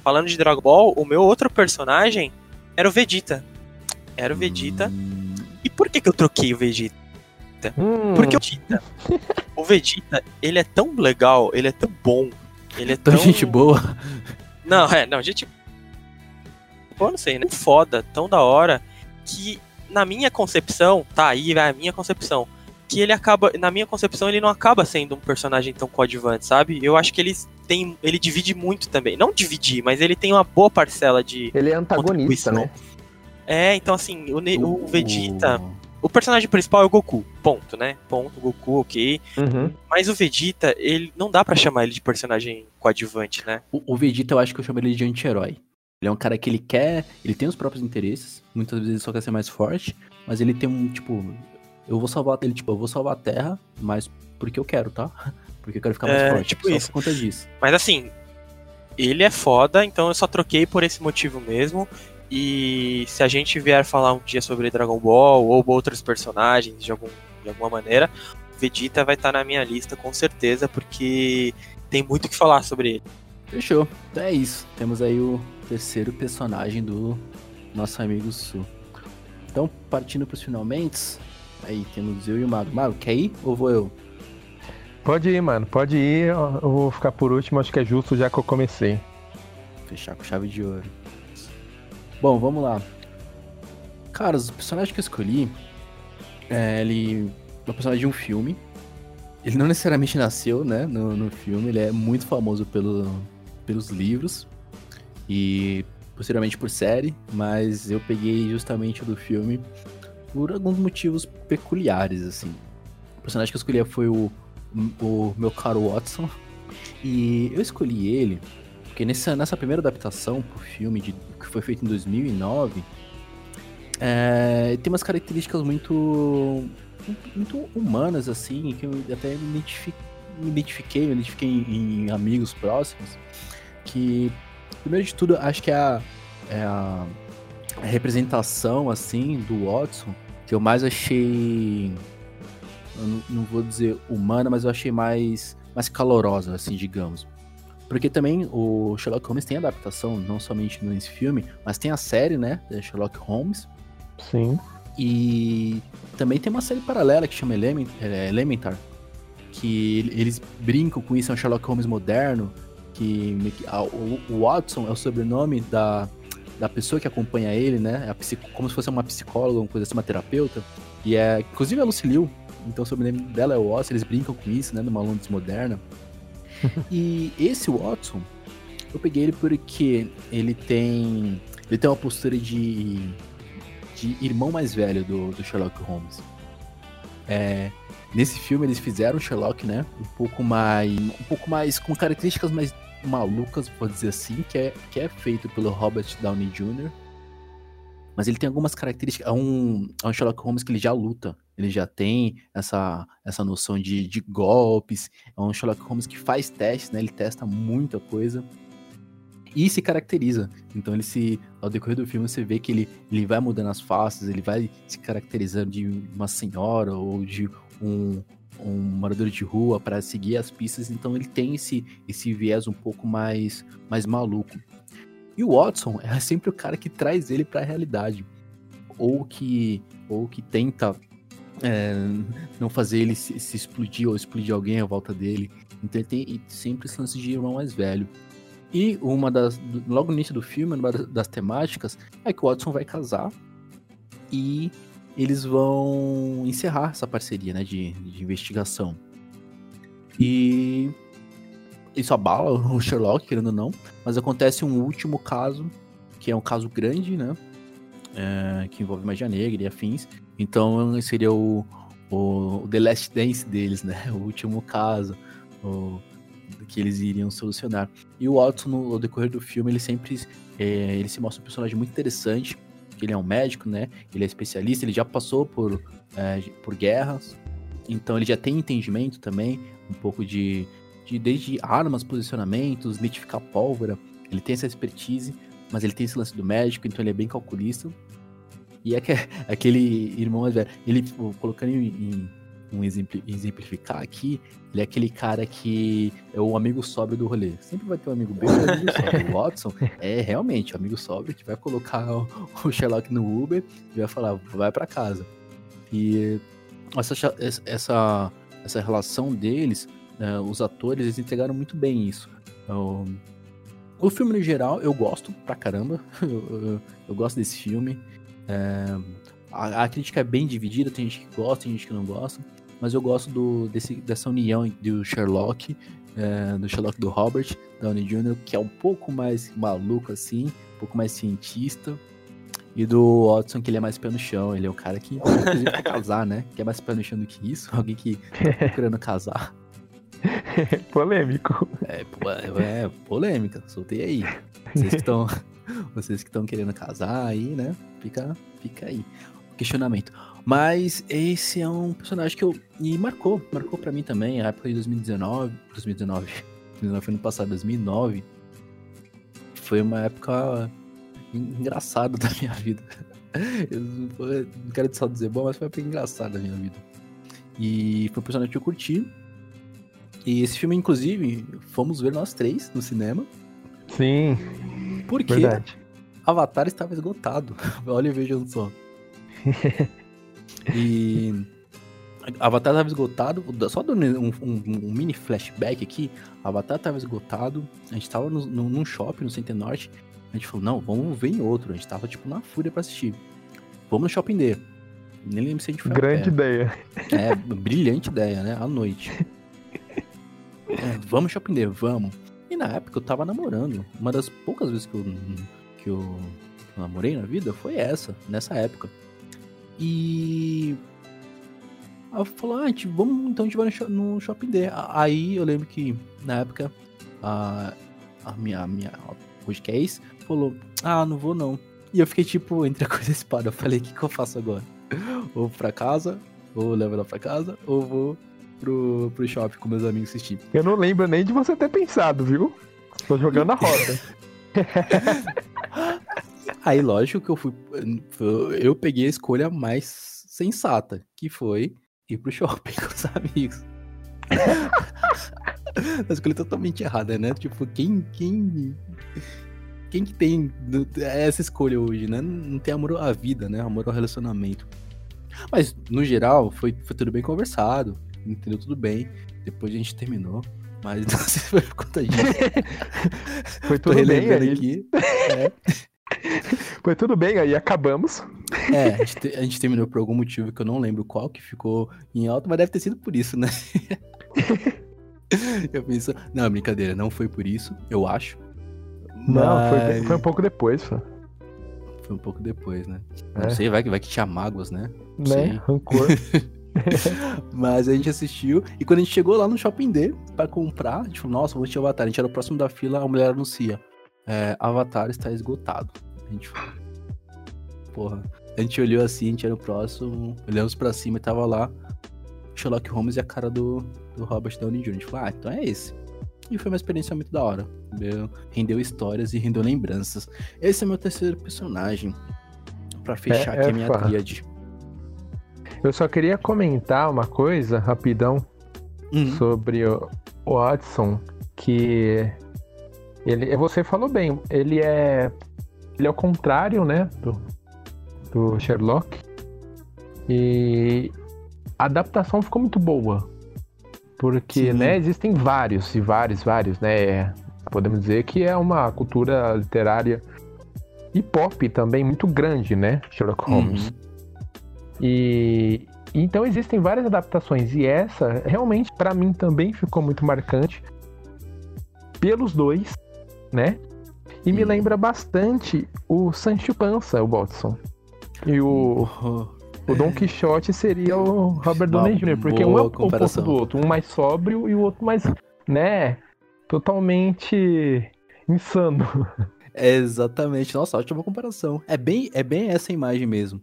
Falando de Dragon Ball, o meu outro personagem era o Vegeta. Era o Vegeta. E por que, que eu troquei o Vegeta? Hum, Porque o Vegeta. o Vegeta, ele é tão legal, ele é tão bom. Ele é tão. Então, gente boa. Não, é, não, gente. Pô, não sei, né? Foda, tão da hora, que na minha concepção, tá aí, vai a minha concepção. Que ele acaba, na minha concepção, ele não acaba sendo um personagem tão coadjuvante, sabe? Eu acho que ele tem. Ele divide muito também. Não dividir, mas ele tem uma boa parcela de. Ele é antagonista, né? É, então assim, o, Ne- o Vegeta. O personagem principal é o Goku. Ponto, né? Ponto, Goku, ok. Uhum. Mas o Vegeta, ele não dá pra chamar ele de personagem coadjuvante, né? O, o Vegeta, eu acho que eu chamo ele de anti-herói. Ele é um cara que ele quer. Ele tem os próprios interesses. Muitas vezes ele só quer ser mais forte. Mas ele tem um, tipo. Eu vou salvar ele, tipo, eu vou salvar a Terra, mas porque eu quero, tá? Porque eu quero ficar mais É, forte. tipo só isso. por conta disso. Mas assim, ele é foda, então eu só troquei por esse motivo mesmo. E se a gente vier falar um dia sobre Dragon Ball ou outros personagens de algum de alguma maneira, Vegeta vai estar tá na minha lista com certeza, porque tem muito o que falar sobre ele. Fechou. Então é isso. Temos aí o terceiro personagem do nosso amigo Su. Então, partindo para os finalmente, aí temos eu e o Mago. Mago, quer ir ou vou eu? Pode ir, mano. Pode ir. Eu vou ficar por último, acho que é justo já que eu comecei. Fechar com chave de ouro. Bom, vamos lá. Cara, os personagens que eu escolhi, é, ele é um personagem de um filme. Ele não necessariamente nasceu, né, no, no filme. Ele é muito famoso pelo, pelos livros e posteriormente por série, mas eu peguei justamente o do filme por alguns motivos peculiares, assim. O personagem que eu escolhi foi o, o meu caro Watson, e eu escolhi ele porque nessa, nessa primeira adaptação pro filme, de, que foi feito em 2009, é, tem umas características muito, muito humanas, assim, que eu até me, identifiquei, me identifiquei, me identifiquei em, em amigos próximos, que, primeiro de tudo, acho que é a, é a, representação, assim, do Watson, que eu mais achei, não, não, vou dizer humana, mas eu achei mais, mais calorosa, assim, digamos. Porque também o Sherlock Holmes tem adaptação, não somente nesse filme, mas tem a série, né, da Sherlock Holmes. Sim. E também tem uma série paralela que chama é, Elementar, que eles brincam com isso, é um Sherlock Holmes moderno, que o Watson é o sobrenome da, da pessoa que acompanha ele, né? É como se fosse uma psicóloga, uma coisa assim, uma terapeuta. E é, inclusive a Lucille então o sobrenome dela é Watson, eles brincam com isso, né? Numa Londres moderna. e esse Watson, eu peguei ele porque ele tem. Ele tem uma postura de. de irmão mais velho do, do Sherlock Holmes. É, nesse filme eles fizeram o Sherlock, né? Um pouco mais. Um pouco mais. com características mais malucas, pode dizer assim, que é, que é feito pelo Robert Downey Jr. Mas ele tem algumas características. É um, é um Sherlock Holmes que ele já luta. Ele já tem essa, essa noção de, de golpes. É um Sherlock Holmes que faz testes, né? Ele testa muita coisa. E se caracteriza. Então ele se. Ao decorrer do filme, você vê que ele, ele vai mudando as faces, ele vai se caracterizando de uma senhora ou de um, um morador de rua para seguir as pistas, então ele tem esse, esse viés um pouco mais, mais maluco. E o Watson é sempre o cara que traz ele para a realidade, ou que, ou que tenta é, não fazer ele se, se, explodir ou explodir alguém à volta dele. Então ele tem sempre esse lance de irmão mais velho. E uma das. Logo no início do filme, uma das temáticas é que o Watson vai casar e eles vão encerrar essa parceria né, de, de investigação. E isso abala o Sherlock, querendo ou não, mas acontece um último caso, que é um caso grande, né? É, que envolve magia negra e afins. Então seria o, o, o, The Last Dance deles, né? O último caso o, que eles iriam solucionar. E o Watson, no, decorrer do filme, ele sempre é, ele se mostra um personagem muito interessante, ele é um médico, né? Ele é especialista, ele já passou por, é, por guerras, então ele já tem entendimento também, um pouco de, de desde armas, posicionamentos, identificar pólvora. Ele tem essa expertise, mas ele tem esse lance do médico, então ele é bem calculista. E é que, aquele irmão mais velho, ele colocando em, em um exemplificar aqui, ele é aquele cara que é o amigo sóbrio do rolê. Sempre vai ter um amigo bem um amigo sóbrio. O Watson é realmente o amigo sóbrio que vai colocar o, Sherlock no Uber e vai falar, vai para casa. E essa, essa, essa relação deles, né, os atores, eles entregaram muito bem isso. O, o filme, no geral, eu gosto pra caramba. eu, eu, eu gosto desse filme. É, a, a, crítica é bem dividida, tem gente que gosta, tem gente que não gosta mas eu gosto do, desse, dessa união do Sherlock, é, do Sherlock do Robert Downey Jr., que é um pouco mais maluco assim, um pouco mais cientista, e do Watson, que ele é mais pé no chão, ele é o cara que, inclusive, quer casar, né? Que é mais pé no chão do que isso, alguém que tá procurando casar. polêmico. É, é, polêmica, soltei aí. Vocês que estão vocês que estão querendo casar aí, né? Fica, fica aí. Questionamento. Mas esse é um personagem que eu. E marcou, marcou para mim também, a época de 2019. 2019. 2019 foi no passado, 2009. Foi uma época engraçada da minha vida. Eu não quero só dizer bom, mas foi uma época engraçada da minha vida. E foi um personagem que eu curti. E esse filme, inclusive, fomos ver nós três no cinema. Sim. Porque verdade. Avatar estava esgotado. Olha e vejam só. e Avatar estava esgotado. Só dando um, um, um, mini flashback aqui. Avatar estava esgotado. A gente estava no, no, num shopping no Center Norte. A gente falou, não, vamos ver em outro. A gente tava, tipo, na fúria pra assistir. Vamos no Shopping D. Nem lembro se a gente foi Grande ideia. É, brilhante ideia, né? À noite. É, vamos no Shopping D, vamos. E na época eu tava namorando. Uma das poucas vezes que eu, que eu namorei na vida foi essa, nessa época. E. Ela falou, ah, gente, vamos, então a gente vai no, Shopping D. Aí eu lembro que na época a, a minha, a minha podcast falou, ah, não vou não. E eu fiquei tipo, entre a coisa e a espada. Eu falei, o que, que eu faço agora? Ou pra casa, ou levo ela pra casa, ou vou pro, pro shopping com meus amigos assistir. Eu não lembro nem de você ter pensado, viu? Tô jogando a roda. Aí, lógico que eu fui. Eu peguei a escolha mais sensata, que foi ir pro shopping com os amigos. a escolha totalmente errada, né? Tipo, quem. Quem. Quem que tem essa escolha hoje, né? Não tem amor à vida, né? Amor ao relacionamento. Mas, no geral, foi, foi tudo bem conversado entendeu tudo bem. Depois a gente terminou. Mas não sei se foi por conta disso. foi tudo bem aí. Aqui. É. Foi tudo bem, aí acabamos. É, a gente, a gente, terminou por algum motivo que eu não lembro qual, que ficou em alto, mas deve ter sido por isso, né? eu penso, não, brincadeira, não foi por isso, eu acho. Não, mas... foi, foi um pouco depois, foi. Foi um pouco depois, né? É. Não sei, vai, vai que tinha mágoas, né? Não né? Sei. Rancor. Mas a gente assistiu. E quando a gente chegou lá no Shopping D pra comprar, a gente falou, nossa, vou assistir Avatar. A gente era o próximo da fila, a mulher anuncia. É, Avatar está esgotado. A gente falou. Porra. A gente olhou assim, a gente era o próximo, olhamos pra cima e tava lá Sherlock Holmes e a cara do, do Robert Downey Jr. A gente falou, ah, então é esse. E foi uma experiência muito da hora. Rendeu histórias e rendeu lembranças. Esse é meu terceiro personagem. para fechar é, aqui é a minha tríade. Eu só queria comentar uma coisa rapidão uhum. sobre o, Watson, que ele, você falou bem, ele é ele é o contrário, né, do, do Sherlock. E a adaptação ficou muito boa. Porque, Sim. né, existem vários e vários, vários, né? Podemos dizer que é uma cultura literária e pop também muito grande, né? Sherlock Holmes. Uhum. E então existem várias adaptações e essa realmente para mim também ficou muito marcante pelos dois, né? E me lembra bastante o Sancho Panza, o Watson. E o o Don Quixote seria o Robert Downey Jr., porque um é o oposto do outro, um mais sóbrio e o outro mais, né, totalmente insano. É exatamente. Nossa, ótima comparação. É bem, é bem essa imagem mesmo.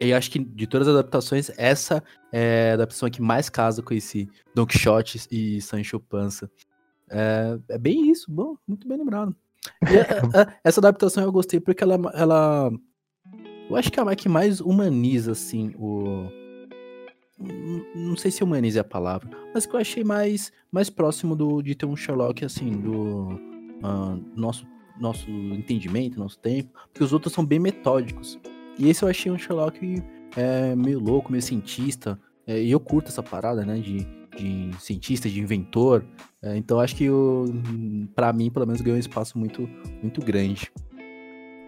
E acho que de todas as adaptações, essa é a adaptação que mais casa com esse Don Quixote e Sancho Panza. É, é bem isso. Bom, muito bem lembrado. A, a, essa adaptação eu gostei porque ela, ela. Eu acho que é a que mais humaniza, assim, o. Não sei se humaniza é a palavra, mas que eu achei mais, mais próximo do, de ter um Sherlock, assim, do uh, nosso nosso entendimento, nosso tempo, porque os outros são bem metódicos. E esse eu achei um Sherlock é, meio louco, meio cientista, é, e eu curto essa parada, né, de, de cientista, de inventor, é, então acho que para mim, pelo menos, ganhou um espaço muito, muito grande.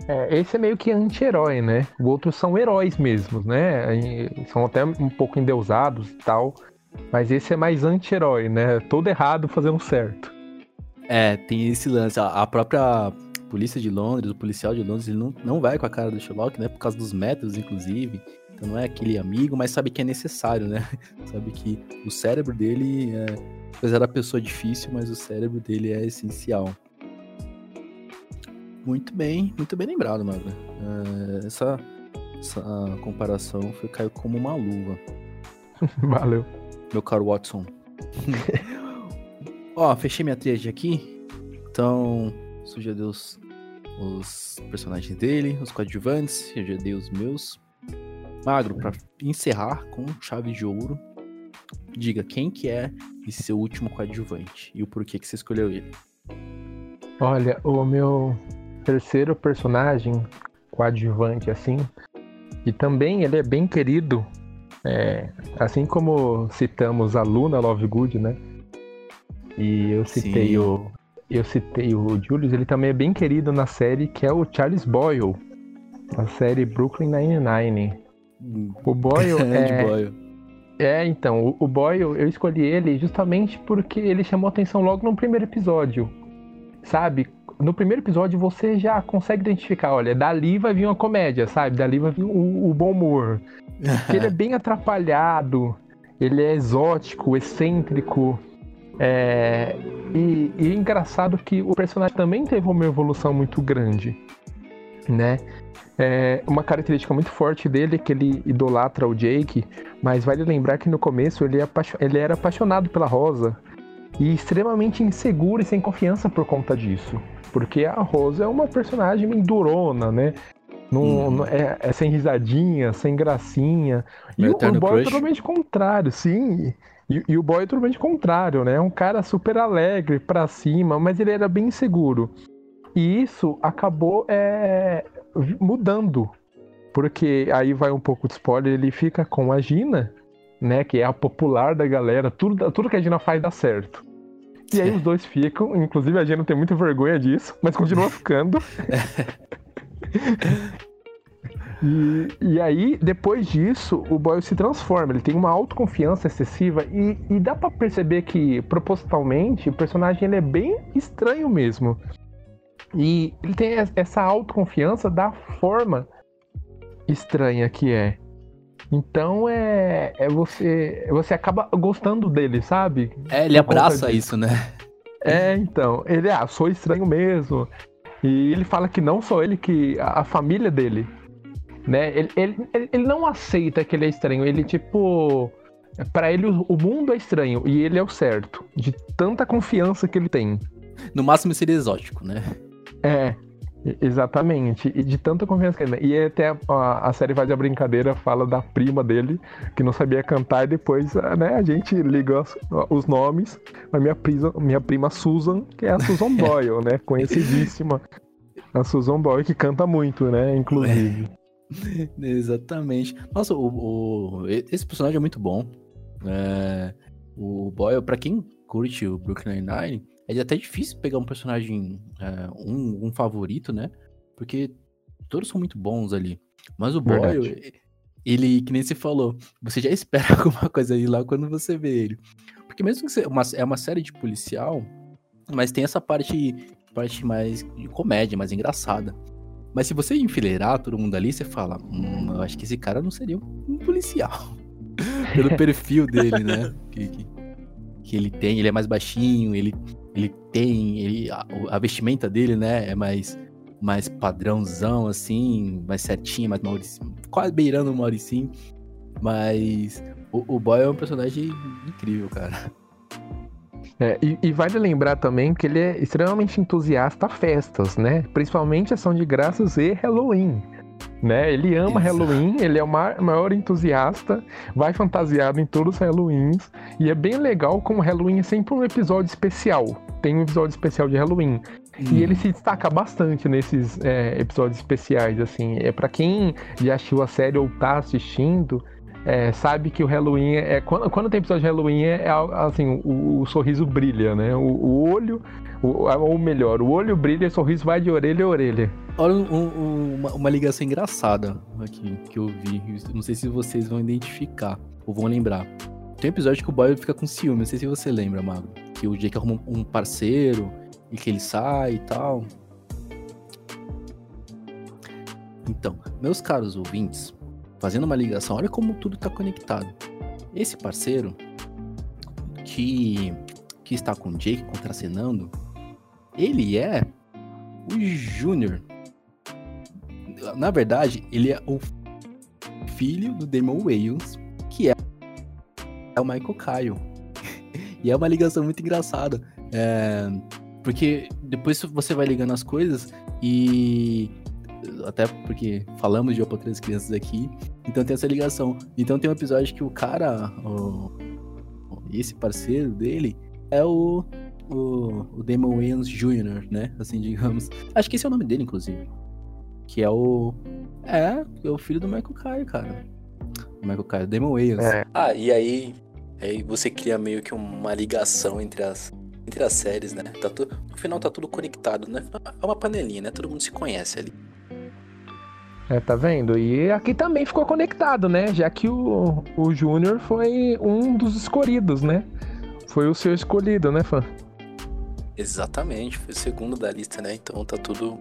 É, esse é meio que anti-herói, né? Os outros são heróis mesmos, né? São até um pouco endeusados e tal. Mas esse é mais anti-herói, né? Todo errado fazendo certo. É, tem esse lance. A própria polícia de Londres, o policial de Londres, ele não, não vai com a cara do Sherlock, né? Por causa dos métodos, inclusive. Então não é aquele amigo, mas sabe que é necessário, né? sabe que o cérebro dele é. Apesar da pessoa difícil, mas o cérebro dele é essencial. Muito bem, muito bem lembrado, Mago. É, essa, essa comparação foi, caiu como uma luva. Valeu. Meu caro Watson. Ó, fechei minha tríade aqui. Então, dei os, os personagens dele, os coadjuvantes, eu já dei os meus. Magro, para encerrar com chave de ouro, diga quem que é esse seu último coadjuvante e o porquê que você escolheu ele. Olha, o meu terceiro personagem coadjuvante, assim, e também ele é bem querido, é, assim como citamos a Luna Lovegood, né? E eu citei Sim. o eu citei o Julius, ele também é bem querido na série que é o Charles Boyle, na série Brooklyn Nine-Nine. O Boyle é Boyle. É, então, o, o Boyle, eu escolhi ele justamente porque ele chamou atenção logo no primeiro episódio. Sabe? No primeiro episódio você já consegue identificar, olha, dali vai vir uma comédia, sabe? Dali vai vir o, o bom humor. ele é bem atrapalhado, ele é exótico, excêntrico. É... E, e é engraçado que o personagem também teve uma evolução muito grande, né? É, uma característica muito forte dele é que ele idolatra o Jake, mas vale lembrar que no começo ele, é ele era apaixonado pela Rosa e extremamente inseguro e sem confiança por conta disso. Porque a Rosa é uma personagem durona, né? Não, hum. não é, é, sem risadinha, sem gracinha. e o, o boy é totalmente contrário, sim. E, e, o boy é totalmente contrário, né? É um cara super alegre, pra cima, mas ele era bem inseguro. E isso acabou é, mudando. Porque aí vai um pouco de spoiler, ele fica com a Gina, né? Que é a popular da galera, tudo, tudo que a Gina faz dá certo. E aí os dois ficam, inclusive a Gina tem muita vergonha disso, mas continua ficando. E, e, aí, depois disso, o Boyle se transforma. Ele tem uma autoconfiança excessiva e, e dá para perceber que, propositalmente, o personagem ele é bem estranho mesmo. E ele tem essa autoconfiança da forma estranha que é. Então é, é você você acaba gostando dele, sabe? É, ele abraça isso, né? É, então, ele ah, sou estranho mesmo. E ele fala que não só ele, que a, a família dele, né? Ele, ele, ele não aceita que ele é estranho. Ele tipo, para ele o, o mundo é estranho e ele é o certo, de tanta confiança que ele tem. No máximo seria exótico, né? É, exatamente. E de tanta confiança que ele tem. E até a, a, série faz a brincadeira, fala da prima dele, que não sabia cantar, e depois né, a gente liga os, os nomes. A minha prima, minha prima Susan, que é a Susan Boyle, né? Conhecidíssima. A Susan Boyle, que canta muito, né? Inclusive. É. Exatamente. Nossa, o, o, esse personagem é muito bom. É, o Boyle, pra quem curte o Brooklyn Nine-Nine, é até difícil pegar um personagem, é, um, um, favorito, né? Porque todos são muito bons ali. Mas o Boyle, ele, que nem você falou, você já espera alguma coisa ali lá quando você vê ele. Porque mesmo que uma, é uma série de policial, mas tem essa parte, parte mais de comédia, mais engraçada. Mas se você enfileirar todo mundo ali, você fala, hum, eu acho que esse cara não seria um policial. Pelo perfil dele, né? Que, que, que, ele tem, ele é mais baixinho, ele ele tem, ele, a, a, vestimenta dele, né, é mais, mais padrãozão, assim, mais certinho, mais Mauricinho, quase beirando o Mauricinho, mas o, o Boy é um personagem incrível, cara. É, e, e, vale lembrar também que ele é extremamente entusiasta a festas, né? Principalmente ação de graças e Halloween. Né? Ele ama Exato. Halloween, ele é o maior entusiasta, vai fantasiado em todos os Halloweens. E é bem legal como Halloween é sempre um episódio especial. Tem um episódio especial de Halloween. Hum. E ele se destaca bastante nesses é, episódios especiais, assim. É para quem já assistiu a série ou tá assistindo, é, sabe que o Halloween é. Quando, quando tem episódio de Halloween, é, é assim, o, o, sorriso brilha, né? O, o olho, o, ou melhor, o olho brilha e o sorriso vai de orelha a orelha. Olha um, um, uma, uma, ligação engraçada aqui que eu vi. Não sei se vocês vão identificar ou vão lembrar. Tem um episódio que o Boy fica com ciúme, não sei se você lembra, Mago. Que o Jake arruma um parceiro e que ele sai e tal. Então, meus caros ouvintes, fazendo uma ligação, olha como tudo está conectado. Esse parceiro que, que está com o Jake contracenando, ele é o Júnior. Na verdade, ele é o filho do Damon Wayans, que é, é o Michael Kyle. e é uma ligação muito engraçada. É, porque depois você vai ligando as coisas e até porque falamos de outras crianças aqui, então tem essa ligação. Então tem um episódio que o cara, o, esse parceiro dele é o, o, o Damon Wayans Jr., né? Assim, digamos. Acho que esse é o nome dele, inclusive. Que é o. É, é o filho do Michael Kyle, cara. O Michael Kyle, Damon Wayans. É. Ah, e aí, aí você cria meio que uma ligação entre as, entre as séries, né? Tá tu, no final tá tudo conectado, né? É uma panelinha, né? Todo mundo se conhece ali. É, tá vendo? E aqui também ficou conectado, né? Já que o, o Júnior foi um dos escolhidos, né? Foi o seu escolhido, né, fã? Exatamente, foi o segundo da lista, né? Então tá tudo,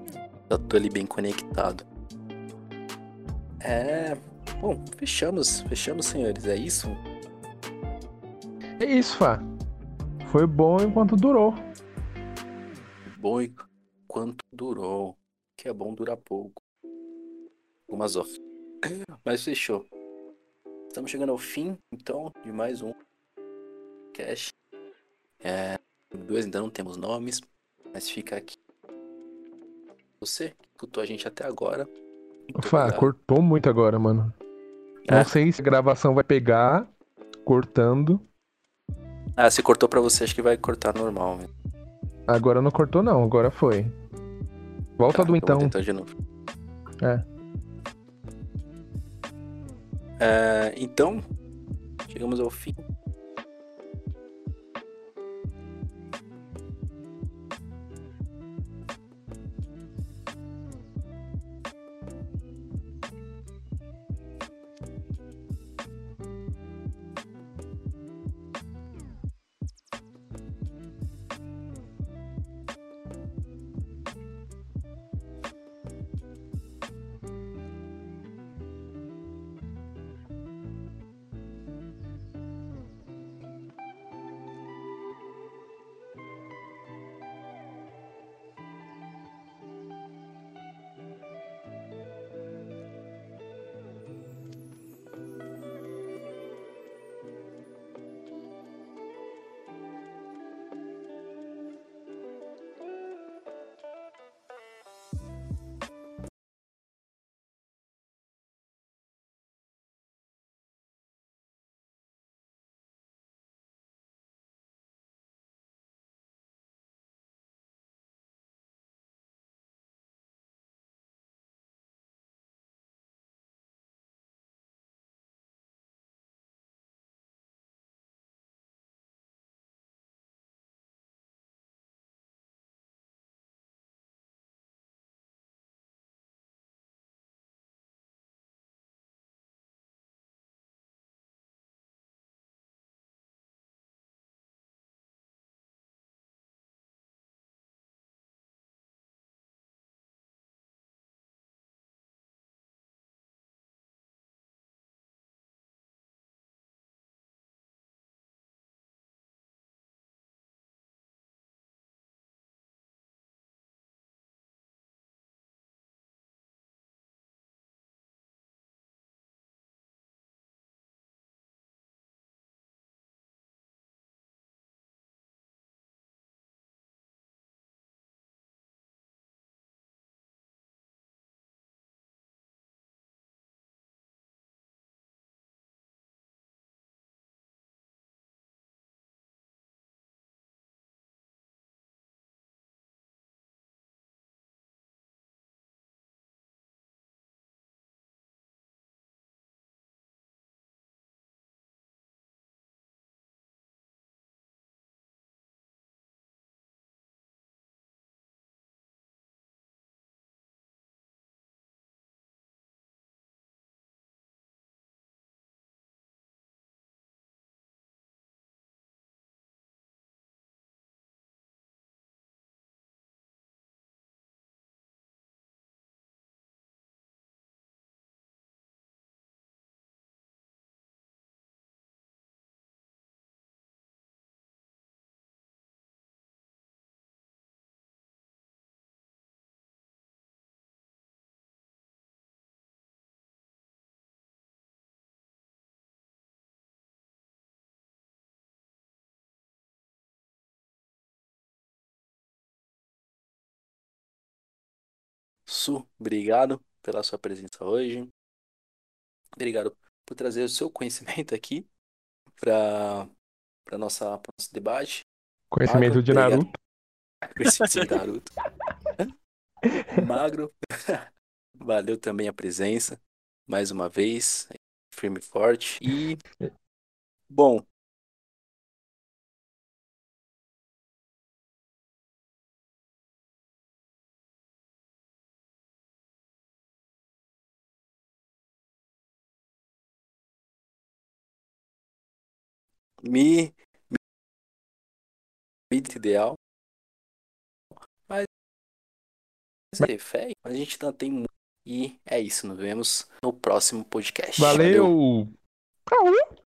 tá tudo ali bem conectado. É. Bom, fechamos, fechamos, senhores. É isso? É isso, Fá. Foi bom enquanto durou. Bom enquanto durou. Que é bom durar pouco. Algumas off. Mas fechou. Estamos chegando ao fim, então, de mais um cash. É, dois ainda não temos nomes, mas fica aqui. Você que escutou a gente até agora. Fá, obrigado. cortou muito agora, mano. É? Não sei se a gravação vai pegar cortando. Ah, se cortou pra você, acho que vai cortar normal. né? Agora não cortou, não. Agora foi. Volta Tá, do então. Vou tentar de novo. É. É, então, chegamos ao fim. Su, obrigado pela sua presença hoje. Obrigado por trazer o seu conhecimento aqui para para nossa pra nosso debate. Conhecimento Magro, de obrigado. Naruto. Conhecimento de Naruto. Magro, valeu também a presença, mais uma vez, firme e forte. E, bom, me, me ideal. Mas é, fé, a gente não tem muito. E é isso, nos vemos no próximo podcast. Valeu! Valeu.